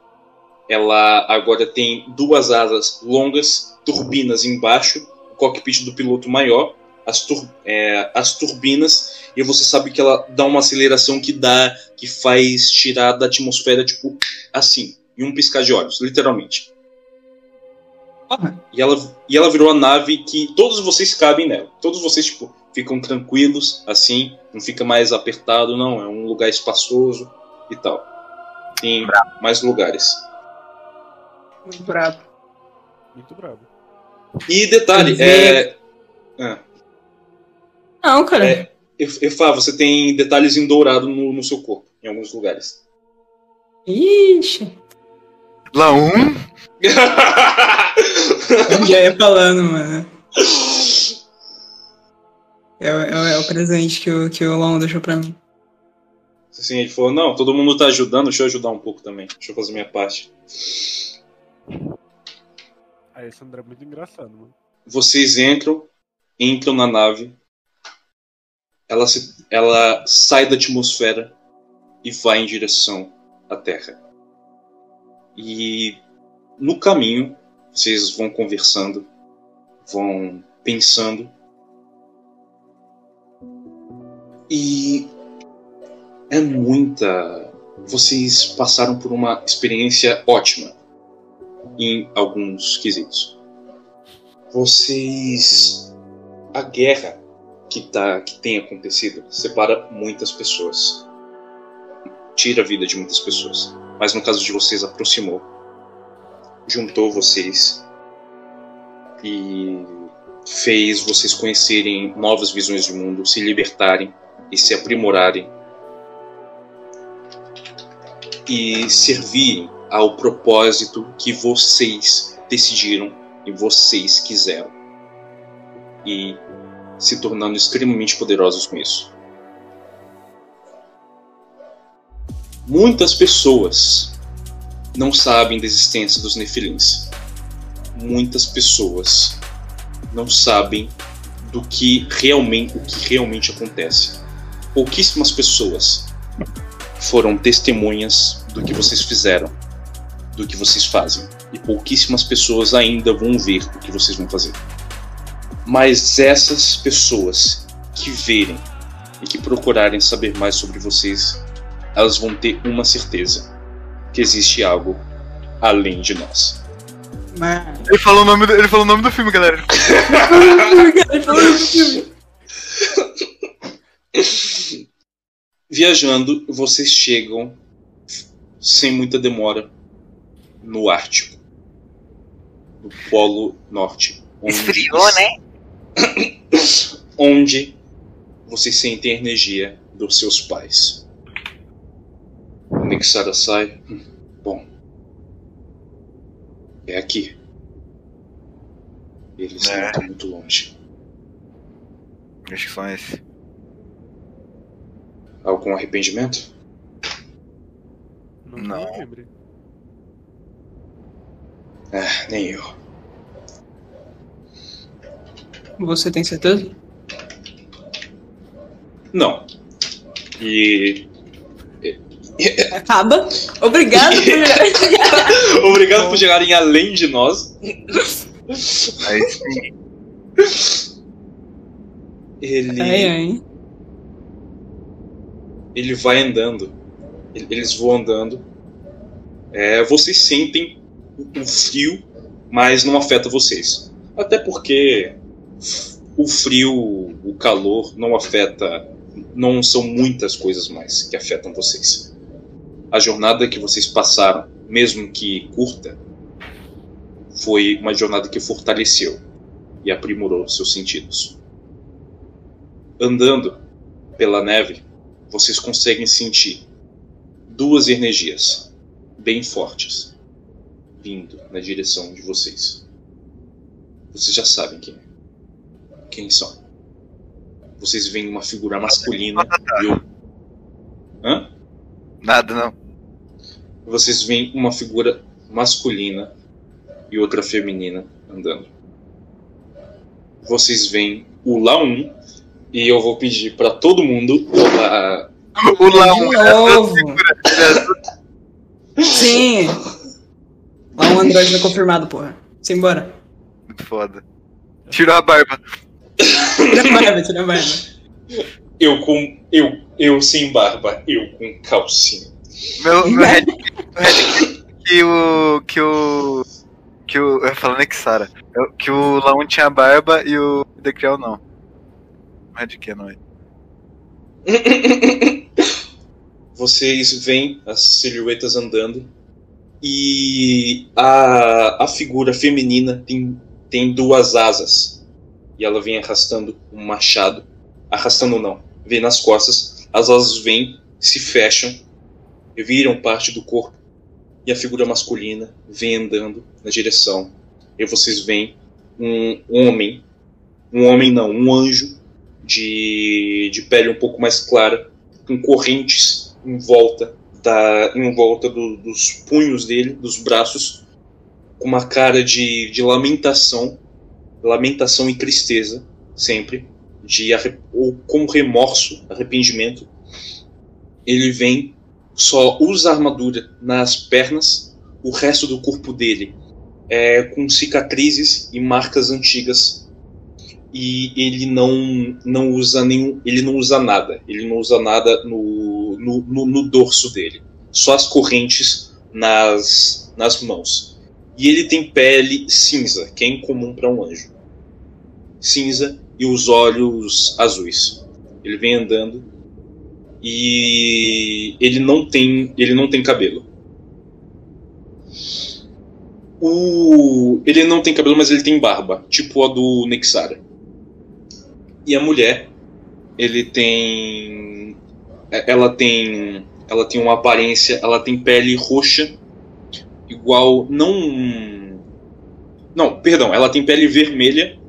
Ela agora tem duas asas longas, turbinas embaixo, o cockpit do piloto maior, as, tur- é, as turbinas, e você sabe que ela dá uma aceleração que dá, que faz tirar da atmosfera, tipo, assim, em um piscar de olhos, literalmente. E ela, e ela virou a nave que todos vocês cabem nela. Todos vocês, tipo, ficam tranquilos, assim, não fica mais apertado, não. É um lugar espaçoso e tal. Tem mais lugares. Muito brabo. Muito brabo. E detalhe, Quer é. Ah, Não, cara. É. Ef- Efá, você tem detalhes em dourado no, no seu corpo, em alguns lugares. Ixi. Lá um. Eu [laughs] já ia falando, mano. É, o- é o- é o presente que o, que o Long deixou pra mim. assim, ele falou, não, todo mundo tá ajudando, deixa eu ajudar um pouco também. Deixa eu fazer minha parte. Aí esse André é muito engraçado, mano. Vocês entram, entram na nave. Ela, se, ela sai da atmosfera e vai em direção à Terra. E no caminho, vocês vão conversando, vão pensando. E é muita. Vocês passaram por uma experiência ótima em alguns quesitos. Vocês. A guerra que, tá, que tem acontecido separa muitas pessoas. Tira a vida de muitas pessoas. Mas no caso de vocês, aproximou. Juntou vocês. E fez vocês conhecerem novas visões de mundo, se libertarem e se aprimorarem. E servirem ao propósito que vocês decidiram e vocês quiseram. E se tornando extremamente poderosos com isso. Muitas pessoas não sabem da existência dos Nefilins. Muitas pessoas não sabem do que realmente, o que realmente acontece. Pouquíssimas pessoas foram testemunhas do que vocês fizeram, do que vocês fazem, e pouquíssimas pessoas ainda vão ver o que vocês vão fazer. Mas essas pessoas que verem e que procurarem saber mais sobre vocês, elas vão ter uma certeza: que existe algo além de nós. Mas... Ele falou o nome do, ele falou o nome do filme, galera. [laughs] Viajando, vocês chegam sem muita demora no Ártico, no Polo Norte. Esfriou, né? [coughs] Onde vocês sentem a energia dos seus pais. Nixara sai. Hum, Bom. É aqui. Eles não É. estão muito longe. Acho que são esse. Algum arrependimento? Não, Não. Ah, nem eu. Você tem certeza? Não. E. [laughs] Acaba. Obrigado por. [laughs] Obrigado por chegarem além de nós. Aí sim. Ele. Ai, ai. ele vai andando. Ele- Eles vão andando. É, vocês sentem o frio, mas não afeta vocês. Até porque o frio, o calor não afeta. Não são muitas coisas mais que afetam vocês. A jornada que vocês passaram, mesmo que curta, foi uma jornada que fortaleceu e aprimorou seus sentidos. Andando pela neve, vocês conseguem sentir duas energias bem fortes vindo na direção de vocês. Vocês já sabem quem é. Quem são? Vocês veem uma figura masculina e o... Hã? Nada, não. Vocês veem uma figura masculina e outra feminina andando. Vocês veem o Laum e eu vou pedir para todo mundo a, O Laum De é novo. Sim. Lá um androide confirmado, porra. Simbora. muito foda. Tirou a barba. Tira a barba, tira a barba. Eu com. Eu, eu sem barba, eu com calcinha. Meu, meu Red que o. Que o. Que o. Eu falar Nexara. Eu- Que o Laun tinha barba e o Decriel não. O Red que não é. Vocês veem as silhuetas andando e a, a figura feminina tem, tem duas asas e ela vem arrastando um machado. Arrastando não, vem nas costas. As asas vêm, se fecham, viram parte do corpo e a figura masculina vem andando na direção. E vocês veem um homem, um homem não, um anjo de, de pele um pouco mais clara, com correntes em volta da, em volta do- dos punhos dele, dos braços, com uma cara de, de lamentação, lamentação e tristeza, sempre, de ou com remorso, arrependimento. Ele vem, só usa armadura nas pernas, o resto do corpo dele é com cicatrizes e marcas antigas. E ele não não usa nenhum ele não usa nada. Ele não usa nada no, no, no, no dorso dele. Só as correntes nas nas mãos e ele tem pele cinza que é incomum para um anjo. Cinza e os olhos azuis. Ele vem andando e ele não tem ele não tem cabelo. O ele não tem cabelo mas ele tem barba tipo a do Nexara. E a mulher ele tem ela tem ela tem uma aparência ela tem pele roxa igual não não perdão ela tem pele vermelha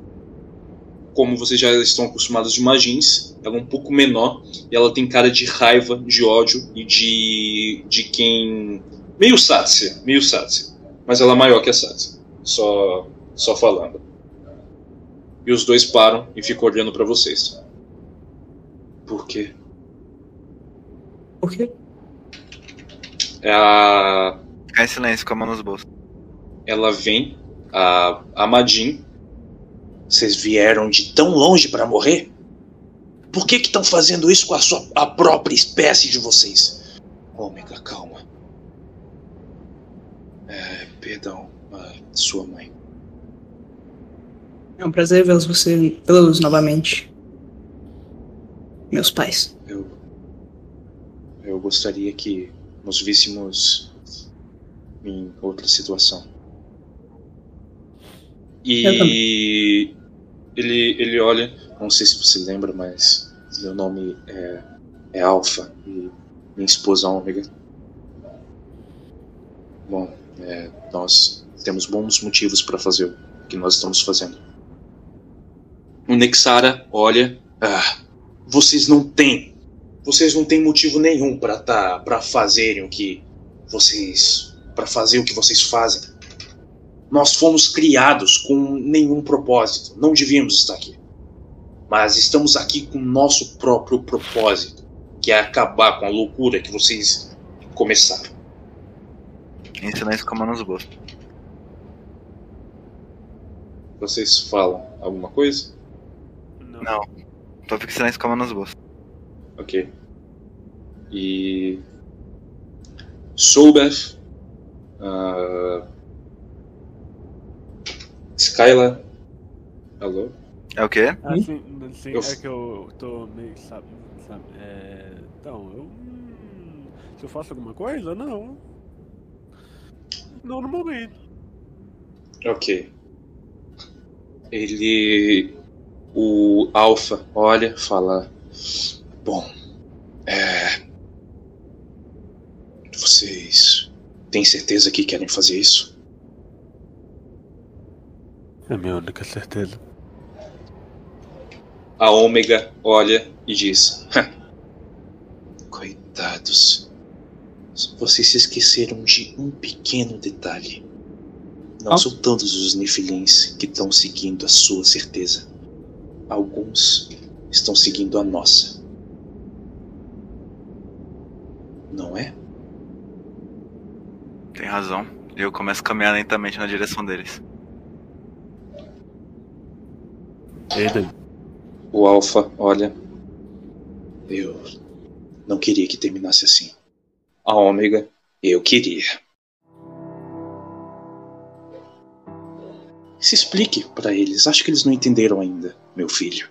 como vocês já estão acostumados de magins, ela é um pouco menor e ela tem cara de raiva, de ódio e de de quem meio Satsia, meio Satsia, mas ela é maior que a Satsia. Só só falando. E os dois param e ficam olhando para vocês. Por quê? Por quê? É a Ficar em silêncio com a mão nos bolsos. ela vem a a Madin Vocês vieram de tão longe para morrer? Por que estão fazendo isso com a, sua, a própria espécie de vocês? Ômega, calma. É, perdão, a sua mãe. É um prazer vê-los você, vê-los novamente. Meus pais. Eu. Eu gostaria que nos víssemos em outra situação. E. Ele, ele olha, não sei se você lembra, mas meu nome é, é Alpha e minha esposa Ômega. Bom, é, nós temos bons motivos para fazer o que nós estamos fazendo. O Nexara olha. Ah, vocês não têm. Vocês não têm motivo nenhum para tá, para fazerem o que vocês, para fazer o que vocês fazem. Nós fomos criados com nenhum propósito. Não devíamos estar aqui. Mas estamos aqui com nosso próprio propósito, que é acabar com a loucura que vocês começaram. Em silêncio com a mão nos bolsos. Vocês falam alguma coisa? Não. Não. Tô fica em silêncio com a mão nos bolsos. Ok. E. Soulbeth. Uh... Skyla. Alô? É o quê? Ah, sim, sim Eu- é que eu tô meio, sabe, sabe, é... Então, eu... hum, Se eu faço alguma coisa, não. Não no momento. Ok. Ele. O Alpha olha, fala. Bom. É. Vocês. Têm certeza que querem fazer isso? É a minha única certeza. A Ômega olha e diz: Coitados. Vocês se esqueceram de um pequeno detalhe. Não Ah. são todos os Nefilins que estão seguindo a sua certeza. Alguns estão seguindo a nossa. Não é? Tem razão. E eu começo a caminhar lentamente na direção deles. Aiden, O Alpha olha. Eu não queria que terminasse assim. A Ômega. Eu queria. Se explique para eles. Acho que eles não entenderam ainda, meu filho.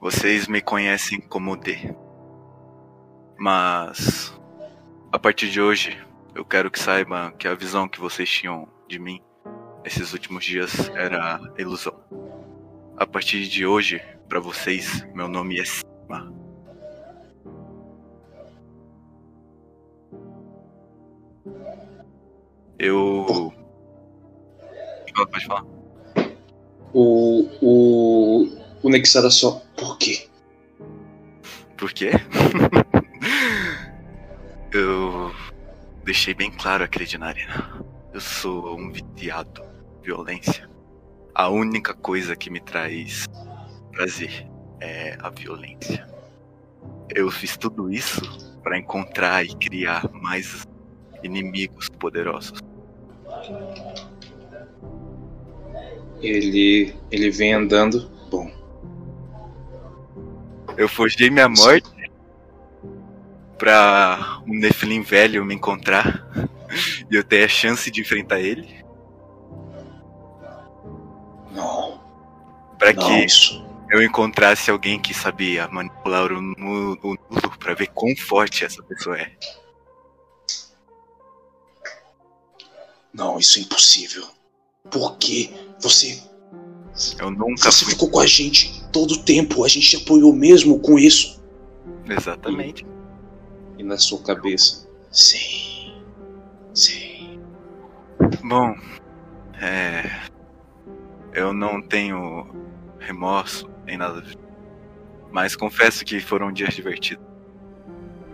Vocês me conhecem como D. Mas a partir de hoje, eu quero que saibam que a visão que vocês tinham de mim esses últimos dias era ilusão. A partir de hoje, pra vocês, meu nome é Sigma. Eu. Pode falar. O. O. O Nexara só. Por quê? Por quê? [laughs] eu deixei bem claro aquele de narina. Eu sou um viciado violência. A única coisa que me traz prazer é a violência. Eu fiz tudo isso para encontrar e criar mais inimigos poderosos. Ele. Ele vem andando. Bom, Eu forjei minha morte pra um Nephilim velho me encontrar [laughs] e eu ter a chance de enfrentar ele. não. Pra não, que isso. eu encontrasse alguém que sabia manipular o nu- o nulo pra ver quão forte essa pessoa é. Não, isso é impossível. Por quê? Você. Eu nunca Você fui. ficou com a gente todo o tempo. A gente te apoiou mesmo com isso. Exatamente. E na sua cabeça. Sim. Sim. Bom, é. Eu não tenho remorso em nada. Mas confesso que foram dias divertidos.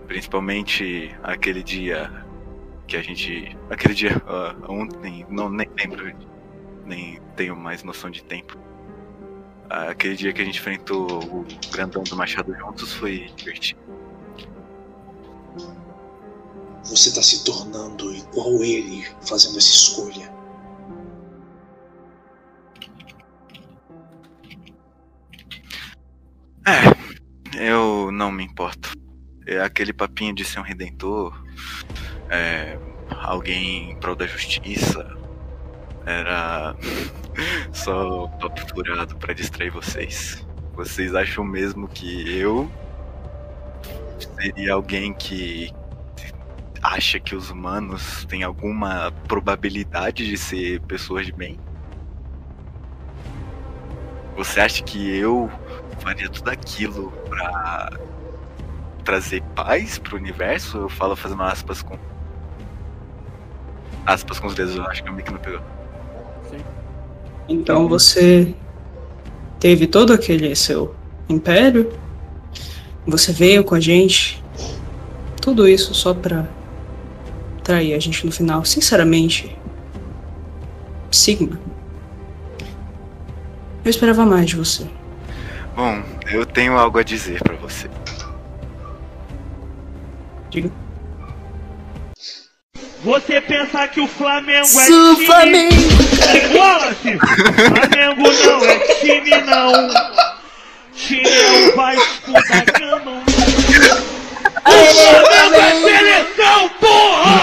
Principalmente aquele dia que a gente. Aquele dia uh, ontem, não nem lembro, nem tenho mais noção de tempo. Aquele dia que a gente enfrentou o grandão do Machado juntos foi divertido. Você tá se tornando igual ele fazendo essa escolha. É, eu não me importo. É aquele papinho de ser um redentor, é, alguém em prol da justiça, era [laughs] só papo furado pra distrair vocês. Vocês acham mesmo que eu seria alguém que acha que os humanos têm alguma probabilidade de ser pessoas de bem? Você acha que eu faria tudo aquilo pra trazer paz pro universo? Eu falo fazendo aspas com. Aspas com os dedos, eu acho que o Mick não pegou. Então você teve todo aquele seu império, você veio com a gente, tudo isso só pra trair a gente no final. Sinceramente, Sigma, eu esperava mais de você. Bom, eu tenho algo a dizer pra você. Diga. Você pensa que o Flamengo é Su time... Flamengo. Wallace! Flamengo não é time não! Time é o Vasco da Gama! O Flamengo é seleção, porra!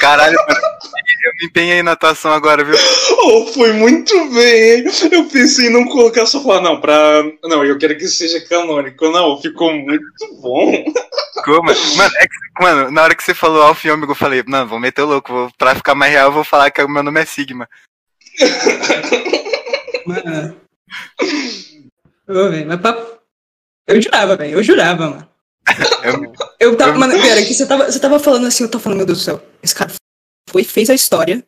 Caralho, mano, eu me empenhei na atuação agora, viu? Oh, foi muito bem! Eu pensei em não colocar só falar, não, pra. Não, eu quero que seja canônico. Não, ficou muito bom. Como? Mano, é que- mano, na hora que você falou Alf e Ômega, eu falei, não, vou meter o louco, vou, pra ficar mais real, eu vou falar que o meu nome é Sigma. Mano. Ô, velho, mas papo. Eu jurava, velho. Eu jurava, mano. [laughs] Eu- Eu tava. Eu- Mano, pera, que você tava, você tava falando assim, eu tô falando, meu Deus do céu. Esse cara foi, fez a história.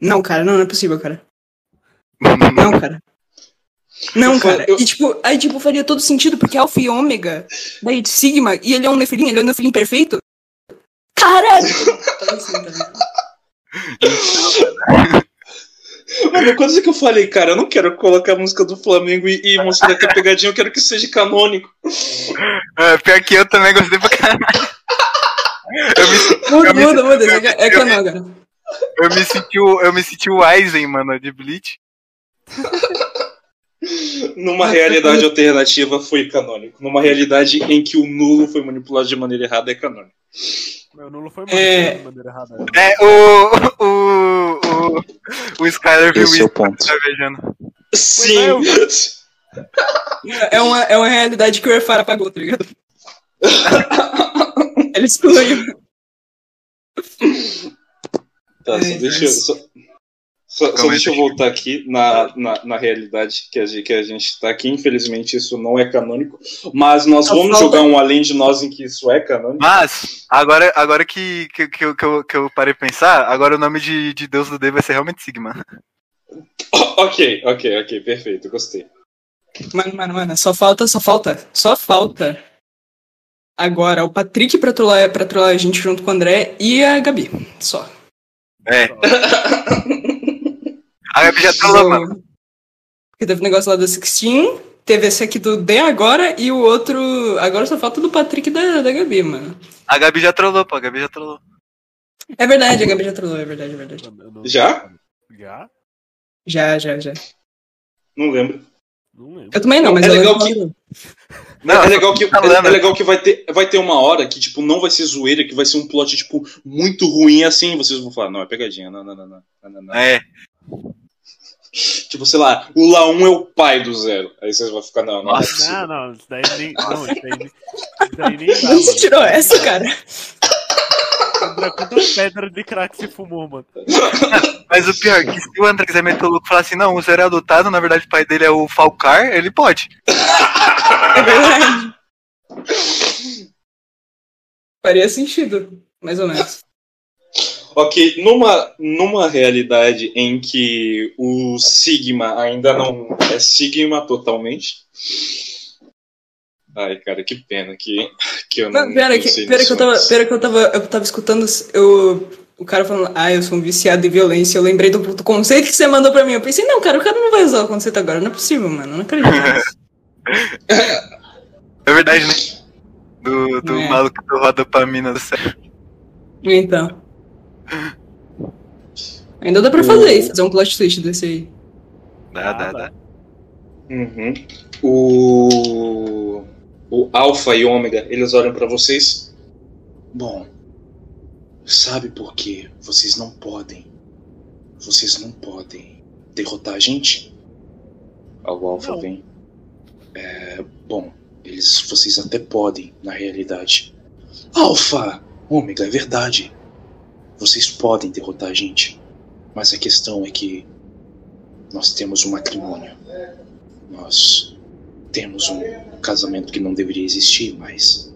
Não, cara, não, não é possível, cara. Não, cara. Não, cara. E tipo, aí tipo, faria todo sentido, porque Alpha e Ômega, daí de Sigma, e ele é um Nefilim, ele é um Nefilim perfeito. Caralho! [laughs] Mano, coisa que eu falei, cara, eu não quero colocar a música do Flamengo e, e mostrar que é pegadinha, eu quero que seja canônico. É, pior que eu também gostei pra caralho. Eu me, Muda, Eu me- muda, muda. É, é agora. eu me senti o, eu me senti o Aizen, mano, de Bleach. Numa realidade alternativa foi canônico. Numa realidade em que o nulo foi manipulado de maneira errada é canônico. Meu nulo foi É. de maneira errada. né? É, o. O. O, o Skyler viu Esse é isso o ponto. cervejando. Sim! É uma, é uma realidade que o Efara apagou, tá ligado? [laughs] Ele excluiu. Tá, só deixa eu. Só, só- só deixa eu eu- voltar aqui na, na, na realidade que a, gente, que a gente tá aqui. Infelizmente, isso não é canônico. Mas nós Só vamos jogar um além de nós em que isso é canônico. Mas, agora, agora que, que, que, eu, que, eu, que eu parei pra pensar, agora o nome de, de Deus do D vai ser realmente Sigma. [laughs] ok, ok, ok, perfeito, gostei. Mano, mano, mano, só falta, só falta, só falta. Agora, o Patrick pra trollar, pra trollar a gente junto com o André e a Gabi. Só. É. A Gabi já [laughs] trollou, mano. Porque teve o negócio lá do Sixteen, teve esse aqui do D agora e o outro. Agora só falta do Patrick e da, da Gabi, mano. A Gabi já trollou, pô. A Gabi já trollou. É verdade, a Gabi já trollou, é verdade, é verdade. Já? Já? Já, já, já. Não lembro. Não lembro. Eu também não, mas É eu legal lembro Não, é legal que, é, é legal que vai, ter, vai ter uma hora que, tipo, não vai ser zoeira, que vai ser um plot, tipo, muito ruim assim. Vocês vão falar, não, é pegadinha, não, não, não. não, não, não. É. [laughs] Tipo, sei lá, o La1 é o pai do Zero. Aí vocês vão ficar, não, não é Nossa. possível. Não, não, isso daí nem. Não, isso daí nem. Isso daí nem dá, Onde você mano. tirou essa, cara? André, quantas pedras de crack você fumou, mano? [laughs] Mas o pior, é que se o André quiser meter o louco e falar assim, não, o Zero é adotado, na verdade o pai dele é o Falcar, ele pode. [laughs] É verdade. Faria sentido, mais ou menos. Ok, numa, numa realidade em que o Sigma ainda não é Sigma totalmente. Ai, cara, que pena que, que eu não. Não, pera, que, pera que eu tava, pera que eu tava, eu tava escutando eu, o cara falando, ah, eu sou um viciado em violência. Eu lembrei do, do conceito que você mandou pra mim. Eu pensei, não, cara, o cara não vai usar o conceito agora. Não é possível, mano. Eu Não acredito. [laughs] É verdade, né? Do, do É. maluco do roda pra mina do céu. Então. Ainda dá pra fazer isso, fazer um plot twist desse aí. Dá, Ah, dá, dá. dá. Uhum. O. O Alpha e Ômega, eles olham pra vocês. Bom, sabe por que vocês não podem? Vocês não podem derrotar a gente? O Alpha Não. vem. Bom, eles, vocês até podem, na realidade. Alpha! Ômega, é verdade. Vocês podem derrotar a gente. Mas a questão é que nós temos um matrimônio. Nós temos um casamento que não deveria existir, mas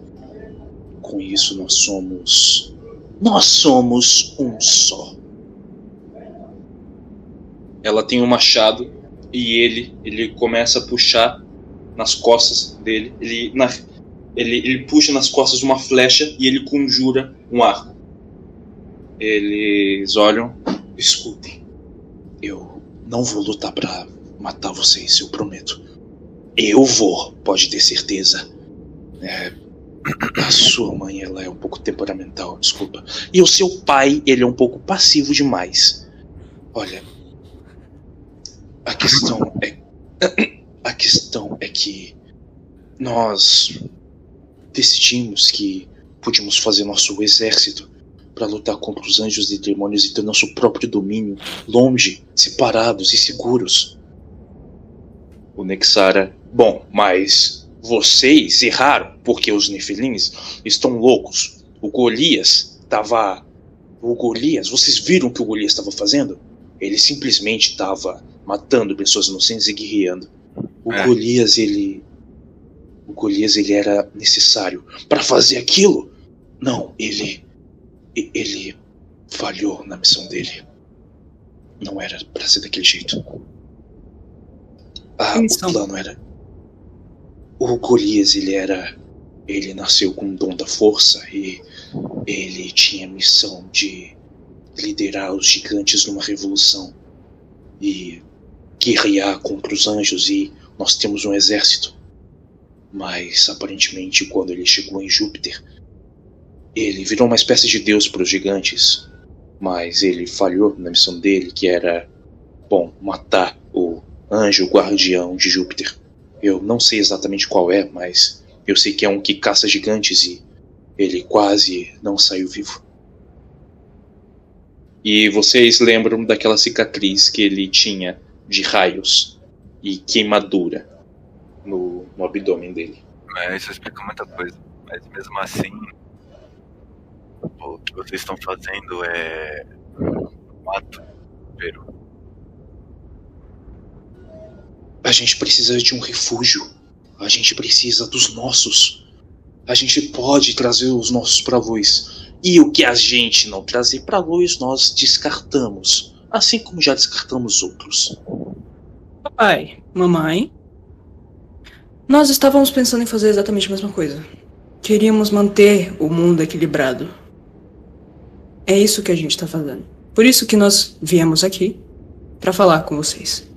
com isso nós somos. Nós somos um só. Ela tem um machado e ele ele começa a puxar nas costas dele. Ele, na, ele, ele puxa nas costas uma flecha e ele conjura um arco. Eles olham. Escutem, eu não vou lutar pra matar vocês, eu prometo. Eu vou, pode ter certeza. É, a sua mãe, ela é um pouco temperamental, desculpa. E o seu pai, ele é um pouco passivo demais. Olha, a questão é, [coughs] a questão é que nós decidimos que podíamos fazer nosso exército para lutar contra os anjos e demônios e ter nosso próprio domínio, longe, separados e seguros. O Nexara. Bom, mas vocês erraram, porque os Nefilins estão loucos. O Golias estava. O Golias, vocês viram o que o Golias estava fazendo? Ele simplesmente estava matando pessoas inocentes e guerreando. O É. Golias, ele. O Golias, ele era necessário para fazer aquilo? Não, ele. E- Ele falhou na missão dele. Não era para ser daquele jeito. Ah, o plano era. O Golias, ele era. Ele nasceu com o dom da força e ele tinha a missão de liderar os gigantes numa revolução e guerrear contra os anjos e nós temos um exército. Mas aparentemente quando ele chegou em Júpiter, ele virou uma espécie de deus para os gigantes, mas ele falhou na missão dele, que era, bom, matar o anjo guardião de Júpiter. Eu não sei exatamente qual é, mas eu sei que é um que caça gigantes e ele quase não saiu vivo. E vocês lembram daquela cicatriz que ele tinha de raios e queimadura no, no abdômen dele. Mas isso explica muita coisa. Mas mesmo assim, o que vocês estão fazendo é um ato pero A gente precisa de um refúgio. A gente precisa dos nossos. A gente pode trazer os nossos pra luz. E o que a gente não trazer pra luz, nós descartamos. Assim como já descartamos outros. Papai, mamãe, nós estávamos pensando em fazer exatamente a mesma coisa. Queríamos manter o mundo equilibrado. É isso que a gente está fazendo. Por isso que nós viemos aqui para falar com vocês.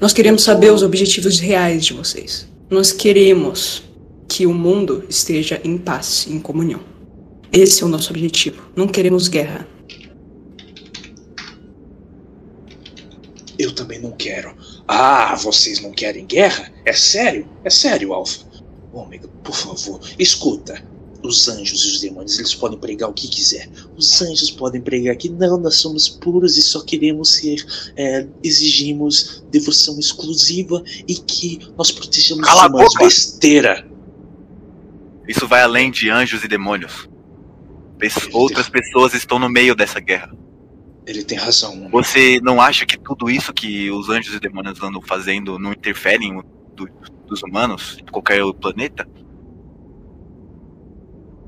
Nós queremos saber os objetivos reais de vocês. Nós queremos que o mundo esteja em paz, em comunhão. Esse é o nosso objetivo. Não queremos guerra. Eu também não quero. Ah, vocês não querem guerra? É sério? É sério, Alpha. Ômega, por favor, escuta. Os anjos e os demônios, eles podem pregar o que quiser. Os anjos podem pregar que não, nós somos puros e só queremos ser, é, exigimos devoção exclusiva e que nós protegemos Cala a os humanos. boca! Besteira! Isso vai além de anjos e demônios. Pes- Outras pessoas estão no meio dessa guerra. Ele tem razão. Você não acha que tudo isso que os anjos e demônios andam fazendo não interferem no- do- dos humanos, de qualquer planeta?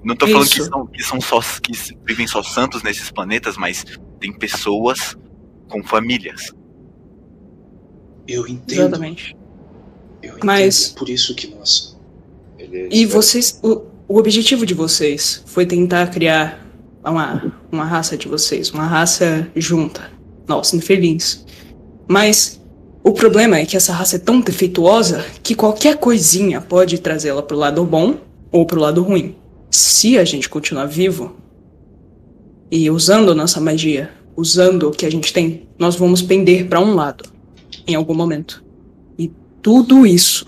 Não tô falando que são, que são só que vivem só santos nesses planetas, mas tem pessoas com famílias. Eu entendo. Exatamente. Eu entendo. Mas- É por isso que nós. Ele E espera- vocês. O, o objetivo de vocês foi tentar criar uma, uma raça de vocês, uma raça junta. Nós, Nefelins. Mas o problema é que essa raça é tão defeituosa que qualquer coisinha pode trazê-la pro lado bom ou pro lado ruim. Se a gente continuar vivo e usando nossa magia, usando o que a gente tem, nós vamos pender para um lado em algum momento. E tudo isso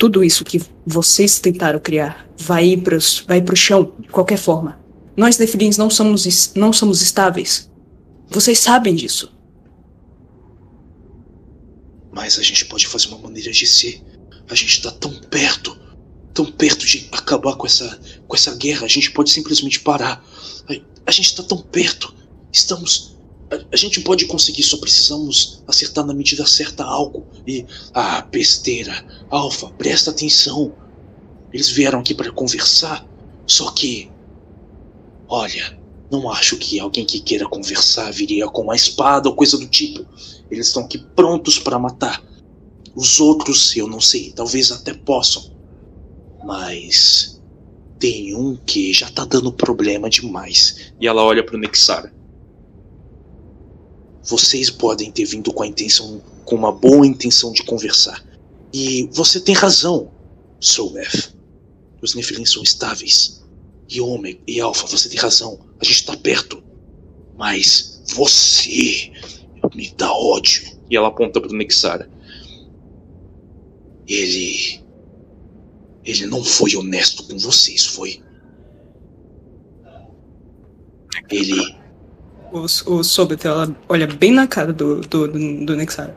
tudo isso que vocês tentaram criar vai ir pros, vai pro chão, de qualquer forma. Nós, Nefilins, não somos, não somos estáveis. Vocês sabem disso. Mas a gente pode fazer uma maneira de ser. A gente tá tão perto. Tão perto de acabar com essa, com essa guerra. A gente pode simplesmente parar. A, a gente tá tão perto. Estamos. A, a gente pode conseguir, só precisamos acertar na medida certa algo. E. Ah, besteira. Alfa, presta atenção. Eles vieram aqui para conversar. Só que. Olha, não acho que alguém que queira conversar viria com uma espada ou coisa do tipo. Eles estão aqui prontos para matar. Os outros, eu não sei, talvez até possam. Mas. Tem um que já tá dando problema demais. E ela olha pro Nexara. Vocês podem ter vindo com a intenção. com uma boa intenção de conversar. E você tem razão, Soulmeth. Os Nephilim são estáveis. E Ômega e Alpha, você tem razão. A gente tá perto. Mas você me dá ódio. E ela aponta pro Nexara. Ele. Ele não foi honesto com vocês, foi? Ele. O, o Sobet, ela olha bem na cara do, do, do, do Nexara.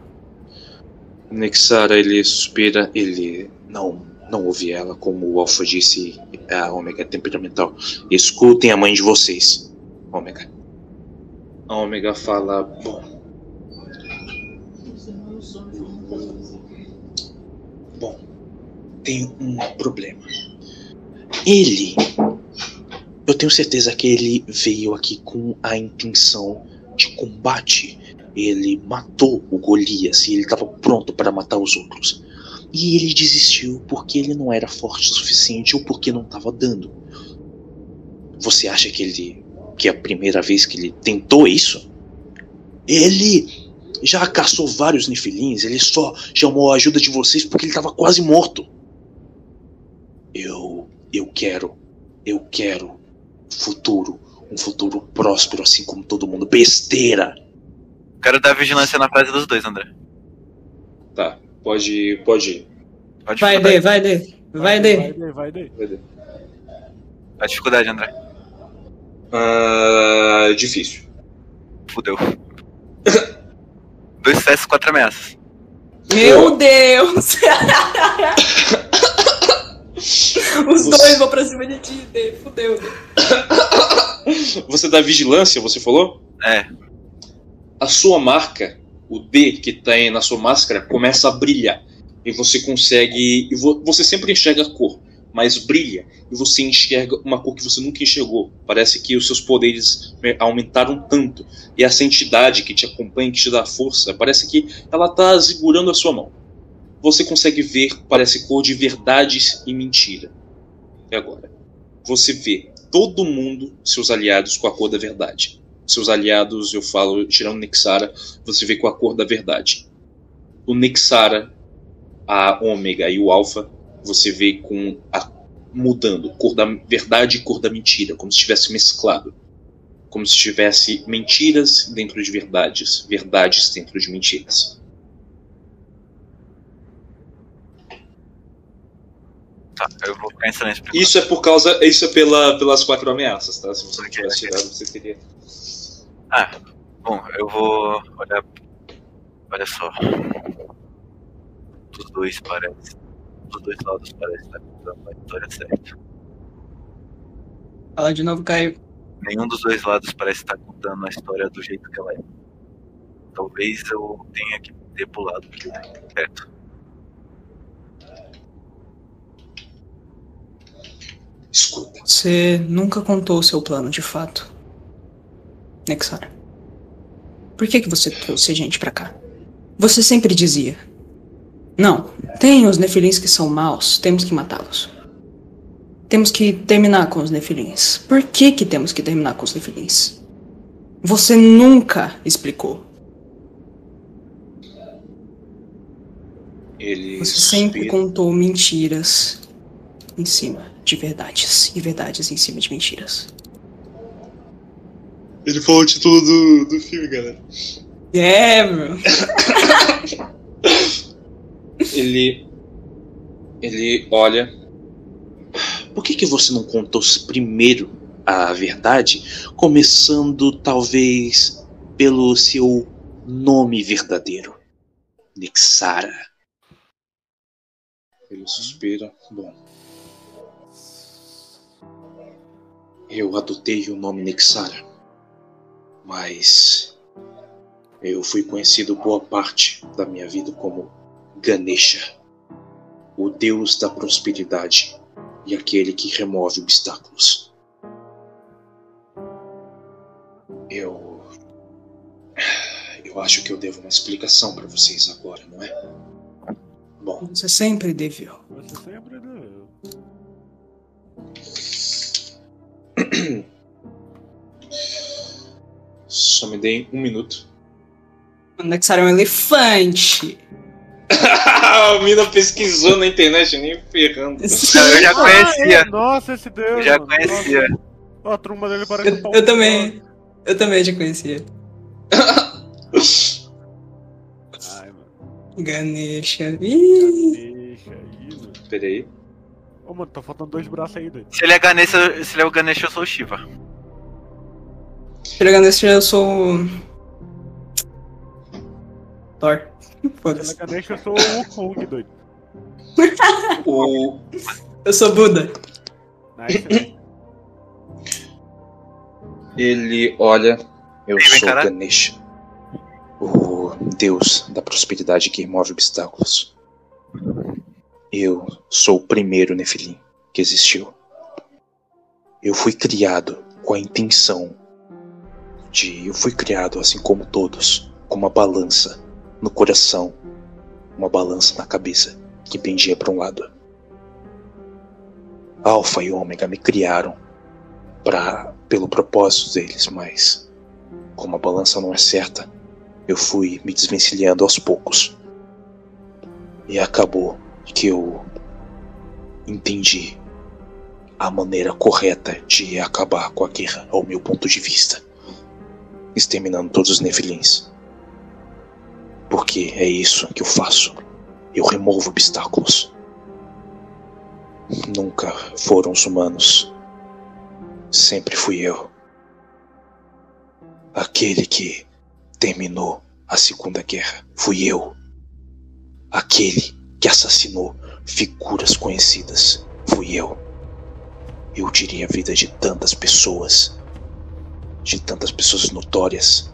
Nexara, ele suspira, ele Não, não ouvi ela, como o Alpha disse, a Ômega é temperamental. Escutem a mãe de vocês, Ômega. A Ômega fala: Bom. Bom, tem um problema. Ele. Eu tenho certeza que ele veio aqui com a intenção de combate. Ele matou o Golias e ele estava pronto para matar os outros. E ele desistiu porque ele não era forte o suficiente ou porque não estava dando. Você acha que ele. que é a primeira vez que ele tentou isso? Ele já caçou vários nefilins, ele só chamou a ajuda de vocês porque ele estava quase morto. Eu. eu quero. Eu quero futuro. Um futuro próspero, assim como todo mundo. Besteira! Quero dar vigilância na frase dos dois, André. Tá, pode, pode ir. A Vai? Dê, vai, Dê. Vai, Dê. Vai, Dê, vai, Dê. Vai dar. Qual a dificuldade, André? Ah, difícil. Fudeu. [coughs] Dois sucessos, quatro ameaças. Meu Deus! [laughs] [laughs] Os dois vão pra cima de ti, Dê. Fudeu. [coughs] Você dá vigilância, você falou? É, A sua marca, o D que tem na sua máscara, começa a brilhar. E você consegue. E vo- você sempre enxerga a cor, mas brilha. E você enxerga uma cor que você nunca enxergou. Parece que os seus poderes aumentaram tanto. E essa entidade que te acompanha, que te dá força, parece que ela tá segurando a sua mão. Você consegue ver, parece cor de verdades e mentira. E agora? Você vê todo mundo, seus aliados, com a cor da verdade. Seus aliados, eu falo, tirando Nexara, você vê com a cor da verdade. O Nexara, a Ômega e o Alpha, você vê com a mudando, cor da verdade e cor da mentira, como se tivesse mesclado. Como se tivesse mentiras dentro de verdades, verdades dentro de mentiras. Tá, eu vou ficar em silêncio. Isso é por causa. Isso é pela, pelas quatro ameaças, tá? Se você não Ok, tivesse tirado, você teria. Ah, bom, eu vou olhar. Olha só. Dos dois parece. Dos dois lados parece estar contando a história certa. Fala de novo, Caio. Nenhum dos dois lados parece estar contando a história do jeito que ela é. Talvez eu tenha que ter pulado perto. Escuta, Você nunca contou o seu plano, de fato. Nexar. Por que, que você trouxe a gente pra cá? Você sempre dizia: Não, tem os nefilins que são maus, temos que matá-los. Temos que terminar com os nefilins. Por que, que temos que terminar com os nefilins? Você nunca explicou. ele Você sempre contou mentiras em cima de verdades e verdades em cima de mentiras. Ele falou o título do, do filme, galera. É, bro. Ele. Ele olha. Por que, que você não contou primeiro a verdade, começando talvez pelo seu nome verdadeiro? Nixara. Ele suspira. Bom. Eu adotei o nome Nixara. Mas. Eu fui conhecido boa parte da minha vida como Ganesha, o deus da prosperidade e aquele que remove obstáculos. Eu. Eu acho que eu devo uma explicação para vocês agora, não é? Bom, Você sempre deveu. Você sempre deu. [clears throat] só me deem um minuto. O Nexar é um elefante. [laughs] a mina pesquisou na internet, nem ferrando. Eu já conhecia. Ah, é? Nossa, esse Deus. Eu já mano. conhecia. Nossa, A truma dele parece um Eu, pau eu também. Eu também já conhecia. Ai, mano. Ganesha. Ih, aí, mano. Peraí. Ô, mano, tá faltando dois braços aí, doido. Se ele é Ganesha, se ele é o Ganesha, eu sou o Shiva. Pela Ganesha eu sou. Thor. [laughs] Pela Foda-se. Ganesha, eu sou o Kong, doido. [laughs] O, Eu sou Buda. Nice, né? ele olha. Eu vem, sou cara. Ganesha, o deus da prosperidade que remove obstáculos. Eu sou o primeiro Nefilim que existiu. Eu fui criado com a intenção de. Eu fui criado, assim como todos, com uma balança no coração, uma balança na cabeça que pendia para um lado. Alfa e Ômega me criaram para pelo propósito deles, mas como a balança não é certa, eu fui me desvencilhando aos poucos. E acabou que eu entendi a maneira correta de acabar com a guerra, ao meu ponto de vista, exterminando todos os Nefilins. Porque é isso que eu faço. Eu removo obstáculos. Nunca foram os humanos. Sempre fui eu. Aquele que terminou a Segunda Guerra. Fui eu. Aquele que assassinou figuras conhecidas. Fui eu. Eu tirei a vida de tantas pessoas. De tantas pessoas notórias.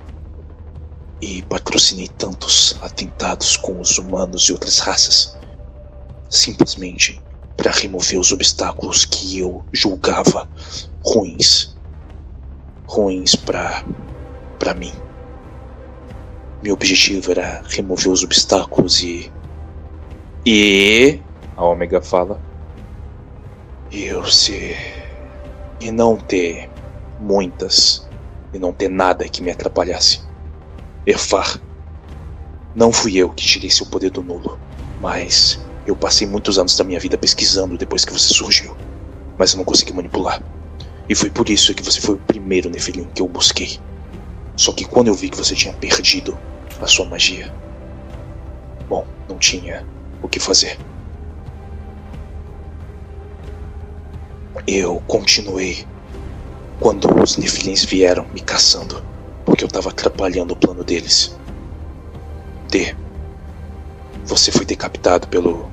E patrocinei tantos atentados com os humanos e outras raças. Simplesmente para remover os obstáculos que eu julgava ruins. Ruins para para mim. Meu objetivo era remover os obstáculos e e a Ômega fala eu se e não ter muitas e não ter nada que me atrapalhasse. Erfar, não fui eu que tirei seu poder do nulo, mas eu passei muitos anos da minha vida pesquisando depois que você surgiu, mas eu não consegui manipular. E foi por isso que você foi o primeiro Nefilim que eu busquei. Só que quando eu vi que você tinha perdido a sua magia, bom, não tinha o que fazer. eu continuei quando os Nefilins vieram me caçando, porque eu estava atrapalhando o plano deles. D. Você foi decapitado pelo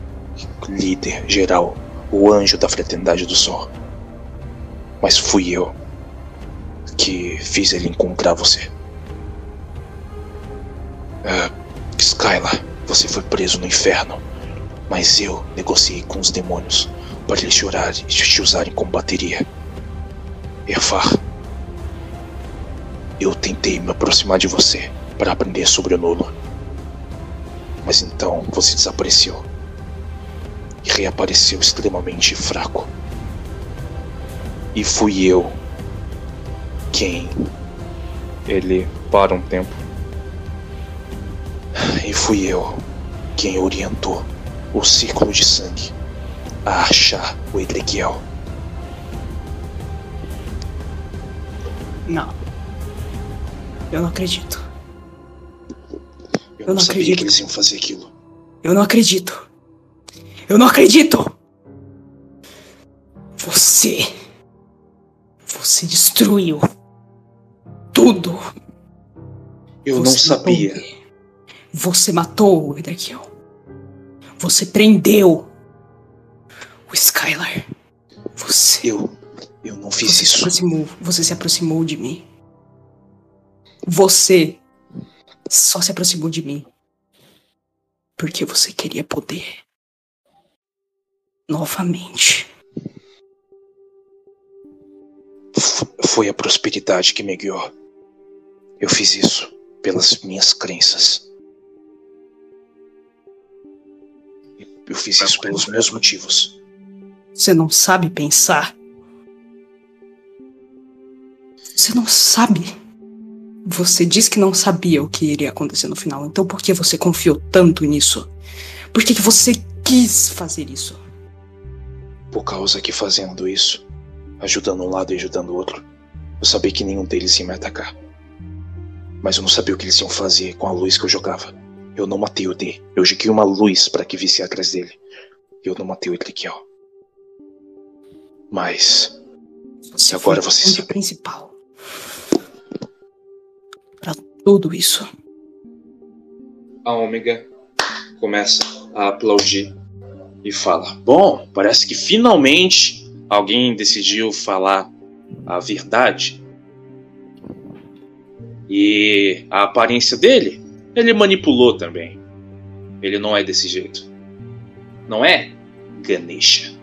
líder geral, o anjo da fraternidade do sol. Mas fui eu que fiz ele encontrar você. Uh, Skylar, você foi preso no inferno, mas eu negociei com os demônios para eles chorar e te usarem como bateria. Erfar, eu tentei me aproximar de você para aprender sobre o nulo. Mas então você desapareceu e reapareceu extremamente fraco. E fui eu quem. Ele para um tempo. E fui eu quem orientou o círculo de sangue a achar o Edrequiel. Não. Eu não acredito. Eu, não, não sabia acredito. que eles iam fazer aquilo. Eu não acredito. Eu não acredito! Você. Você destruiu tudo. Eu não Você matou sabia. ele. Você matou o Edekiel. Você prendeu o Skylar. Você. Eu. Eu não fiz Você se isso. aproximou. Você se aproximou de mim. Você só se aproximou de mim porque você queria poder. Novamente. F- Foi a prosperidade que me guiou. Eu fiz isso pelas minhas crenças. Eu fiz isso pelos meus motivos. Você não sabe pensar. Você não sabe. Você disse que não sabia o que iria acontecer no final. Então por que você confiou tanto nisso? Por que, que você quis fazer isso? Por causa que fazendo isso, ajudando um lado e ajudando o outro, eu sabia que nenhum deles ia me atacar. Mas eu não sabia o que eles iam fazer com a luz que eu jogava. Eu não matei o D. Eu joguei uma luz para que visse atrás dele. Eu não matei o Ezequiel. Mas Você Agora foi o você sabe. principal. Pra tudo isso. A Ômega começa a aplaudir e fala: Bom, parece que finalmente alguém decidiu falar a verdade. E a aparência dele, ele manipulou também. Ele não é desse jeito. Não é Ganesha,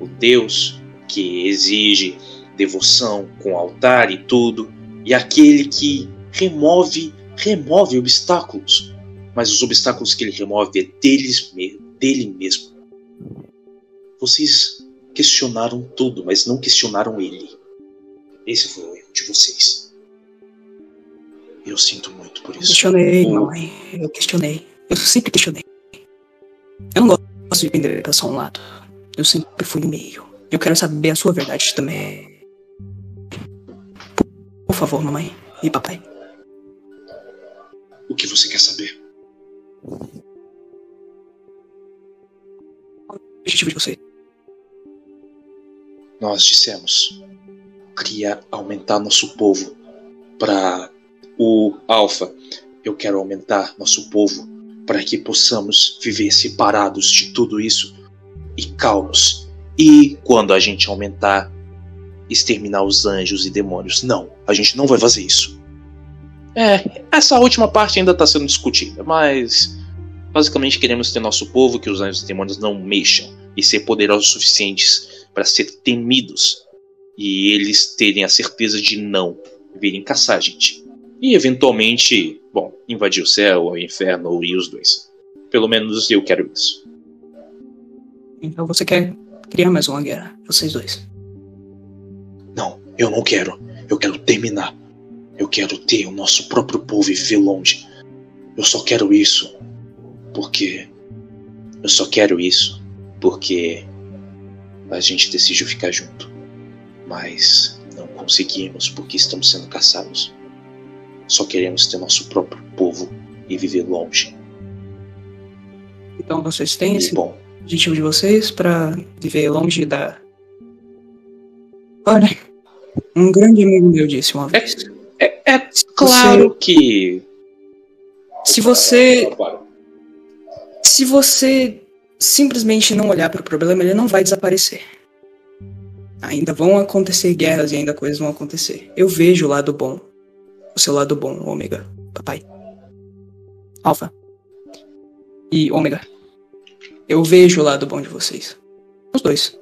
o deus que exige devoção com altar e tudo, e aquele que remove remove obstáculos, mas os obstáculos que ele remove é deles dele mesmo. Vocês questionaram tudo, mas não questionaram ele. Esse foi o erro de vocês. Eu sinto muito por Eu isso. questionei, O- mamãe. Eu questionei. Eu sempre questionei. Eu não gosto de vender pra só um lado. Eu sempre fui no meio. Eu quero saber a sua verdade também. Por favor, mamãe e papai. O que você quer saber? O objetivo de você. Nós dissemos queria aumentar nosso povo para o alfa. Eu quero aumentar nosso povo para que possamos viver separados de tudo isso e calmos. E quando a gente aumentar, exterminar os anjos e demônios. Não, a gente não vai fazer isso. É, essa última parte ainda está sendo discutida, mas basicamente queremos ter nosso povo que os anjos e demônios não mexam e ser poderosos suficientes para ser temidos e eles terem a certeza de não virem caçar a gente. E eventualmente, bom, invadir o céu ou o inferno ou ir os dois. Pelo menos eu quero isso. Então você quer criar mais uma guerra, vocês dois. Não, eu não quero. Eu quero terminar. Eu quero ter o nosso próprio povo e viver longe. Eu só quero isso porque. Eu só quero isso porque a gente decidiu ficar junto. Mas não conseguimos porque estamos sendo caçados. Só queremos ter nosso próprio povo e viver longe. Então vocês têm esse bom, objetivo de vocês pra viver longe da Olha, um grande amigo meu disse uma vez. É, é claro que. Se você. Para. Se você simplesmente não olhar para o problema, ele não vai desaparecer. Ainda vão acontecer guerras e ainda coisas vão acontecer. Eu vejo o lado bom. O seu lado bom, Ômega, papai. Alpha. E Ômega. Eu vejo o lado bom de vocês. Os dois.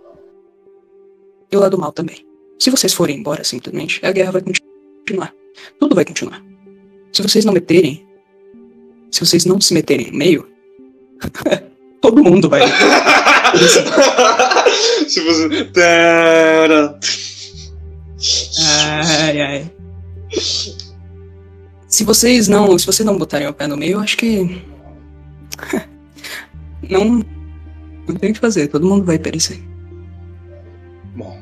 E o lado mal também. Se vocês forem embora simplesmente, a guerra vai continuar. Tudo vai continuar. Se vocês não meterem. Se vocês não se meterem no meio. [laughs] todo mundo vai. [laughs] Se você. Ai, ai. Se vocês não. Se vocês não botarem o pé no meio, eu acho que. [laughs] Não. Não tem o que fazer, todo mundo vai perecer. Bom,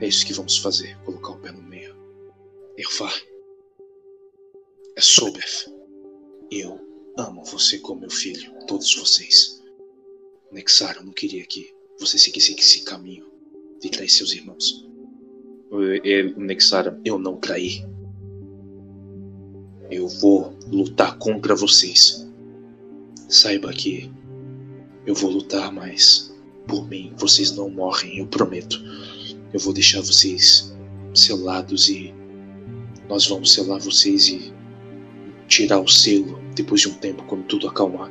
é isso que vamos fazer. Colocar o pé no meio. Ervar. É Sobef. Eu amo você como meu filho. Todos vocês. Nexar, eu não queria que você seguisse esse caminho de trair seus irmãos. Ele, Nexara, Eu não traí. Eu vou lutar contra vocês. Saiba que eu vou lutar, mas por mim vocês não morrem, eu prometo. Eu vou deixar vocês selados e nós vamos selar vocês e tirar o selo depois de um tempo, quando tudo acalmar.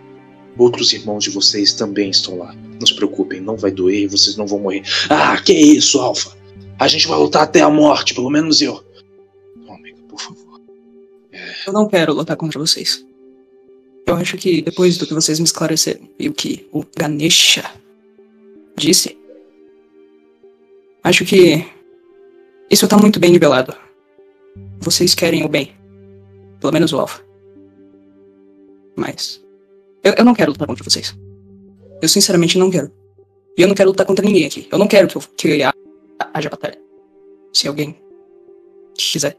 Outros irmãos de vocês também estão lá. Não se preocupem, não vai doer, vocês não vão morrer. Ah, que isso, Alfa? A gente vai lutar até a morte, pelo menos eu. Eu não quero lutar contra vocês. Eu acho que depois do que vocês me esclareceram e o que o Ganesha disse, acho que isso tá muito bem nivelado. Vocês querem o bem. Pelo menos o Alpha. Mas eu, eu não quero lutar contra vocês. Eu sinceramente não quero. E eu não quero lutar contra ninguém aqui. Eu não quero que, eu, que ha- haja batalha. Se alguém quiser.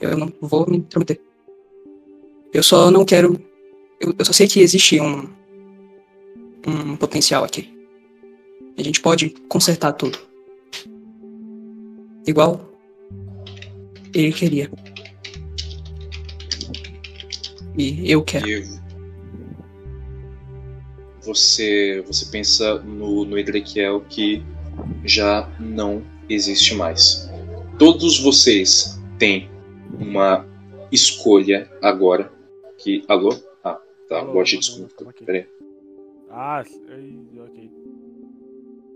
Eu não vou me intrometer. Eu só não quero. Eu, eu só sei que existe um. Um potencial aqui. A gente pode consertar tudo. Igual. Ele queria. E eu quero. E você, você pensa no, no Edrequiel que já não existe mais. Todos vocês têm uma escolha agora. Que. Alô? Ah, tá. Alô, tamo aqui. Peraí. Ah, ok.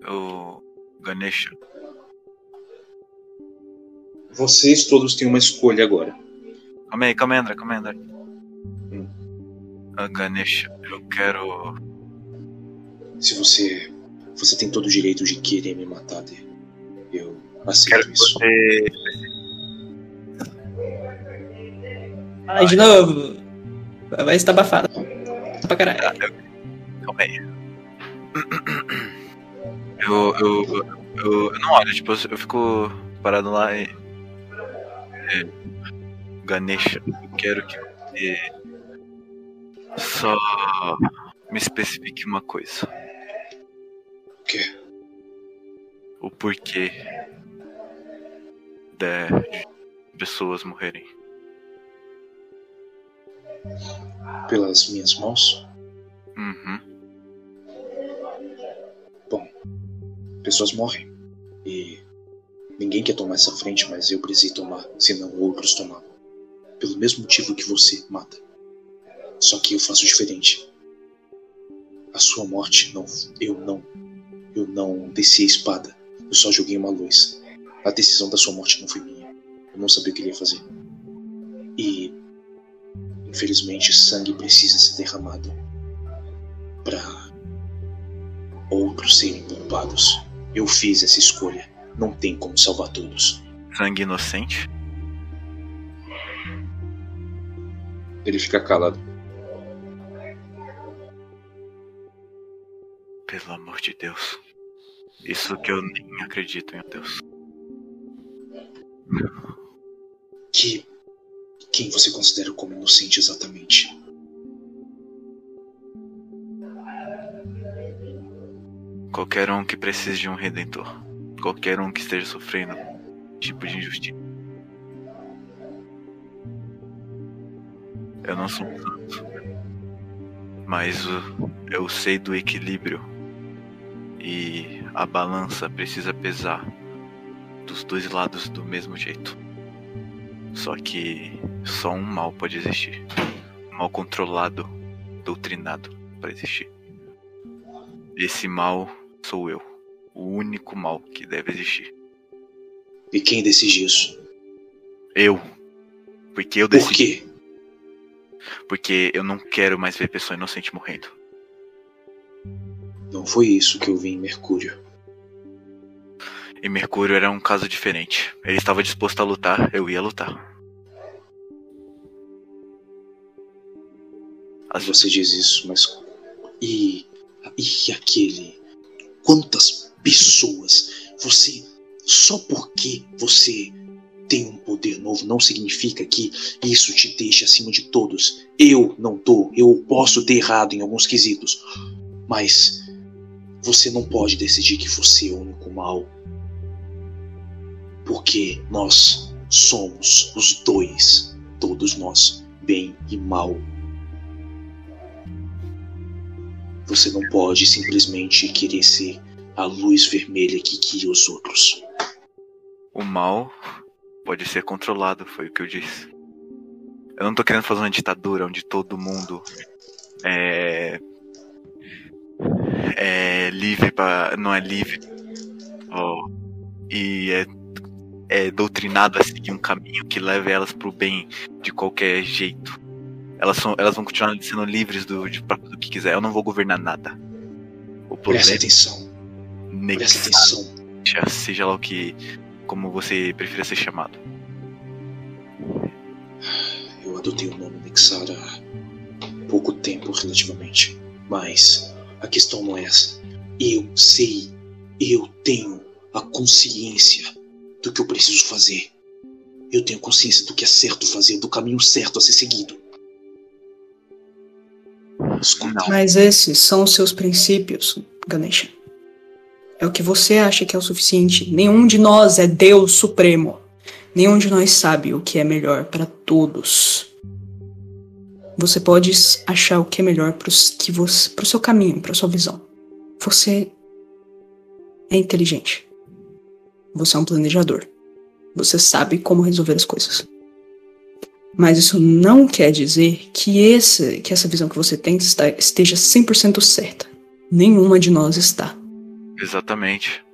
O Ganesha. Vocês todos têm uma escolha agora. Calma aí, calma aí, André, calma aí, André. Hum. Ah, Ganesha, eu quero. Se você. Você tem todo o direito de querer me matar, Dê. Eu aceito Quero que isso. você. Ai, de novo. Vai estar abafada. Pra caralho. Calma aí. Eu, eu, eu, eu, não olho, tipo, eu, eu fico parado lá e. É, Ganesha, eu quero que você só me especifique uma coisa. O quê? O porquê de pessoas morrerem. Pelas minhas mãos? Uhum. Pessoas morrem. E ninguém quer tomar essa frente, mas eu precisei tomar, senão outros tomavam. Pelo mesmo motivo que você mata. Só que eu faço diferente. A sua morte não. Eu não. Eu não desci a espada. Eu só joguei uma luz. A decisão da sua morte não foi minha. Eu não sabia o que ele ia fazer. E. Infelizmente, sangue precisa ser derramado. Pra. Outros serem poupados. Eu fiz essa escolha. Não tem como salvar todos. Sangue inocente? Ele fica calado. Pelo amor de Deus. Isso que eu nem acredito em Deus. Que. Quem você considera como inocente exatamente? Qualquer um que precise de um redentor. qualquer um que esteja sofrendo tipo de injustiça. Eu não sou um santo, mas eu sei do equilíbrio e a balança precisa pesar dos dois lados do mesmo jeito. Só que só um mal pode existir. Um mal controlado, doutrinado para existir. Esse mal sou eu. O único mal que deve existir. E quem decide isso? Eu. Porque eu Por decidi. quê? Porque eu não quero mais ver pessoa inocente morrendo. Não foi isso que eu vi em Mercúrio. E Mercúrio era um caso diferente. Ele estava disposto a lutar, eu ia lutar. As- Você diz isso, mas. E. E aquele. Quantas pessoas você. Só porque você tem um poder novo não significa que isso te deixe acima de todos. Eu não tô. Eu posso ter errado em alguns quesitos. Mas. Você não pode decidir que você é o único mal. Porque nós somos os dois. Todos nós. Bem e mal. Você não pode simplesmente querer ser a luz vermelha que guia os outros. O mal pode ser controlado, foi o que eu disse. Eu não tô querendo fazer uma ditadura onde todo mundo é. É livre para Não é livre. ó, e é, é doutrinado a seguir um caminho que leve elas pro bem de qualquer jeito. Elas, são, elas vão continuar sendo livres do, de, pra fazer o que quiser. Eu não vou governar nada. O problema Presta atenção. Presta atenção. Nexa, seja lá o que. como você prefira ser chamado. Eu adotei o nome Nexara há pouco tempo, relativamente. Mas a questão não é essa. Eu sei, eu tenho a consciência do que eu preciso fazer. Eu tenho consciência do que é certo fazer, do caminho certo a ser seguido. Não. Mas esses são os seus princípios, Ganesha. É o que você acha que é o suficiente. Nenhum de nós é Deus Supremo. Nenhum de nós sabe o que é melhor para todos. Você pode achar o que é melhor para pro seu caminho, para sua visão. Você é inteligente. Você é um planejador. Você sabe como resolver as coisas. Mas isso não quer dizer que, esse, que essa visão que você tem está, esteja 100% certa. Nenhuma de nós está. Exatamente.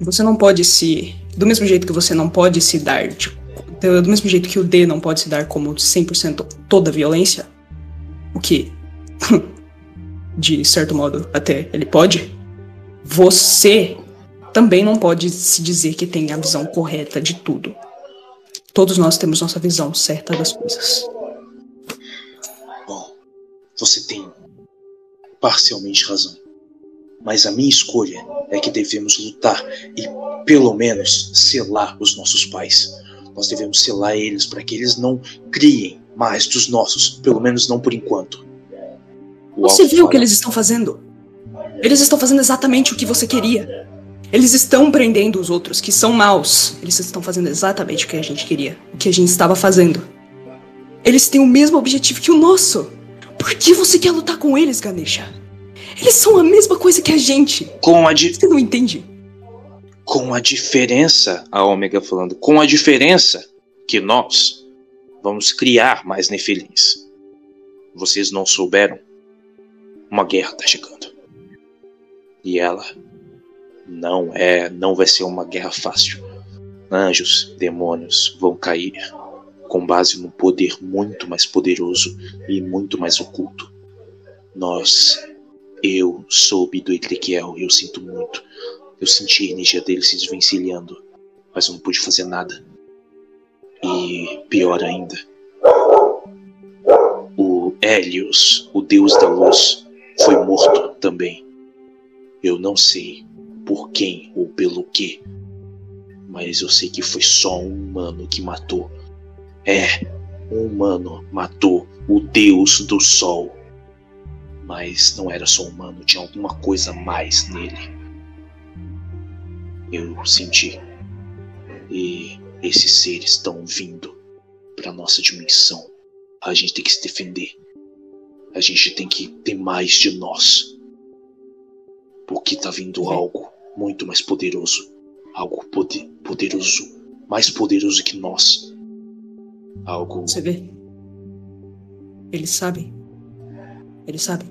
Você não pode se. Do mesmo jeito que você não pode se dar. de- do, do mesmo jeito que o D não pode se dar como 100% toda violência. O que. [laughs] de certo modo, até ele pode. Você também não pode se dizer que tem a visão correta de tudo. Todos nós temos nossa visão certa das coisas. Bom, você tem parcialmente razão. Mas a minha escolha é que devemos lutar e, pelo menos, selar os nossos pais. Nós devemos selar eles para que eles não criem mais dos nossos, pelo menos não por enquanto. O Você viu o que eles estão fazendo? Eles estão fazendo exatamente o que você queria. Eles estão prendendo os outros que são maus. Eles estão fazendo exatamente o que a gente queria, o que a gente estava fazendo. Eles têm o mesmo objetivo que o nosso. Por que você quer lutar com eles, Ganesha? Eles são a mesma coisa que a gente. Com a, di- Você não entende? com a diferença, a Ômega falando, com a diferença que nós vamos criar mais Nefilins. Vocês não souberam? Uma guerra tá chegando. E ela não é, não vai ser uma guerra fácil. Anjos, demônios vão cair com base num poder muito mais poderoso e muito mais oculto. Nós, eu soube do Ezequiel, eu sinto muito. Eu senti a energia dele se desvencilhando, mas eu não pude fazer nada. E pior ainda, o Hélios, o deus da luz, foi morto também. Eu não sei por quem ou pelo que, mas eu sei que foi só um humano que matou. É, um humano matou o deus do sol. Mas não era só humano, tinha alguma coisa a mais nele. Eu senti. E esses seres estão vindo para nossa dimensão. A gente tem que se defender. A gente tem que ter mais de nós. Porque tá vindo algo muito mais poderoso. Algo poder, poderoso. Mais poderoso que nós. Algo. Você vê? Eles sabem. Eles sabem.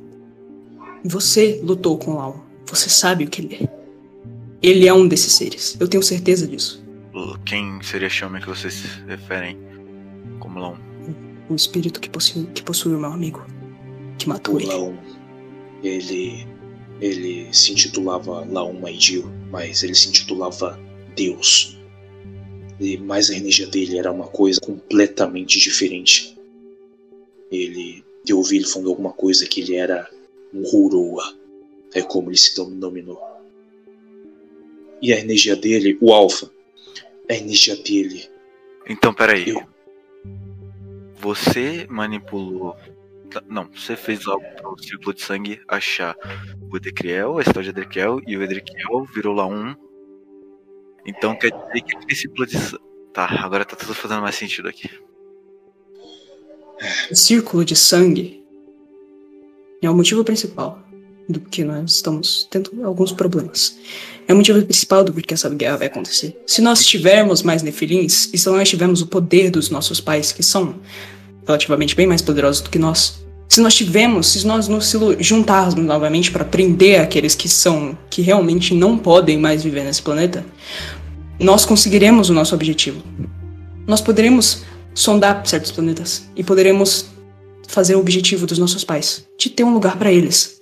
Você lutou com Lau. Você sabe o que ele é. Ele é um desses seres. Eu tenho certeza disso. Quem seria Xiaomi que vocês se referem como Lão? O espírito que possui, que possui o meu amigo. Que matou O ele. Laon, ele, ele se intitulava Laon Maidil, mas ele se intitulava Deus. E, mas a energia dele era uma coisa completamente diferente. Ele, eu ouvi ele falando alguma coisa que ele era um Huroa. É como ele se denominou. E a energia dele, o Alpha, a energia dele, Então, peraí. Eu- Você manipulou. Tá, Não, você fez algo pro círculo de sangue achar o Edriquiel, a história de Edriquiel, e o Edriquiel virou lá um. Então quer dizer que aquele círculo de sangue. Tá, agora tá tudo fazendo mais sentido aqui. O círculo de sangue é o motivo principal do que nós estamos tendo alguns problemas. É o motivo principal do porquê essa guerra vai acontecer. Se nós tivermos mais nefilins, e se nós tivermos o poder dos nossos pais, que são relativamente bem mais poderosos do que nós, se nós tivermos, se nós nos juntarmos novamente para prender aqueles que são, que realmente não podem mais viver nesse planeta, nós conseguiremos o nosso objetivo. Nós poderemos sondar certos planetas e poderemos fazer o objetivo dos nossos pais, de ter um lugar para eles.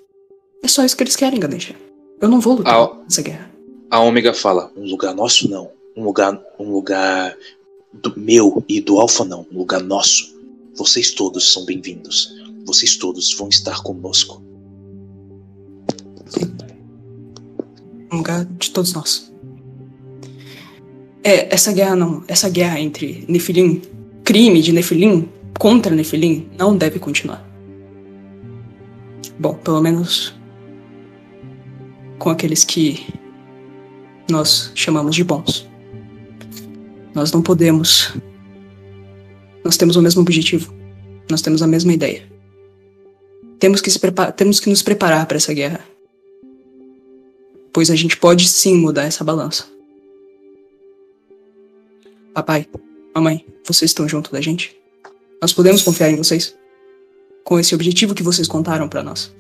É só isso que eles querem, Ganesha. Eu não vou lutar nessa guerra. A Ômega fala, um lugar nosso não. Um lugar, um lugar do meu e do Alpha não. Um lugar nosso. Vocês todos são bem-vindos. Vocês todos vão estar conosco. Um lugar de todos nós. É, essa guerra não. Essa guerra entre Nefilim, crime de Nefilim contra Nefilim, não deve continuar. Bom, pelo menos com aqueles que nós chamamos de bons. Nós não podemos. Nós temos o mesmo objetivo. Nós temos a mesma ideia. Temos que, se prepa- temos que nos preparar para essa guerra. Pois a gente pode sim mudar essa balança. Papai, mamãe, vocês estão junto da gente? Nós podemos confiar em vocês? Com esse objetivo que vocês contaram para nós.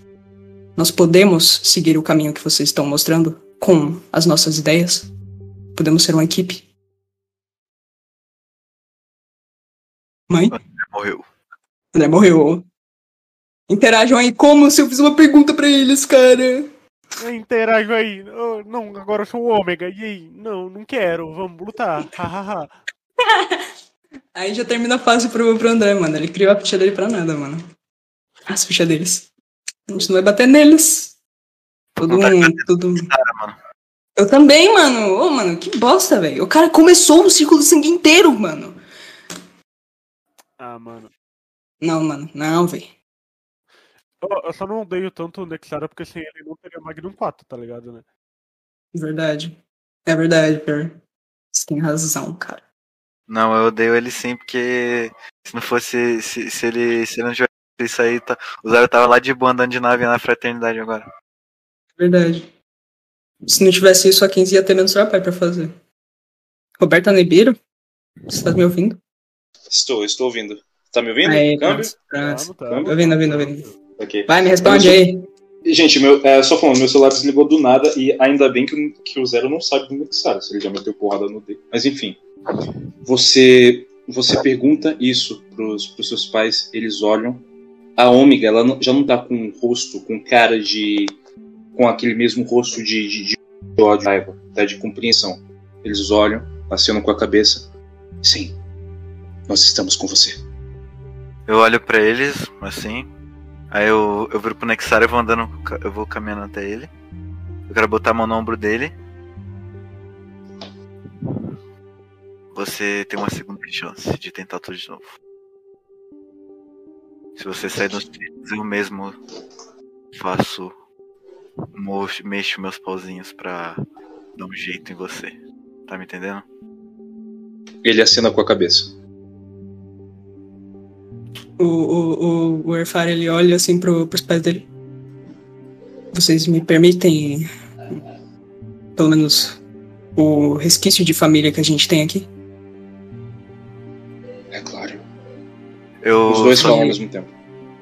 Nós podemos seguir o caminho que vocês estão mostrando com as nossas ideias? Podemos ser uma equipe? Mãe? Morreu. André morreu. Interajam aí como se eu fiz uma pergunta pra eles, cara. Interajo aí. Oh, não, agora eu sou o Ômega. E aí? Não, não quero. Vamos lutar. [laughs] Aí já termina fácil pro, pro André, mano. Ele criou a ficha dele pra nada, mano. As fichas deles. A gente não vai bater neles. Todo. Tudo... Cara, mano. Eu também, mano. Ô, mano, que bosta, velho. O cara começou o círculo de sangue inteiro, mano. ah, mano. Não, mano. Não, velho. Eu, eu só não odeio tanto o Nexara porque sem ele não teria Magnum 4, tá ligado, né? Verdade. É verdade, Per. Você tem razão, cara. Não, eu odeio ele sim, porque se não fosse. Se, se ele. Se ele não tivesse isso aí, tá, o Zero tava lá de boa andando de nave na fraternidade agora. Verdade. Se não tivesse isso, a 15 ia ter menos trabalho pra fazer. Roberta Nebeiro? Você tá me ouvindo? Estou, estou ouvindo. Tá me ouvindo? Aí, Câmbio? pronto, pronto. Tá, Câmbio? Ouvindo, ouvindo, ouvindo. Ok. Vai, me responde Eu aí. Gente, meu, é, só falando, meu celular desligou do nada e ainda bem que, o- que o Zero não sabe do Nexara, se ele já meteu porrada no D. Mas enfim, você você pergunta isso pros, pros seus pais, eles olham. A Ômega, ela não- já não tá com um rosto, com cara de. com aquele mesmo rosto de, de, de ódio, de raiva, tá? de compreensão. Eles olham, acenam com a cabeça. Sim, nós estamos com você. Eu olho pra eles, assim. Aí eu, eu viro pro Nexar e vou andando. Eu vou caminhando até ele. Eu quero botar a mão no ombro dele. Você tem uma segunda chance de tentar tudo de novo. Se você sair dos trilhos, eu mesmo faço. Mexo meus pauzinhos pra dar um jeito em você. Tá me entendendo? Ele acena com a cabeça. O, o, o, o Erfar, ele olha assim pro, pros pés dele. Vocês me permitem, pelo menos, o resquício de família que a gente tem aqui? É claro. Eu, Os dois só, falam ao mesmo tempo.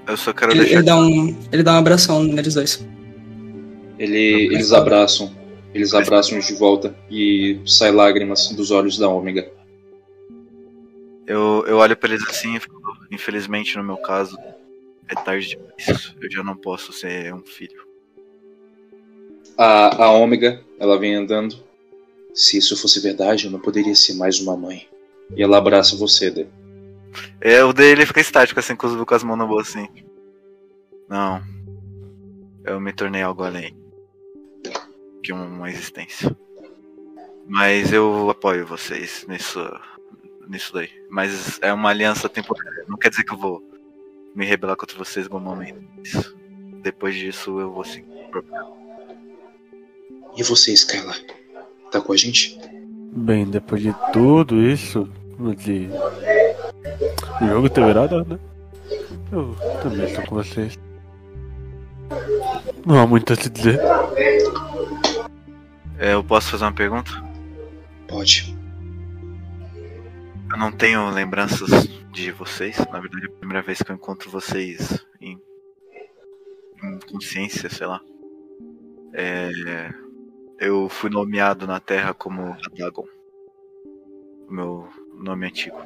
eu só quero Ele, deixar. ele dá um, ele dá um abração neles dois. Ele, eles abraçam. Eles abraçam de volta e sai lágrimas dos olhos da Ômega. Eu, eu olho pra eles assim e falo, infelizmente no meu caso, é tarde demais. Eu já não posso ser um filho. A, a Ômega, ela vem andando. Se isso fosse verdade, eu não poderia ser mais uma mãe. E ela abraça você, Dê. É, o dele fica estático assim, com as, com as mãos na bolsa assim. Não. Eu me tornei algo além que uma existência. Mas eu apoio vocês nisso, nisso daí. Mas é uma aliança temporária. Não quer dizer que eu vou me rebelar contra vocês em algum momento. Depois disso eu vou seguir. o E você, Skylar? Tá com a gente? Bem, depois de tudo isso, de... o jogo ter virado, né? Eu também estou com vocês. Não há muito a se dizer. É, eu posso fazer uma pergunta? Pode. Eu não tenho lembranças de vocês. Na verdade, é a primeira vez que eu encontro vocês em, em consciência, sei lá. É, eu fui nomeado na Terra como Adagon. Meu nome antigo.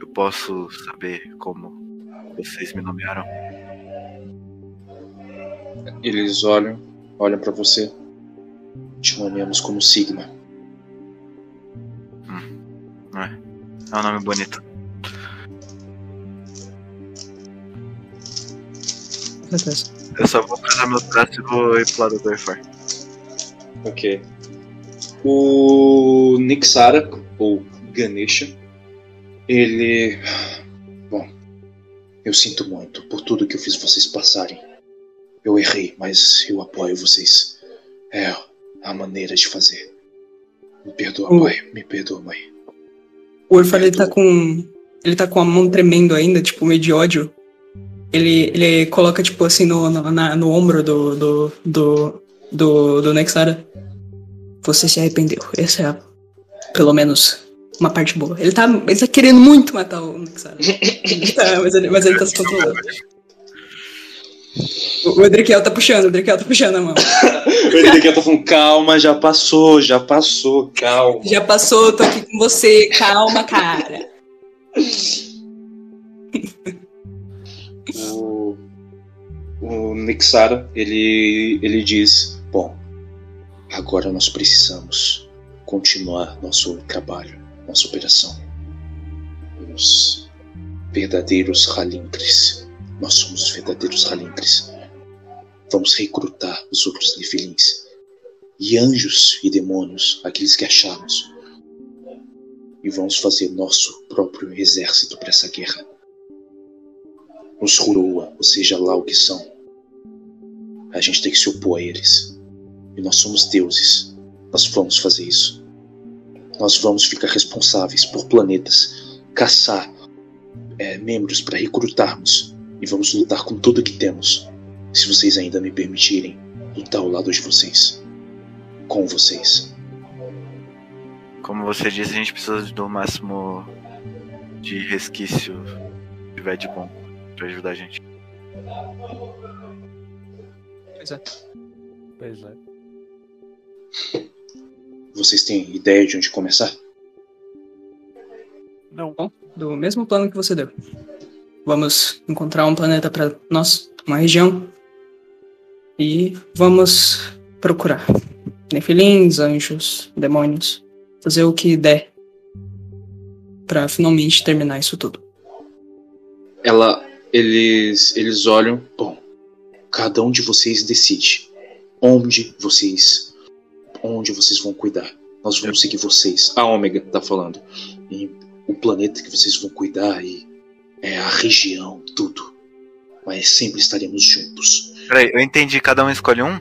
Eu posso saber como vocês me nomearam? Eles olham, olham pra você. Te nomeamos como Sigma. É um nome bonito. Com certeza. Eu só vou cruzar meus braços e vou ir pro lado do Eifar. Ok. O Nixara, ou Ganesha, ele. Bom, eu sinto muito por tudo que eu fiz vocês passarem. Eu errei, mas eu apoio vocês. É a maneira de fazer. Me perdoa, pai. Me perdoa, mãe. O Orfar, ele tá com. Ele tá com a mão tremendo ainda, tipo, meio de ódio. Ele, ele coloca, tipo, assim, no, no, na- no ombro do, do, do, do, do Nexara. Você se arrependeu. Essa é, a, pelo menos, uma parte boa. Ele tá, ele tá querendo muito matar o Nexara. [laughs] Tá- mas, ele, mas ele tá se controlando. O, o Edriquiel tá puxando, o Edriquiel tá puxando a mão. [laughs] O Ezequiel tá falando, calma, já passou, já passou, calma. Já passou, tô aqui com você. Calma, cara. O, o Nixara, ele, ele diz: Bom, agora nós precisamos continuar nosso trabalho, nossa operação. Os verdadeiros Halinkres. Nós somos os verdadeiros Halinkres. Vamos recrutar os outros Nefilins. E anjos e demônios, aqueles que achamos. E vamos fazer nosso próprio exército para essa guerra. Os Huroa, ou seja lá o que são. A gente tem que se opor a eles. E nós somos deuses. Nós vamos fazer isso. Nós vamos ficar responsáveis por planetas, caçar é, membros para recrutarmos e vamos lutar com tudo que temos. Se vocês ainda me permitirem lutar ao lado de vocês, com vocês. Como você disse, a gente precisa do máximo de resquício que tiver de bom pra ajudar a gente. Pois é. Pois é. [laughs] Vocês têm ideia de onde começar? Não. do mesmo plano que você deu. Vamos encontrar um planeta para nós, uma região, e vamos procurar nefilins, anjos, demônios, fazer o que der para finalmente terminar isso tudo. Ela, eles, eles olham. Bom, cada um de vocês decide onde vocês onde vocês vão cuidar. Nós vamos seguir vocês. A Ômega tá falando. E o planeta que vocês vão cuidar e é a região, tudo. Mas sempre estaremos juntos. Peraí, eu entendi, cada um escolhe um?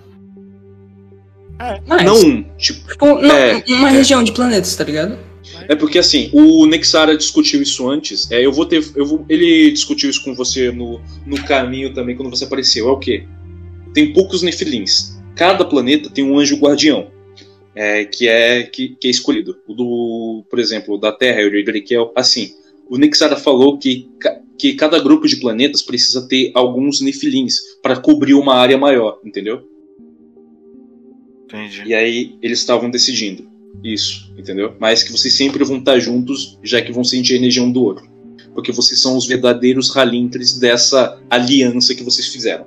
Mas, Não um, tipo. tipo, não, é, uma região de planetas, tá ligado? É porque assim, o Nexara discutiu isso antes. É, eu vou ter. Eu vou, ele discutiu isso com você no, no caminho também quando você apareceu. É o quê? Tem poucos Nefilins. Cada planeta tem um anjo guardião. é, que, é, que, que é escolhido. O do, por exemplo, o da Terra e o Idrikel. Assim, o Nexara falou que, que cada grupo de planetas precisa ter alguns Nefilins para cobrir uma área maior, entendeu? Entendi. E aí eles estavam decidindo isso, entendeu? Mas que vocês sempre vão estar juntos, já que vão sentir a energia um do outro. Porque vocês são os verdadeiros Halintres dessa aliança que vocês fizeram.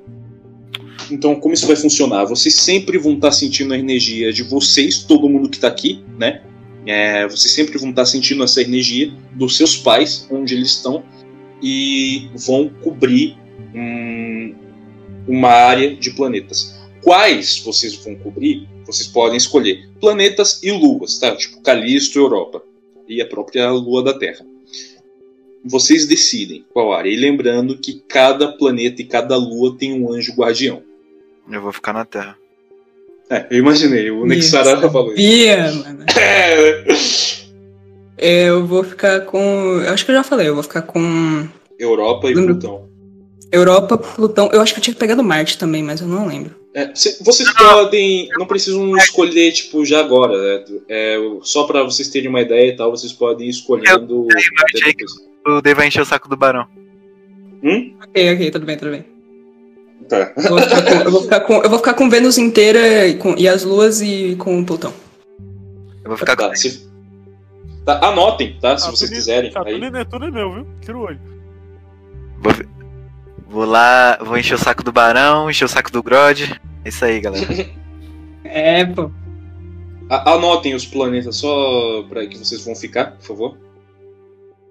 Então, como isso vai funcionar? Vocês sempre vão estar sentindo a energia de vocês, todo mundo que está aqui, né? É, vocês sempre vão estar sentindo essa energia dos seus pais, onde eles estão, e vão cobrir um- uma área de planetas. Quais vocês vão cobrir? Vocês podem escolher planetas e luas, tá? Tipo Calisto, Europa e a própria lua da Terra. Vocês decidem qual área. E lembrando que cada planeta e cada lua tem um anjo guardião. Eu vou ficar na Terra. É, eu imaginei, o Nexara falou isso. Sabia, mano. [laughs] É, Eu vou ficar com. Eu acho que eu já falei, eu vou ficar com Europa e Lembra- Plutão. Europa, Plutão. Eu acho que eu tinha pegado Marte também, mas eu não lembro. É, cê- vocês podem. Não precisam escolher, tipo, já agora. né? É, só pra vocês terem uma ideia e tal, vocês podem ir escolhendo. até achei depois. O Dave vai encher o saco do Barão. Hum? Ok, ok, tudo bem, tudo bem. Tá. Eu vou ficar com, eu vou ficar com, eu vou ficar com Vênus inteira e, com, e as luas e com Plutão. Eu vou ficar Tá, com. se- tá, anotem, tá? Se Ah, vocês Tudo- quiserem. Tá, é, tudo é meu, viu? Tira o olho. Vou, vou lá, vou encher o saco do Barão, encher o saco do Grod. É isso aí, galera. [laughs] É, pô. A- Anotem os planetas só pra que vocês vão ficar, por favor.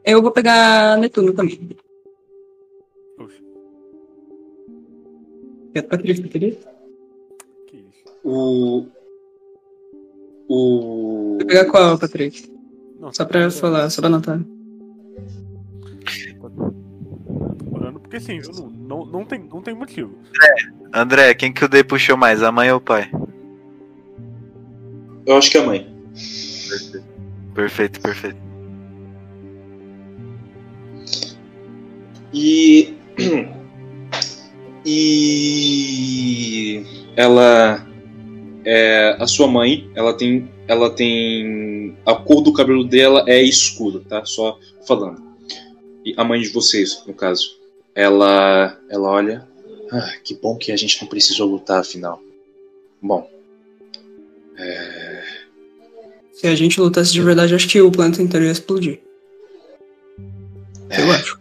Eu vou pegar Netuno também. Que isso. O. O. Vou pegar qual, Patrícia? Não, Só pra falar, só pra anotar. Orando, porque sim, viu? Não, não, não, tem, não tem motivo. André, quem que o Dave puxou mais, a mãe ou o pai? Eu acho que é a mãe. Perfeito, perfeito. E. [clears throat] E. Ela. É, a sua mãe, ela tem. Ela tem. A cor do cabelo dela é escuro, tá? Só falando. E a mãe de vocês, no caso. Ela. Ela olha. Ah, que bom que a gente não precisou lutar afinal. Bom. Se a gente lutasse de verdade, acho que o planeta inteiro ia explodir. Eu acho.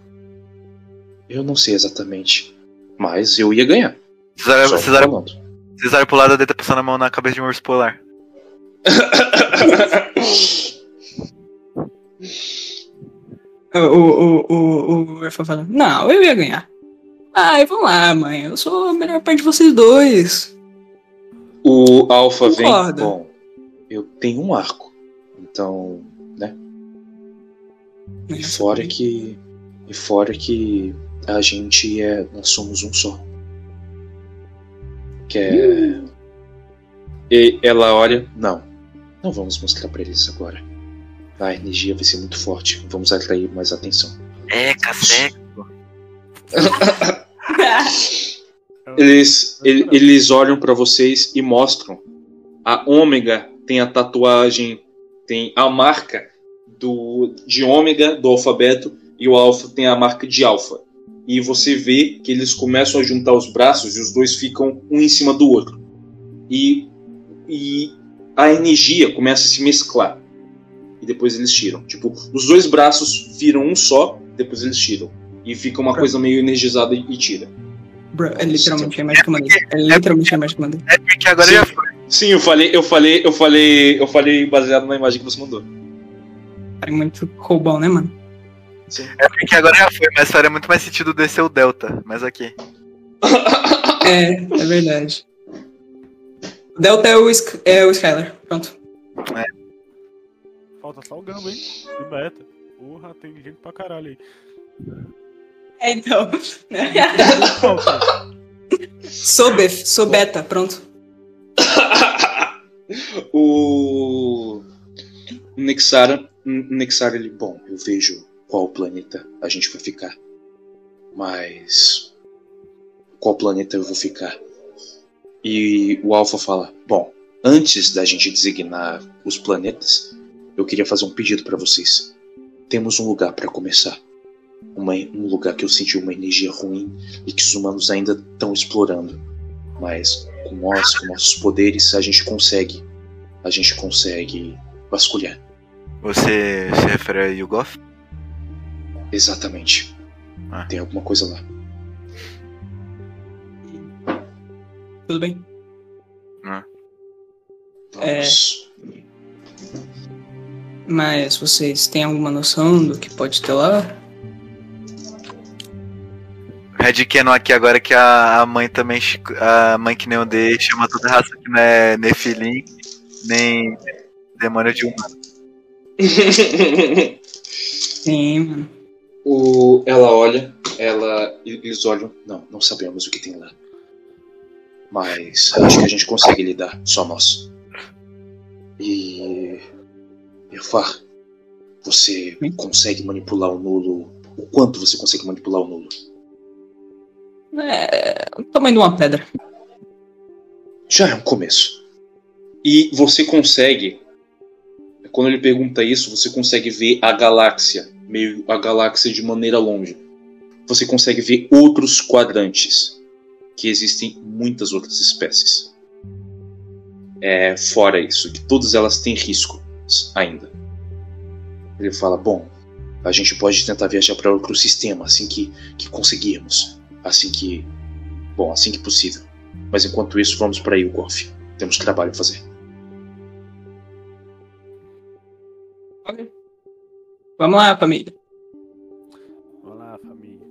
Eu não sei exatamente. Mas eu ia ganhar. Falando. Cesário pro lado, deita passando a mão na cabeça de um urso polar. [laughs] O, o, o, o, o Erfa fala, não, eu ia ganhar. Ai, vamos lá, mãe. Eu sou a melhor parte de vocês dois. O Alpha vem. Bom, eu tenho um arco. Então, né? E fora que. E fora que a gente é. Nós somos um só. Que é. E ela olha. Não. Não vamos mostrar pra eles agora. A energia vai ser muito forte. Vamos atrair mais atenção. É, cacé. [laughs] Eles, ele- eles olham pra vocês e mostram. A Ômega tem a tatuagem, tem a marca do, de Ômega do alfabeto e o Alfa tem a marca de Alfa. E você vê que eles começam a juntar os braços e os dois ficam um em cima do outro. E, e a energia começa a se mesclar. E depois eles tiram. Tipo, os dois braços viram um só, depois eles tiram. E fica uma coisa meio energizada e tira. Bro, é literalmente a imagem que eu mandei. É literalmente a imagem que eu mandei. É porque agora Sim. já foi. Sim, eu falei, eu falei, eu falei, eu falei baseado na imagem que você mandou. Cara, é muito roubão, né, mano? É porque agora já foi, mas faria muito mais sentido descer o Delta. Mas aqui. [laughs] É, é verdade. O Delta é o, Sk- é o Skylar. Pronto. Falta só o Gamba, hein? De meta. Porra, tem gente pra caralho aí. É, então. [laughs] Sou Bef, sou beta, pronto. [laughs] o Nexara, Nexara, ele, bom, eu vejo qual planeta a gente vai ficar. Mas qual planeta eu vou ficar? E o Alpha fala: Bom, antes da gente designar os planetas, eu queria fazer um pedido para vocês. Temos um lugar para começar. Uma, um lugar que eu senti uma energia ruim e que os humanos ainda estão explorando. Mas com nós, com nossos poderes, a gente consegue. A gente consegue vasculhar. Você se refere a Yugoth? Exatamente. Ah. Tem alguma coisa lá. Tudo bem? Vamos. Mas vocês têm alguma noção do que pode ter lá? Red Canon aqui agora que a, a mãe também. A mãe que nem o D chama toda a raça que não é Nefilim, nem demônio de humano. [laughs] Sim, mano. O, ela olha, ela, eles olham. Não, não sabemos o que tem lá. Mas acho que a gente consegue lidar, só nós. E. Irfar, você Sim. consegue manipular o nulo? O quanto você consegue manipular o nulo? É. O tamanho de uma pedra. Já é um começo. E você consegue, quando ele pergunta isso, você consegue ver a galáxia, meio a galáxia de maneira longe. Você consegue ver outros quadrantes, que existem muitas outras espécies. É, fora isso, que todas elas têm risco ainda. Ele fala: Bom, a gente pode tentar viajar para outro sistema assim que, que conseguirmos. Assim que. Bom, assim que possível. Mas enquanto isso, vamos para Yugov. Temos trabalho a fazer. Vamos lá, família. Vamos lá, família.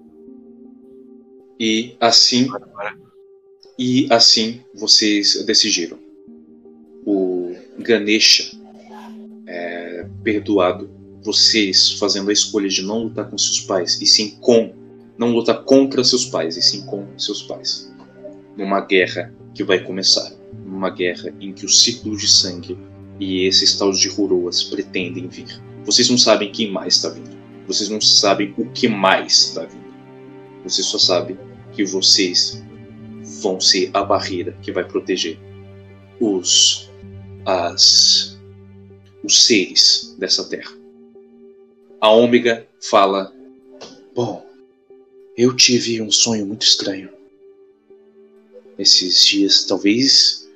E assim, e assim vocês decidiram. O Ganesha é perdoado, vocês fazendo a escolha de não lutar com seus pais e sim com, não lutar contra seus pais e sim com seus pais, numa guerra que vai começar, numa guerra em que os ciclos de sangue e esses taus de Huroas pretendem vir. Vocês não sabem quem mais está vindo. Vocês não sabem o que mais está vindo. Vocês só sabem que vocês vão ser a barreira que vai proteger os as os seres dessa terra. A Ômega fala: Bom, eu tive um sonho muito estranho. Esses dias talvez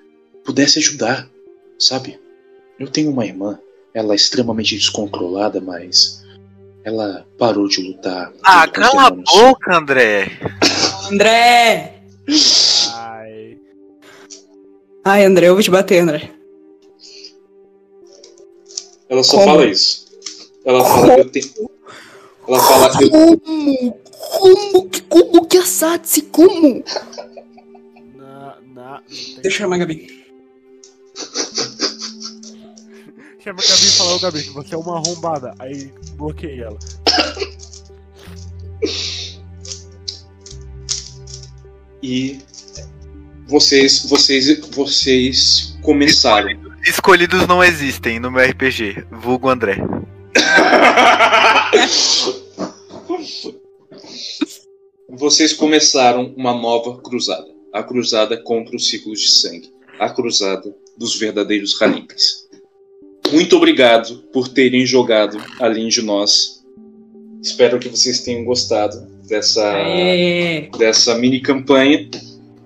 pudesse ajudar, sabe? Eu tenho uma irmã, ela é extremamente descontrolada, mas ela parou de lutar. Ah, cala a boca, André! André! Ai. Ai, André, eu vou te bater, André. Ela só Como? fala isso. Ela fala eu tenho. Ela fala eu, Como? Como? que- Como que assate Como? Na, na, Deixa eu chamar a Gabi. Chama a Gabi e fala, ô Gabi, você é uma arrombada. Aí bloqueei ela. e vocês vocês vocês começaram Escolhidos não existem no meu RPG, vulgo André. Vocês começaram uma nova cruzada. A cruzada contra os ciclos de sangue. A cruzada dos verdadeiros Halimpes. Muito obrigado por terem jogado além de nós. Espero que vocês tenham gostado dessa, dessa mini campanha.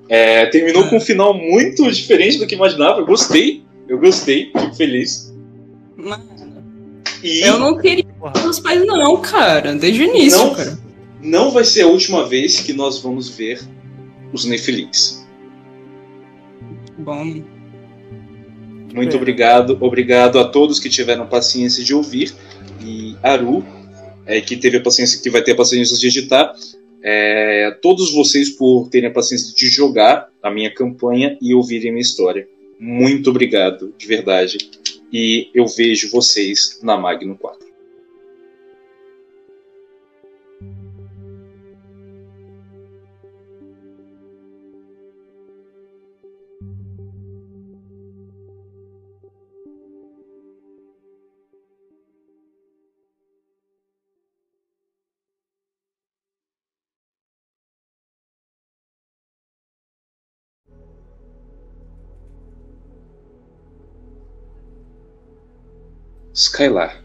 É, terminou com um final muito diferente do que imaginava. Eu gostei. Eu gostei. Fico feliz. Mano, E eu não queria os pais, não, cara. Desde o início, Não? cara. não vai ser a última vez que nós vamos ver os Nefilins. Bom. Muito obrigado. Obrigado a todos que tiveram paciência de ouvir. E Aru, é, que teve a paciência, que vai ter a paciência de editar. É, a todos vocês por terem a paciência de jogar a minha campanha e ouvirem a minha história. Muito obrigado, de verdade. E eu vejo vocês na Magno 4. Skylar.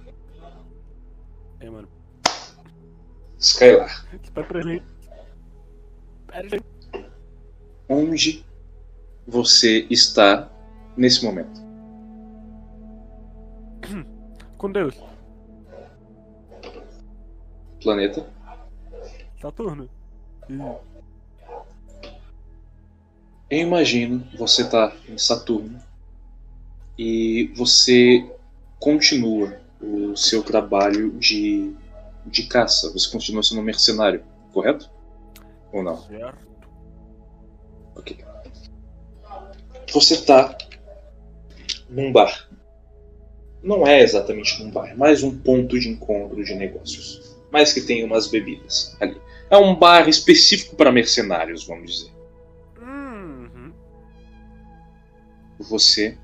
É, mano. Espera pra ele. Onde você está nesse momento? [clears throat] Com Deus. Planeta? Saturno. E... Eu imagino você tá em Saturno e você continua o seu trabalho de, de caça. Você continua sendo um mercenário, correto? Ou não? Certo. Ok. Você tá num bar. Não é exatamente num bar, é mais um ponto de encontro de negócios. Mais que tem umas bebidas ali. É um bar específico para mercenários, vamos dizer. Uhum. Você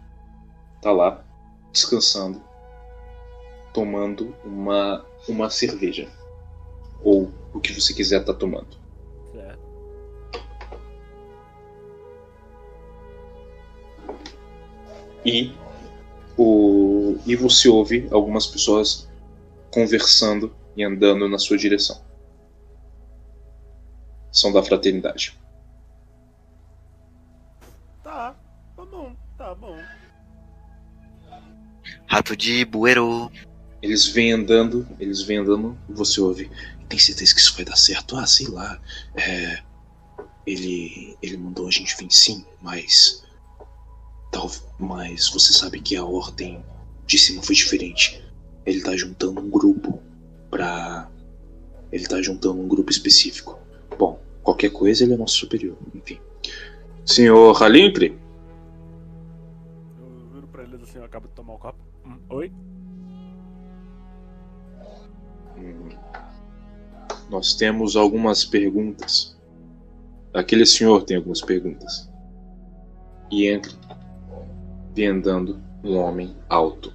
tá lá descansando, tomando uma uma cerveja ou o que você quiser estar tomando. Certo. E o e você ouve algumas pessoas conversando e andando na sua direção. São da fraternidade. Tá. Tá bom. Tá bom. Rato de bueiro. Eles vêm andando, eles vêm andando, e você ouve. Tem certeza que isso vai dar certo? Ah, sei lá. É, ele, ele mandou a gente vir sim, mas. Tal, mas você sabe que a ordem de cima foi diferente. Ele tá juntando um grupo pra. Ele tá juntando um grupo específico. Bom, qualquer coisa ele é nosso superior, enfim. Senhor Halimpre? Eu viro pra eles assim, eu acabo de tomar o copo. Hum, Oi? Nós temos algumas perguntas. Aquele senhor tem algumas perguntas. E entra, vem andando um homem alto.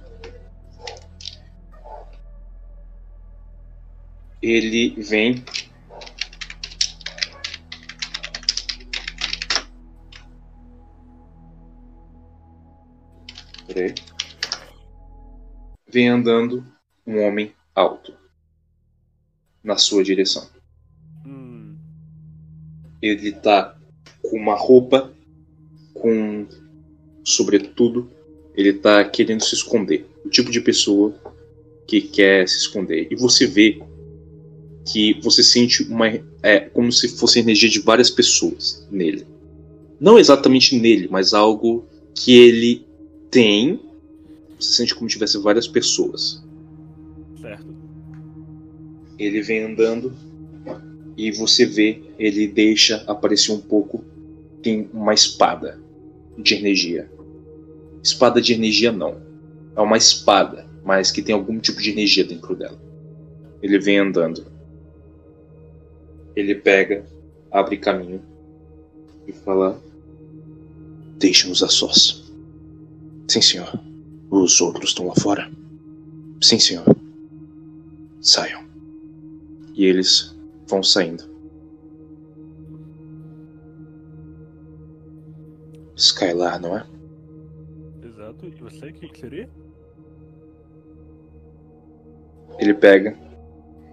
Ele vem. Vem andando um homem alto na sua direção. Hum. Ele tá com uma roupa com sobretudo, ele tá querendo se esconder. O tipo de pessoa que quer se esconder. E você vê que você sente uma é como se fosse a energia de várias pessoas nele. Não exatamente nele, mas algo que ele tem. Você sente como se tivesse várias pessoas. Certo. Ele vem andando e você vê, ele deixa aparecer um pouco. Tem uma espada de energia. Espada de energia não. É uma espada, mas que tem algum tipo de energia dentro dela. Ele vem andando. Ele pega, abre caminho e fala: Deixe-nos a sós. Sim, senhor. Os outros estão lá fora? Sim, senhor. Saiam. E eles vão saindo. Skylar, não é? Exato. E você, quem que seria? Ele pega,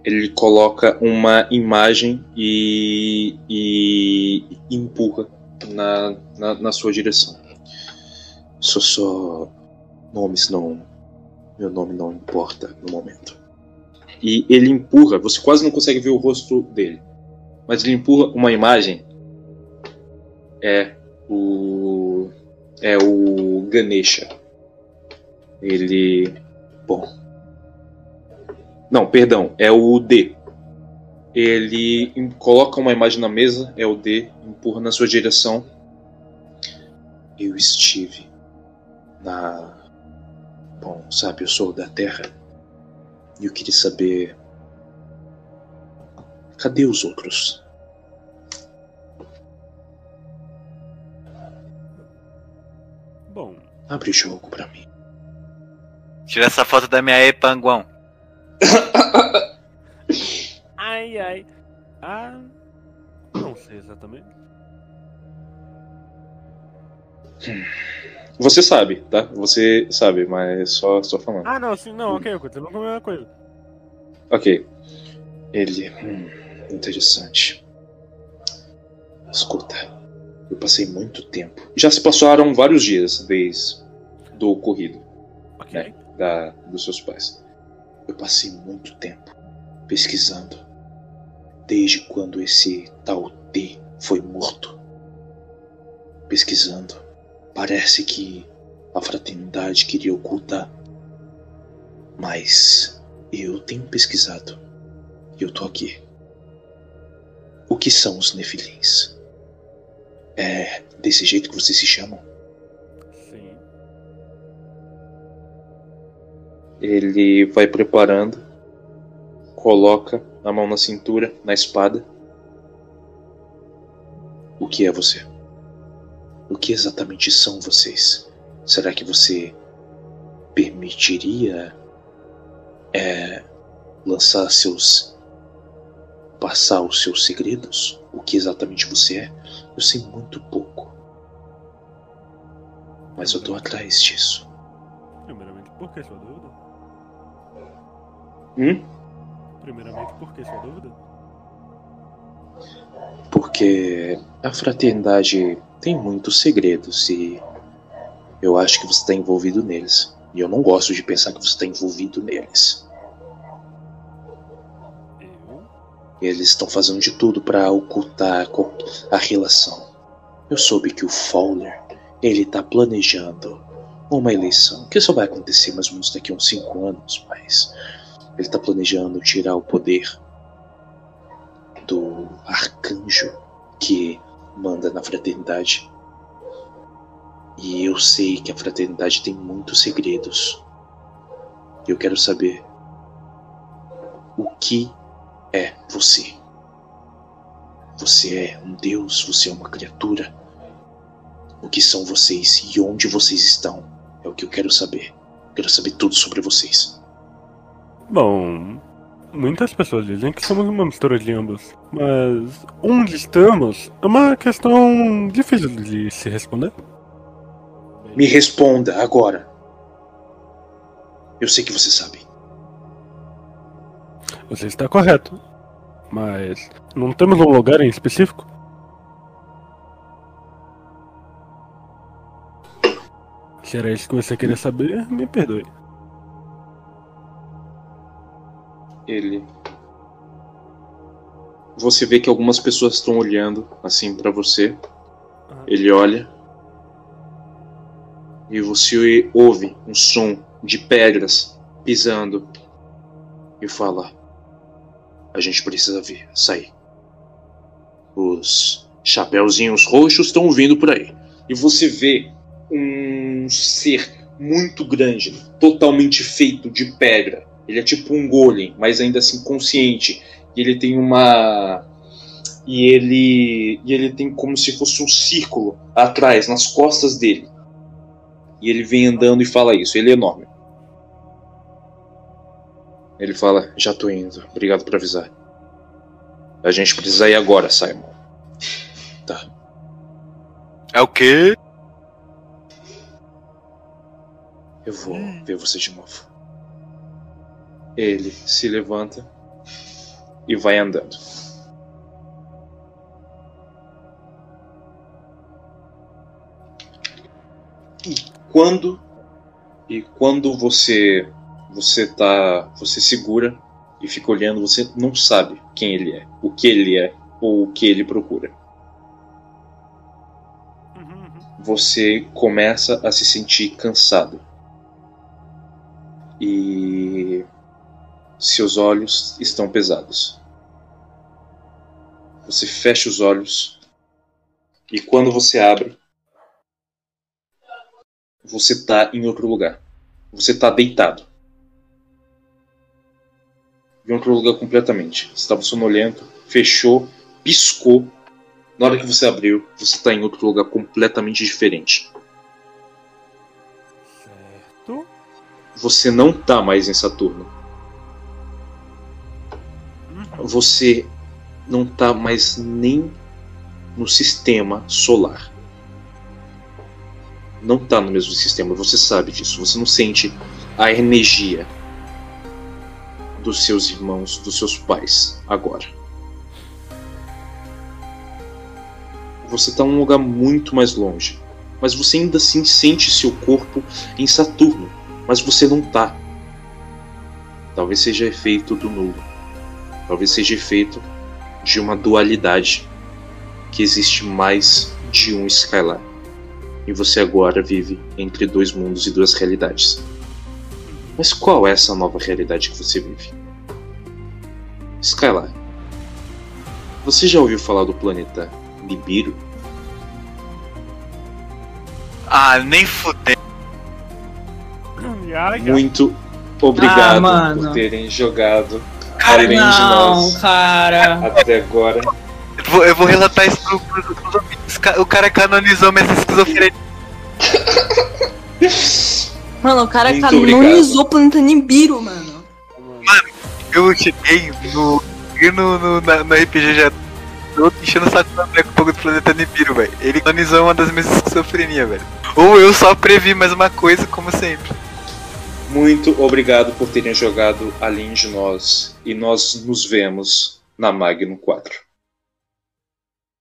ele coloca uma imagem e, e empurra na, na, na sua direção. Sou só nomes, não. Meu nome não importa no momento. E ele empurra, você quase não consegue ver o rosto dele, mas ele empurra uma imagem. É o. É o Ganesha. Ele. Bom, não, perdão, é o D. Ele coloca uma imagem na mesa, é o D, empurra na sua direção. Eu estive na. Bom, sabe, eu sou da Terra. E eu queria saber. Cadê os outros? Bom, Abre o jogo pra mim. Tira essa foto da minha aí, Panguão. [coughs] ai ai. Ah. Não sei exatamente. Você sabe, tá? Você sabe, mas só, só falando. Ah, não, sim, não, ok, eu continuo com a mesma coisa. Ok. Ele. Hum, interessante. Escuta, eu passei muito tempo. Já se passaram vários dias desde do ocorrido Ok. né, da, dos seus pais. Eu passei muito tempo pesquisando desde quando esse tal T foi morto. Pesquisando. Parece que a fraternidade queria ocultar. Mas eu tenho pesquisado. E eu tô aqui. O que são os Nefilins? É desse jeito que vocês se chamam? Sim. Ele vai preparando, coloca a mão na cintura, na espada. O que é você? O que exatamente são vocês? Será que você permitiria é, lançar seus. passar os seus segredos? O que exatamente você é? Eu sei muito pouco. Mas eu tô atrás disso. Primeiramente, por que sua dúvida? Hum? Primeiramente, por que sua dúvida? Porque a fraternidade tem muitos segredos e eu acho que você está envolvido neles. E eu não gosto de pensar que você está envolvido neles. Eles estão fazendo de tudo para ocultar a relação. Eu soube que o Fowler, ele tá planejando uma eleição que só vai acontecer mais ou menos daqui a uns 5 anos, mas ele tá planejando tirar o poder do arcanjo que manda na fraternidade. E eu sei que a fraternidade tem muitos segredos. Eu quero saber o que é você. Você é um deus, você é uma criatura. O que são vocês e onde vocês estão? É o que eu quero saber. Quero saber tudo sobre vocês. Bom, muitas pessoas dizem que somos uma mistura de ambos, mas onde estamos é uma questão difícil de se responder. Me responda agora. Eu sei que você sabe. Você está correto, mas não temos um lugar em específico? Se era isso que você queria saber, me perdoe. Ele. Você vê que algumas pessoas estão olhando assim pra você. Aham. Ele olha. E você ouve um som de pedras pisando. E fala: A gente precisa vir, sair. Os chapeuzinhos roxos estão vindo por aí. E você vê um ser muito grande, totalmente feito de pedra. Ele é tipo um golem, mas ainda assim consciente. E ele tem uma e ele e ele tem como se fosse um círculo atrás, nas costas dele. E ele vem andando e fala isso. Ele é enorme. Ele fala: Já tô indo. Obrigado por avisar. A gente precisa ir agora, Simon. Tá. É o quê? Eu vou ver você de novo. Ele se levanta e vai andando. E quando e quando você você tá você segura e fica olhando, você não sabe quem ele é, o que ele é ou o que ele procura. Você começa a se sentir cansado. E seus olhos estão pesados. Você fecha os olhos e quando você abre, você está em outro lugar. Você está deitado. Em outro lugar completamente. Você estava sonolento, fechou, piscou. Na hora que você abriu, você está em outro lugar completamente diferente. Certo. Você não tá mais em Saturno. Você não tá mais nem no sistema solar. não tá no mesmo sistema, você sabe disso. Você não sente a energia dos seus irmãos, dos seus pais agora. Você tá num lugar muito mais longe, mas você ainda assim sente seu corpo em Saturno, mas você não tá. Talvez seja efeito do nulo. Talvez seja efeito de uma dualidade que existe mais de um Skylar. E você agora vive entre dois mundos e duas realidades. Mas qual é essa nova realidade que você vive? Skylar, você já ouviu falar do planeta Nibiru? Ah, nem fudeu. Muito obrigado Ah, por terem jogado Cara, além de Não, nós cara. até agora. Eu vou, eu vou relatar isso pro, pro, pros. Ca- O cara canonizou minhas esquizofrenia. Mano, o cara Muito canonizou o planeta Nibiru, mano. Eu cheguei no. cheguei no, no, na- no RPG já. Tô enchendo o saco do André com o pouco do planeta Nibiru, velho. Ele canonizou uma das minhas esquizofrenia, velho. Ou eu só previ mais uma coisa, como sempre. Muito obrigado por terem jogado além de nós. E nós nos vemos na Magno 4.